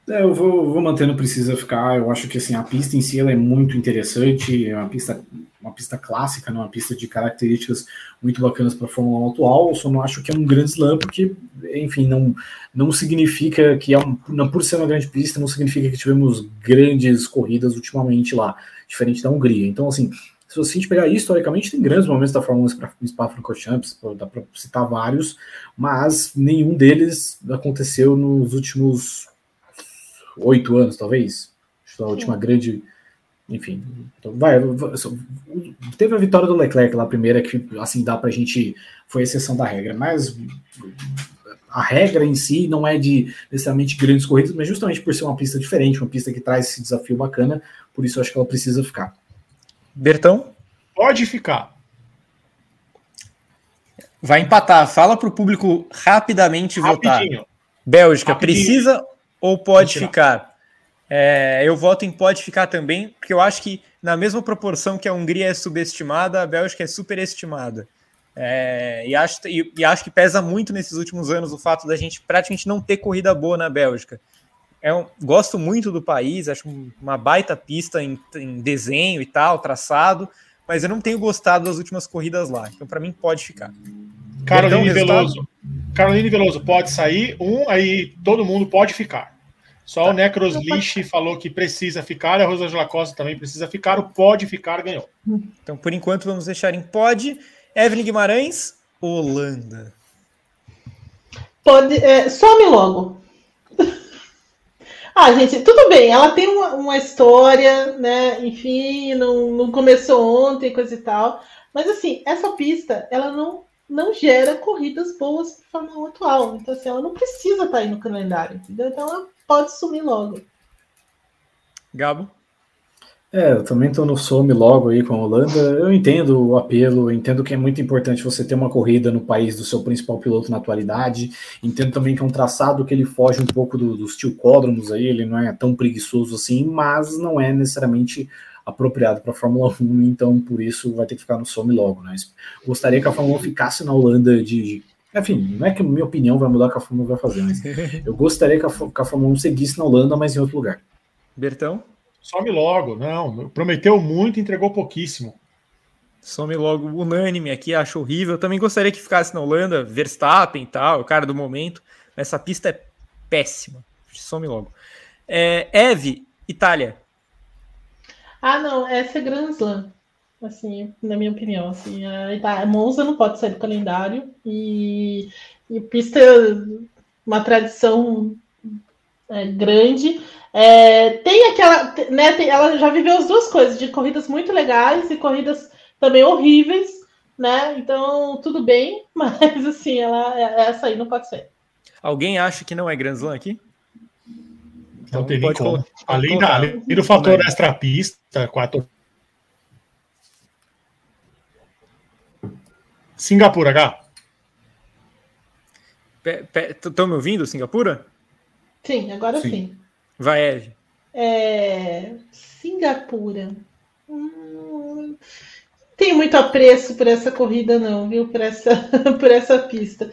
É, eu vou, vou manter no precisa ficar. Eu acho que assim a pista em si ela é muito interessante. É uma pista, uma pista clássica, né? uma pista de características muito bacanas para a Fórmula 1 atual. Eu só não acho que é um grande slam, porque, enfim, não, não significa que é um, não, por ser uma grande pista, não significa que tivemos grandes corridas ultimamente lá, diferente da Hungria. Então, assim, se gente pegar historicamente, tem grandes momentos da Fórmula 1 para Spa-Francorchamps, dá para citar vários, mas nenhum deles aconteceu nos últimos oito anos, talvez. A última Sim. grande. Enfim, então vai, Teve a vitória do Leclerc lá, a primeira, que assim dá pra gente. Foi exceção da regra, mas a regra em si não é de necessariamente grandes corridas, mas justamente por ser uma pista diferente, uma pista que traz esse desafio bacana, por isso eu acho que ela precisa ficar. Bertão? Pode ficar. Vai empatar. Fala para o público rapidamente Rapidinho. votar. Bélgica, Rapidinho. precisa ou pode ficar? É, eu voto em pode ficar também, porque eu acho que na mesma proporção que a Hungria é subestimada, a Bélgica é superestimada. É, e, acho, e, e, acho que pesa muito nesses últimos anos o fato da gente praticamente não ter corrida boa na Bélgica. É um, gosto muito do país, acho uma baita pista em, em desenho e tal, traçado, mas eu não tenho gostado das últimas corridas lá. Então, para mim, pode ficar. Caroline Veloso. Caroline Veloso pode sair, um, aí todo mundo pode ficar. Só tá. o Necros Lish falou que precisa ficar, a Rosângela Costa também precisa ficar, o pode ficar ganhou. Então, por enquanto, vamos deixar em pode. Evelyn Guimarães, Holanda. Pode, é, some logo. ah, gente, tudo bem, ela tem uma, uma história, né? Enfim, não, não começou ontem, coisa e tal. Mas assim, essa pista, ela não não gera corridas boas para Fórmula 1 atual. Então, assim, ela não precisa estar tá aí no calendário, entendeu? Então, ela pode sumir logo. Gabo? É, eu também estou no some logo aí com a Holanda. Eu entendo o apelo, entendo que é muito importante você ter uma corrida no país do seu principal piloto na atualidade. Entendo também que é um traçado que ele foge um pouco do, dos tilcódromos aí, ele não é tão preguiçoso assim, mas não é necessariamente apropriado para a Fórmula 1, então por isso vai ter que ficar no some logo, né? Gostaria que a Fórmula 1 ficasse na Holanda de. Enfim, não é que a minha opinião vai mudar o que a Fórmula 1 vai fazer, mas eu gostaria que a, que a Fórmula 1 seguisse na Holanda, mas em outro lugar. Bertão? Some logo, não. Prometeu muito, entregou pouquíssimo. Some logo, unânime aqui, acho horrível. Eu também gostaria que ficasse na Holanda, Verstappen e tal, o cara do momento. Essa pista é péssima. Some logo. É, Eve, Itália. Ah, não, essa é Grand Slam. Assim, na minha opinião, assim, a, Monza não pode sair do calendário e, e pista uma tradição é, grande. É, tem aquela, né? Tem, ela já viveu as duas coisas, de corridas muito legais e corridas também horríveis, né? Então tudo bem, mas assim, ela essa aí não pode ser. Alguém acha que não é Grand Slam aqui? Então, não tem nem como. Além, da, além do fator extra pista, quatro. Singapura, H. Estão me ouvindo, Singapura? Sim, agora sim. sim. Vai, Eve. É... Singapura. Hum... tenho muito apreço por essa corrida, não, viu? Por essa, por essa pista.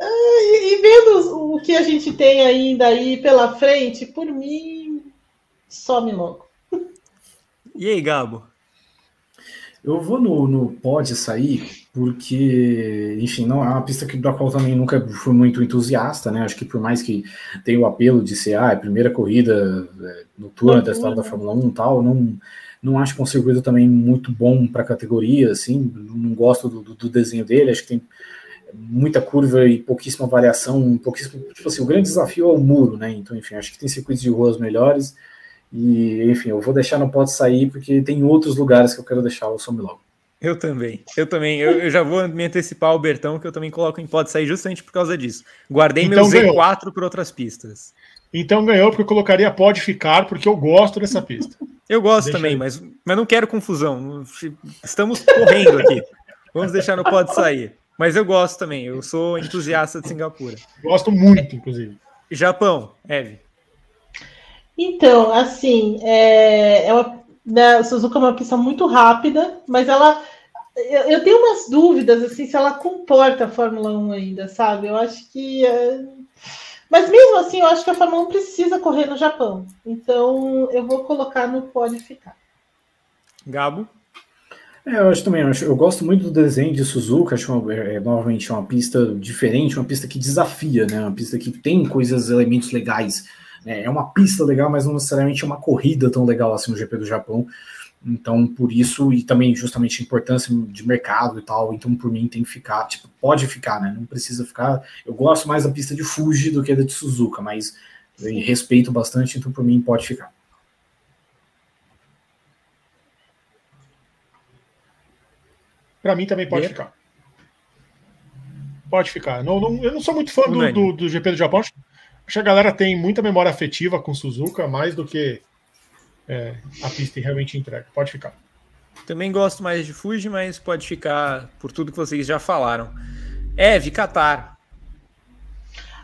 Ah, e, e, vendo o que a gente tem ainda aí pela frente, por mim, some logo. E aí, Gabo? Eu vou no, no pode sair porque, enfim, não é uma pista que, da qual também nunca fui muito entusiasta, né? Acho que por mais que tenha o apelo de ser ah, a primeira corrida é, noturna da história da Fórmula 1 e tal, não, não acho que é um circuito também muito bom para a categoria, assim, não gosto do, do, desenho dele, acho que tem muita curva e pouquíssima variação, pouquíssimo, tipo assim, o grande desafio é o muro, né? Então, enfim, acho que tem circuitos de ruas melhores e, enfim, eu vou deixar no pode sair porque tem outros lugares que eu quero deixar o some logo. Eu também, eu também. Eu, eu, já vou me antecipar ao Bertão, que eu também coloco em pode sair justamente por causa disso. Guardei então, meu Z4 para outras pistas. Então ganhou, porque eu colocaria pode ficar, porque eu gosto dessa pista. Eu gosto Deixa também, mas, mas não quero confusão. Estamos correndo aqui. Vamos deixar no pode sair. Mas eu gosto também, eu sou entusiasta de Singapura. Gosto muito, inclusive. Japão, Eve. Então, assim, é, é uma, né, Suzuka é uma pista muito rápida, mas ela. Eu, eu, tenho umas dúvidas assim se ela comporta a Fórmula 1 ainda, sabe? Eu acho que. É... Mas mesmo assim, eu acho que a Fórmula 1 precisa correr no Japão. Então eu vou colocar no pode ficar. Gabo? É, eu acho também, eu, acho, eu, gosto muito do desenho de Suzuka, acho uma, é, é, novamente uma pista diferente, uma pista que desafia, né? Uma pista que tem coisas, elementos legais é, é uma pista legal, mas não necessariamente é uma corrida tão legal assim no GP do Japão. Então, por isso, e também justamente a importância de mercado e tal, então por mim tem que ficar, tipo, pode ficar, né? Não precisa ficar. Eu gosto mais da pista de Fuji do que da de Suzuka, mas respeito bastante, então por mim pode ficar. Para mim também pode ficar. Pode ficar. Não, não, eu não sou muito fã do, do, do GP do Japão. Acho que a galera tem muita memória afetiva com Suzuka, mais do que é, a pista realmente entrega. Pode ficar. Também gosto mais de Fuji, mas pode ficar por tudo que vocês já falaram. Eve, Qatar.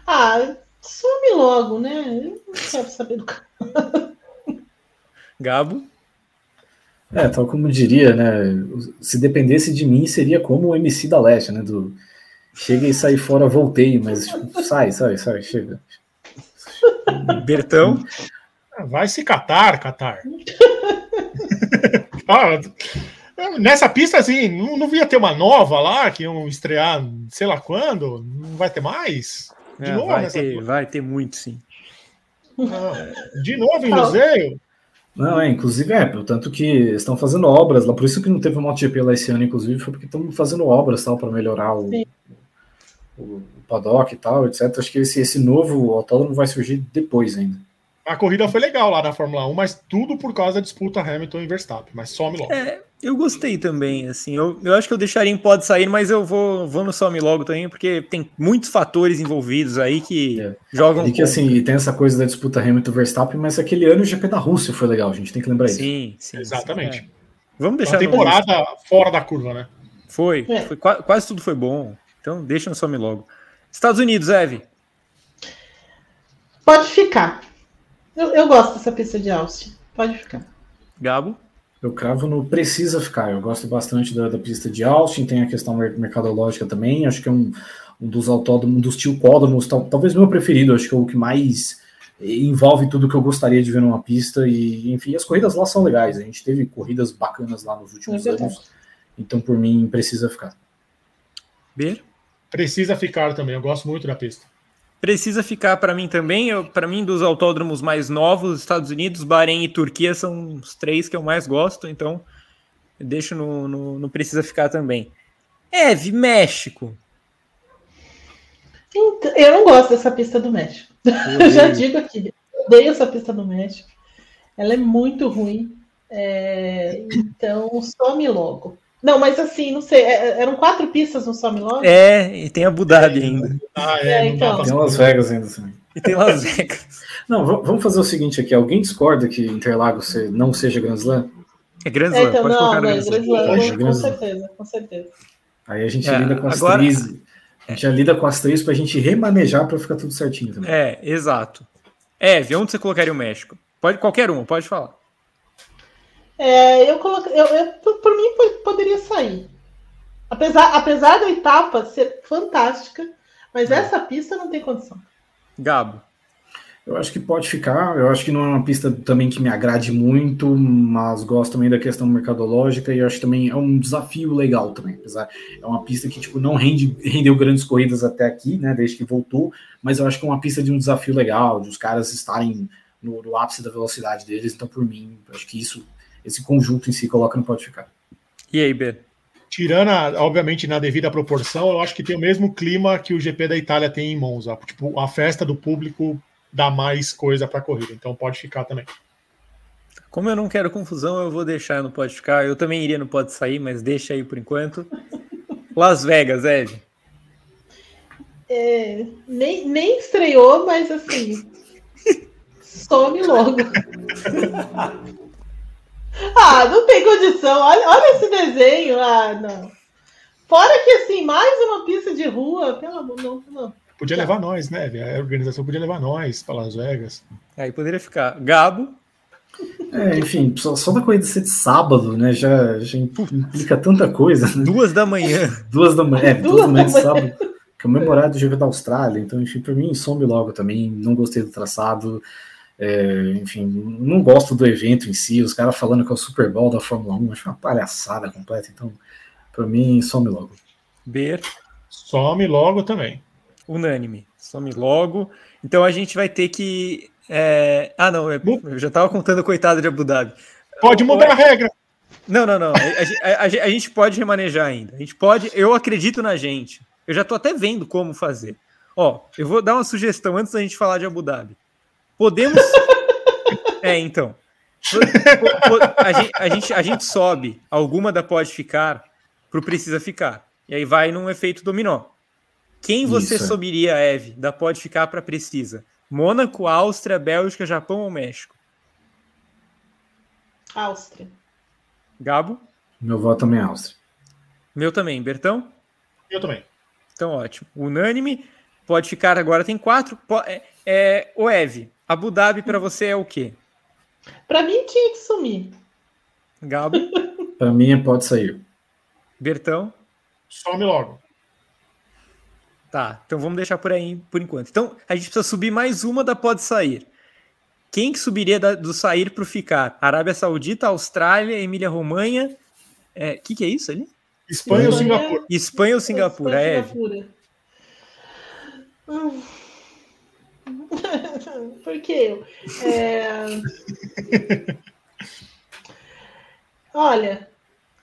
Ah, some logo, né? Eu não quero saber do Gabo? É, tal como diria, né? Se dependesse de mim, seria como o MC da Leste, né? Do chega e sai fora, voltei, mas tipo, sai, sai, sai, chega. Bertão. Vai se catar, Catar. ah, nessa pista, assim, não, não via ter uma nova lá, que iam estrear sei lá quando. Não vai ter mais? De é, novo, vai, ter, vai ter muito, sim. Ah, de novo em museu? Não, é, inclusive é, tanto que estão fazendo obras lá, por isso que não teve um MotoGP lá esse ano, inclusive, foi porque estão fazendo obras tal para melhorar o, o, paddock e tal, etc. Acho que esse, esse novo autódromo vai surgir depois ainda. A corrida foi legal lá na Fórmula 1, mas tudo por causa da disputa Hamilton e Verstappen, mas some logo. É, eu gostei também, assim, eu, eu acho que eu deixaria em pode sair, mas eu vou, vou no some logo também, porque tem muitos fatores envolvidos aí que é. jogam. E que assim, tem essa coisa da disputa Hamilton-Verstappen, mas aquele ano o GP da Rússia foi legal, a gente tem que lembrar isso. Sim, sim. Exatamente. Sim, é. Vamos deixar. Uma temporada fora da curva, né? Foi, é. foi quase tudo foi bom. Então deixa no some logo. Estados Unidos, Eve. Pode ficar. Eu, eu gosto dessa pista de Austin. Pode ficar. Gabo? Eu cravo no precisa ficar. Eu gosto bastante da, da pista de Austin, tem a questão mercadológica também. Acho que é um, um dos autódromos, um dos tilcódromos, tal, talvez meu preferido. Acho que é o que mais envolve tudo que eu gostaria de ver numa pista. E, enfim, as corridas lá são legais. A gente teve corridas bacanas lá nos últimos é anos. Então, por mim, precisa ficar. B? Precisa ficar também, eu gosto muito da pista. Precisa ficar para mim também. Para mim, dos autódromos mais novos, Estados Unidos, Bahrein e Turquia são os três que eu mais gosto, então deixo no, no, no Precisa Ficar também. Eve, México. Então, eu não gosto dessa pista do México. Eu já digo aqui, odeio essa pista do México. Ela é muito ruim. É, então, some logo. Não, mas assim, não sei, é, é, eram quatro pistas no Some Love? É, e tem Abu Dhabi ainda. Ah, é, é então. Tem Las Vegas ainda também. E tem Las Vegas. não, vamos fazer o seguinte aqui, alguém discorda que Interlagos não seja Grand Slam? É Grand Slam, é, então, pode não, colocar não, Grand Slam. Slam. Com certeza, com certeza. Aí a gente é, lida com as agora... três, a gente já lida com as três para a gente remanejar para ficar tudo certinho também. É, exato. Eve, onde você colocaria o México? Pode qualquer um, pode falar. É, eu coloquei. Eu, eu, por mim, poderia sair sair. Apesar, apesar da etapa ser fantástica, mas é. essa pista não tem condição. Gabo. Eu acho que pode ficar. Eu acho que não é uma pista também que me agrade muito, mas gosto também da questão mercadológica e eu acho que também é um desafio legal também. Apesar, é uma pista que tipo não rende, rendeu grandes corridas até aqui, né? Desde que voltou, mas eu acho que é uma pista de um desafio legal, de os caras estarem no, no ápice da velocidade deles. Então, por mim, acho que isso, esse conjunto em si coloca não pode ficar. E aí, Ben? Tirando, a, obviamente, na devida proporção, eu acho que tem o mesmo clima que o GP da Itália tem em Monza. Tipo, a festa do público dá mais coisa para a corrida. Então pode ficar também. Como eu não quero confusão, eu vou deixar no pode ficar. Eu também iria no pode sair, mas deixa aí por enquanto. Las Vegas, Ed. É, nem, nem estreou, mas assim. some logo. ah, não tem condição. Olha, olha esse desenho. Ah, não. Fora que assim, mais uma pista de rua, pelo amor, não, não. Podia levar nós, né? A organização podia levar nós para Las Vegas. Aí poderia ficar. Gabo. É, enfim, só, só da corrida ser de sábado, né? Já, já implica tanta coisa. Né? Duas da manhã. duas da manhã. É, duas, da manhã de sábado. Comemorado o jogo da Austrália. Então, enfim, para mim, some logo também. Não gostei do traçado. É, enfim, não gosto do evento em si. Os caras falando que é o Super Bowl da Fórmula 1. Acho uma palhaçada completa. Então, para mim, some logo. Ber. Some logo também unânime. Some logo. Então a gente vai ter que. É... Ah, não, eu já estava contando coitado de Abu Dhabi. Pode mudar a regra. Não, não, não. A, a, a, a, gente pode remanejar ainda. A gente pode. Eu acredito na gente. Eu já estou até vendo como fazer. Ó, eu vou dar uma sugestão antes da gente falar de Abu Dhabi. Podemos. é, então. A gente, a, gente, a gente sobe alguma da pode ficar para o precisa ficar. E aí vai num efeito dominó. Quem você Isso. subiria, Eve, da pode ficar para precisa? Mônaco, Áustria, Bélgica, Japão ou México? Áustria. Gabo? Meu voto também é Áustria. Meu também. Bertão? Eu também. Então, ótimo. Unânime. Pode ficar agora, tem quatro. É, é, o Eve, Abu Dhabi para você é o quê? Para mim tinha que sumir. Gabo? para mim é pode sair. Bertão? Some logo. Tá, então vamos deixar por aí por enquanto. Então a gente precisa subir mais uma da pode sair. Quem que subiria da, do sair para o ficar? Arábia Saudita, Austrália, Emília Romanha. O é, que, que é isso ali? Espanha, ou Singapura? Espanha ou Singapura, é. Por que É... Olha,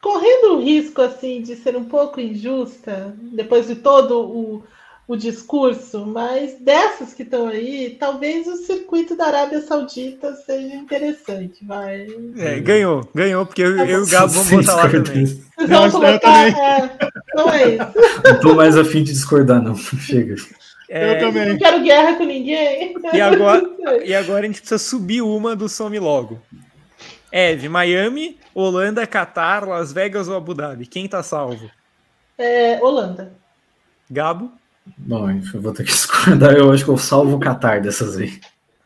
correndo o risco assim de ser um pouco injusta, depois de todo o, o discurso, mas dessas que estão aí, talvez o circuito da Arábia Saudita seja interessante. Vai. É, ganhou, ganhou, porque eu, eu e o Gabo vamos botar lá também. Vocês vão colocar, é, não é isso. Não tô mais afim de discordar, não. Chega. É, eu também. Não quero guerra com ninguém. E agora, e agora a gente precisa subir uma do Some Logo. Eve, Miami, Holanda, Catar, Las Vegas ou Abu Dhabi? Quem tá salvo? É, Holanda. Gabo? Bom, eu vou ter que discordar. Eu acho que eu salvo o Qatar dessas aí.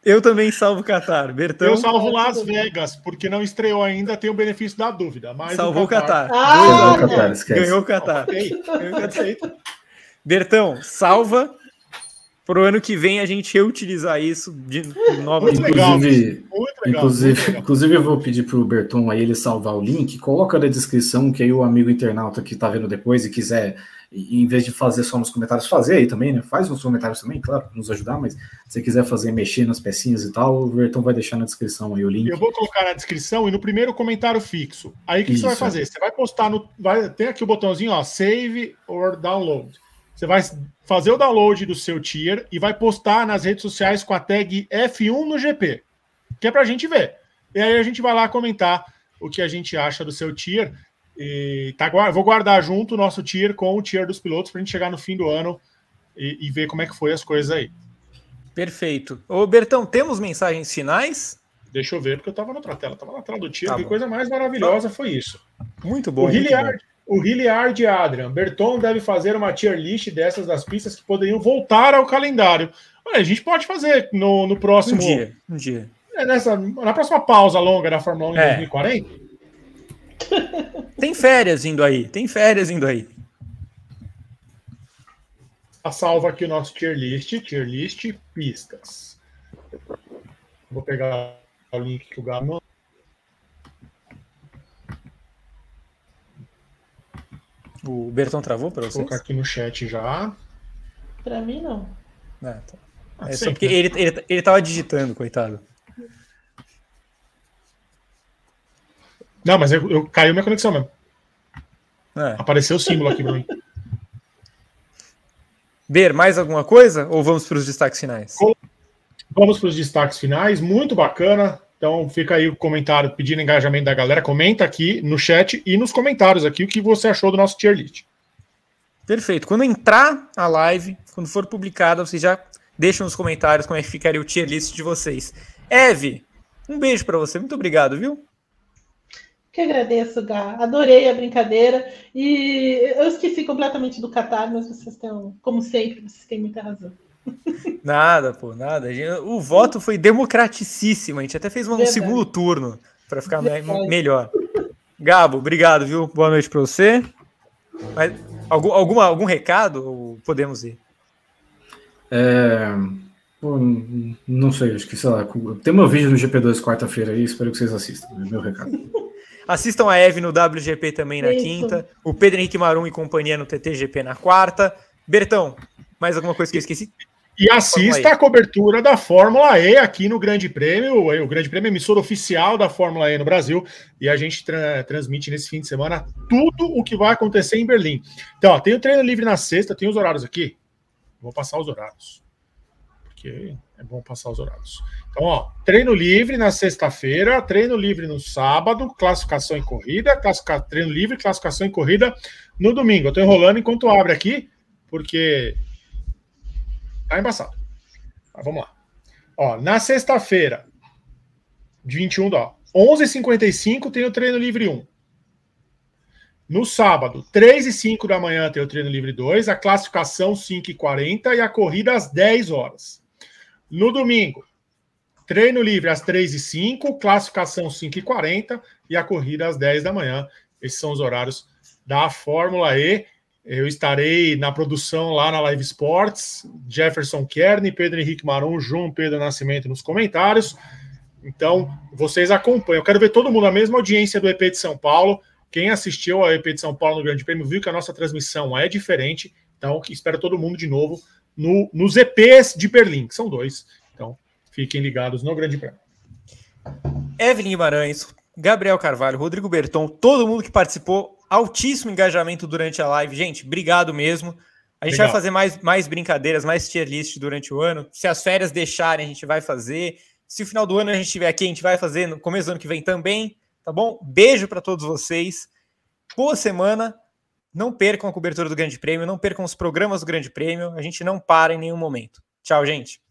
Eu também salvo o Qatar. Bertão. Eu salvo Las Vegas, porque não estreou ainda, tem o benefício da dúvida. Mas Salvou o Qatar. Ah, o Qatar Ganhou o Qatar. Bertão, salva para o ano que vem a gente reutilizar isso de nova inclusive, inclusive, inclusive eu vou pedir para o Berton aí ele salvar o link, coloca na descrição que aí o amigo internauta que está vendo depois e quiser em vez de fazer só nos comentários, fazer aí também, né? Faz nos comentários também, claro, para nos ajudar, mas se você quiser fazer, mexer nas pecinhas e tal, o Vertão vai deixar na descrição aí o link. Eu vou colocar na descrição e no primeiro comentário fixo. Aí o que, que, você vai fazer? Você vai postar no. Vai, tem aqui o botãozinho, ó, save or download. Você vai fazer o download do seu tier e vai postar nas redes sociais com a tag F1 no GP, que é para a gente ver. E aí a gente vai lá comentar o que a gente acha do seu tier. E tá, vou guardar junto o nosso tier com o tier dos pilotos para a gente chegar no fim do ano e, e, ver como é que foi as coisas aí. Perfeito. Ô Bertão, temos mensagens finais? Deixa eu ver, porque eu estava na outra tela, estava na tela do tier. Tá que coisa mais maravilhosa foi isso. Muito bom. O Hilliard, o Hilliard Adrian, Berton deve fazer uma tier list dessas das pistas que poderiam voltar ao calendário. Olha, a gente pode fazer no, no próximo. Um dia. Um dia. É nessa, na próxima pausa longa da Fórmula 1 em é. 2040 Tem férias indo aí, tem férias indo aí. A salva aqui o nosso tier list, tier list pistas. Vou pegar o link que o Gabo O Bertão travou para Vou vocês? colocar aqui no chat já. Pra mim, não. Ah, tá. Ah, É só porque né? ele, ele, ele tava digitando, coitado. Não, mas eu, eu caiu minha conexão mesmo. É. Apareceu o símbolo aqui pra mim. Ber, mais alguma coisa? Ou vamos para os destaques finais? Vamos para os destaques finais. Muito bacana. Então fica aí o comentário pedindo engajamento da galera. Comenta aqui no chat e nos comentários aqui o que você achou do nosso tier list. Perfeito. Quando entrar a live, quando for publicada, vocês já deixam nos comentários como é que ficaria o tier list de vocês. Eve, um beijo para você. Muito obrigado, viu? Que agradeço, Gá. Adorei a brincadeira. E eu esqueci completamente do Qatar, mas vocês têm, como sempre, vocês têm muita razão. Nada, pô, nada. O voto foi democraticíssimo. A gente até fez um Verdade. segundo turno para ficar me- melhor. Gabo, obrigado, viu? Boa noite para você. Mas, algum, alguma, algum recado? Ou podemos ir? É, pô, não sei, acho que, sei lá, tem meu vídeo no GP2 quarta-feira aí, espero que vocês assistam, é meu recado. Assistam a Eve no WGP também na Isso. quinta. O Pedro Henrique Marum e companhia no TTGP na quarta. Bertão, mais alguma coisa que eu esqueci? E assista a cobertura da Fórmula E aqui no Grande Prêmio. O Grande Prêmio emissora oficial da Fórmula E no Brasil. E a gente tra- transmite nesse fim de semana tudo o que vai acontecer em Berlim. Então, ó, tem o treino livre na sexta, tem os horários aqui. Vou passar os horários. Porque é bom passar os horários. Então, ó, treino livre na sexta-feira, treino livre no sábado, classificação em corrida, treino livre, classificação em corrida no domingo. Eu tô enrolando enquanto abre aqui, porque Tá embaçado. Mas vamos lá. Ó, na sexta-feira, de 21, ó, 11h55 tem o treino livre 1. No sábado, 3 e 5 da manhã tem o treino livre 2, a classificação 5 e 40 e a corrida às 10 horas. No domingo, treino livre às 3 e 5, classificação 5 e 40 e a corrida às 10 da manhã. Esses são os horários da Fórmula E. Eu estarei na produção lá na Live Sports, Jefferson Kern, Pedro Henrique Marum, João Pedro Nascimento nos comentários. Então, vocês acompanham. Eu quero ver todo mundo, a mesma audiência do EP de São Paulo. Quem assistiu ao EP de São Paulo no Grande Prêmio viu que a nossa transmissão é diferente. Então, espero todo mundo de novo no, nos EPs de Berlim, que são dois. Então, fiquem ligados no Grande Prêmio. Evelyn Guimarães, Gabriel Carvalho, Rodrigo Berton, todo mundo que participou, altíssimo engajamento durante a live. Gente, obrigado mesmo. A gente Legal. vai fazer mais, mais brincadeiras, mais tier list durante o ano. Se as férias deixarem, a gente vai fazer. Se o final do ano a gente estiver aqui, a gente vai fazer no começo do ano que vem também, tá bom? Beijo para todos vocês. Boa semana. Não percam a cobertura do Grande Prêmio, não percam os programas do Grande Prêmio. A gente não para em nenhum momento. Tchau, gente.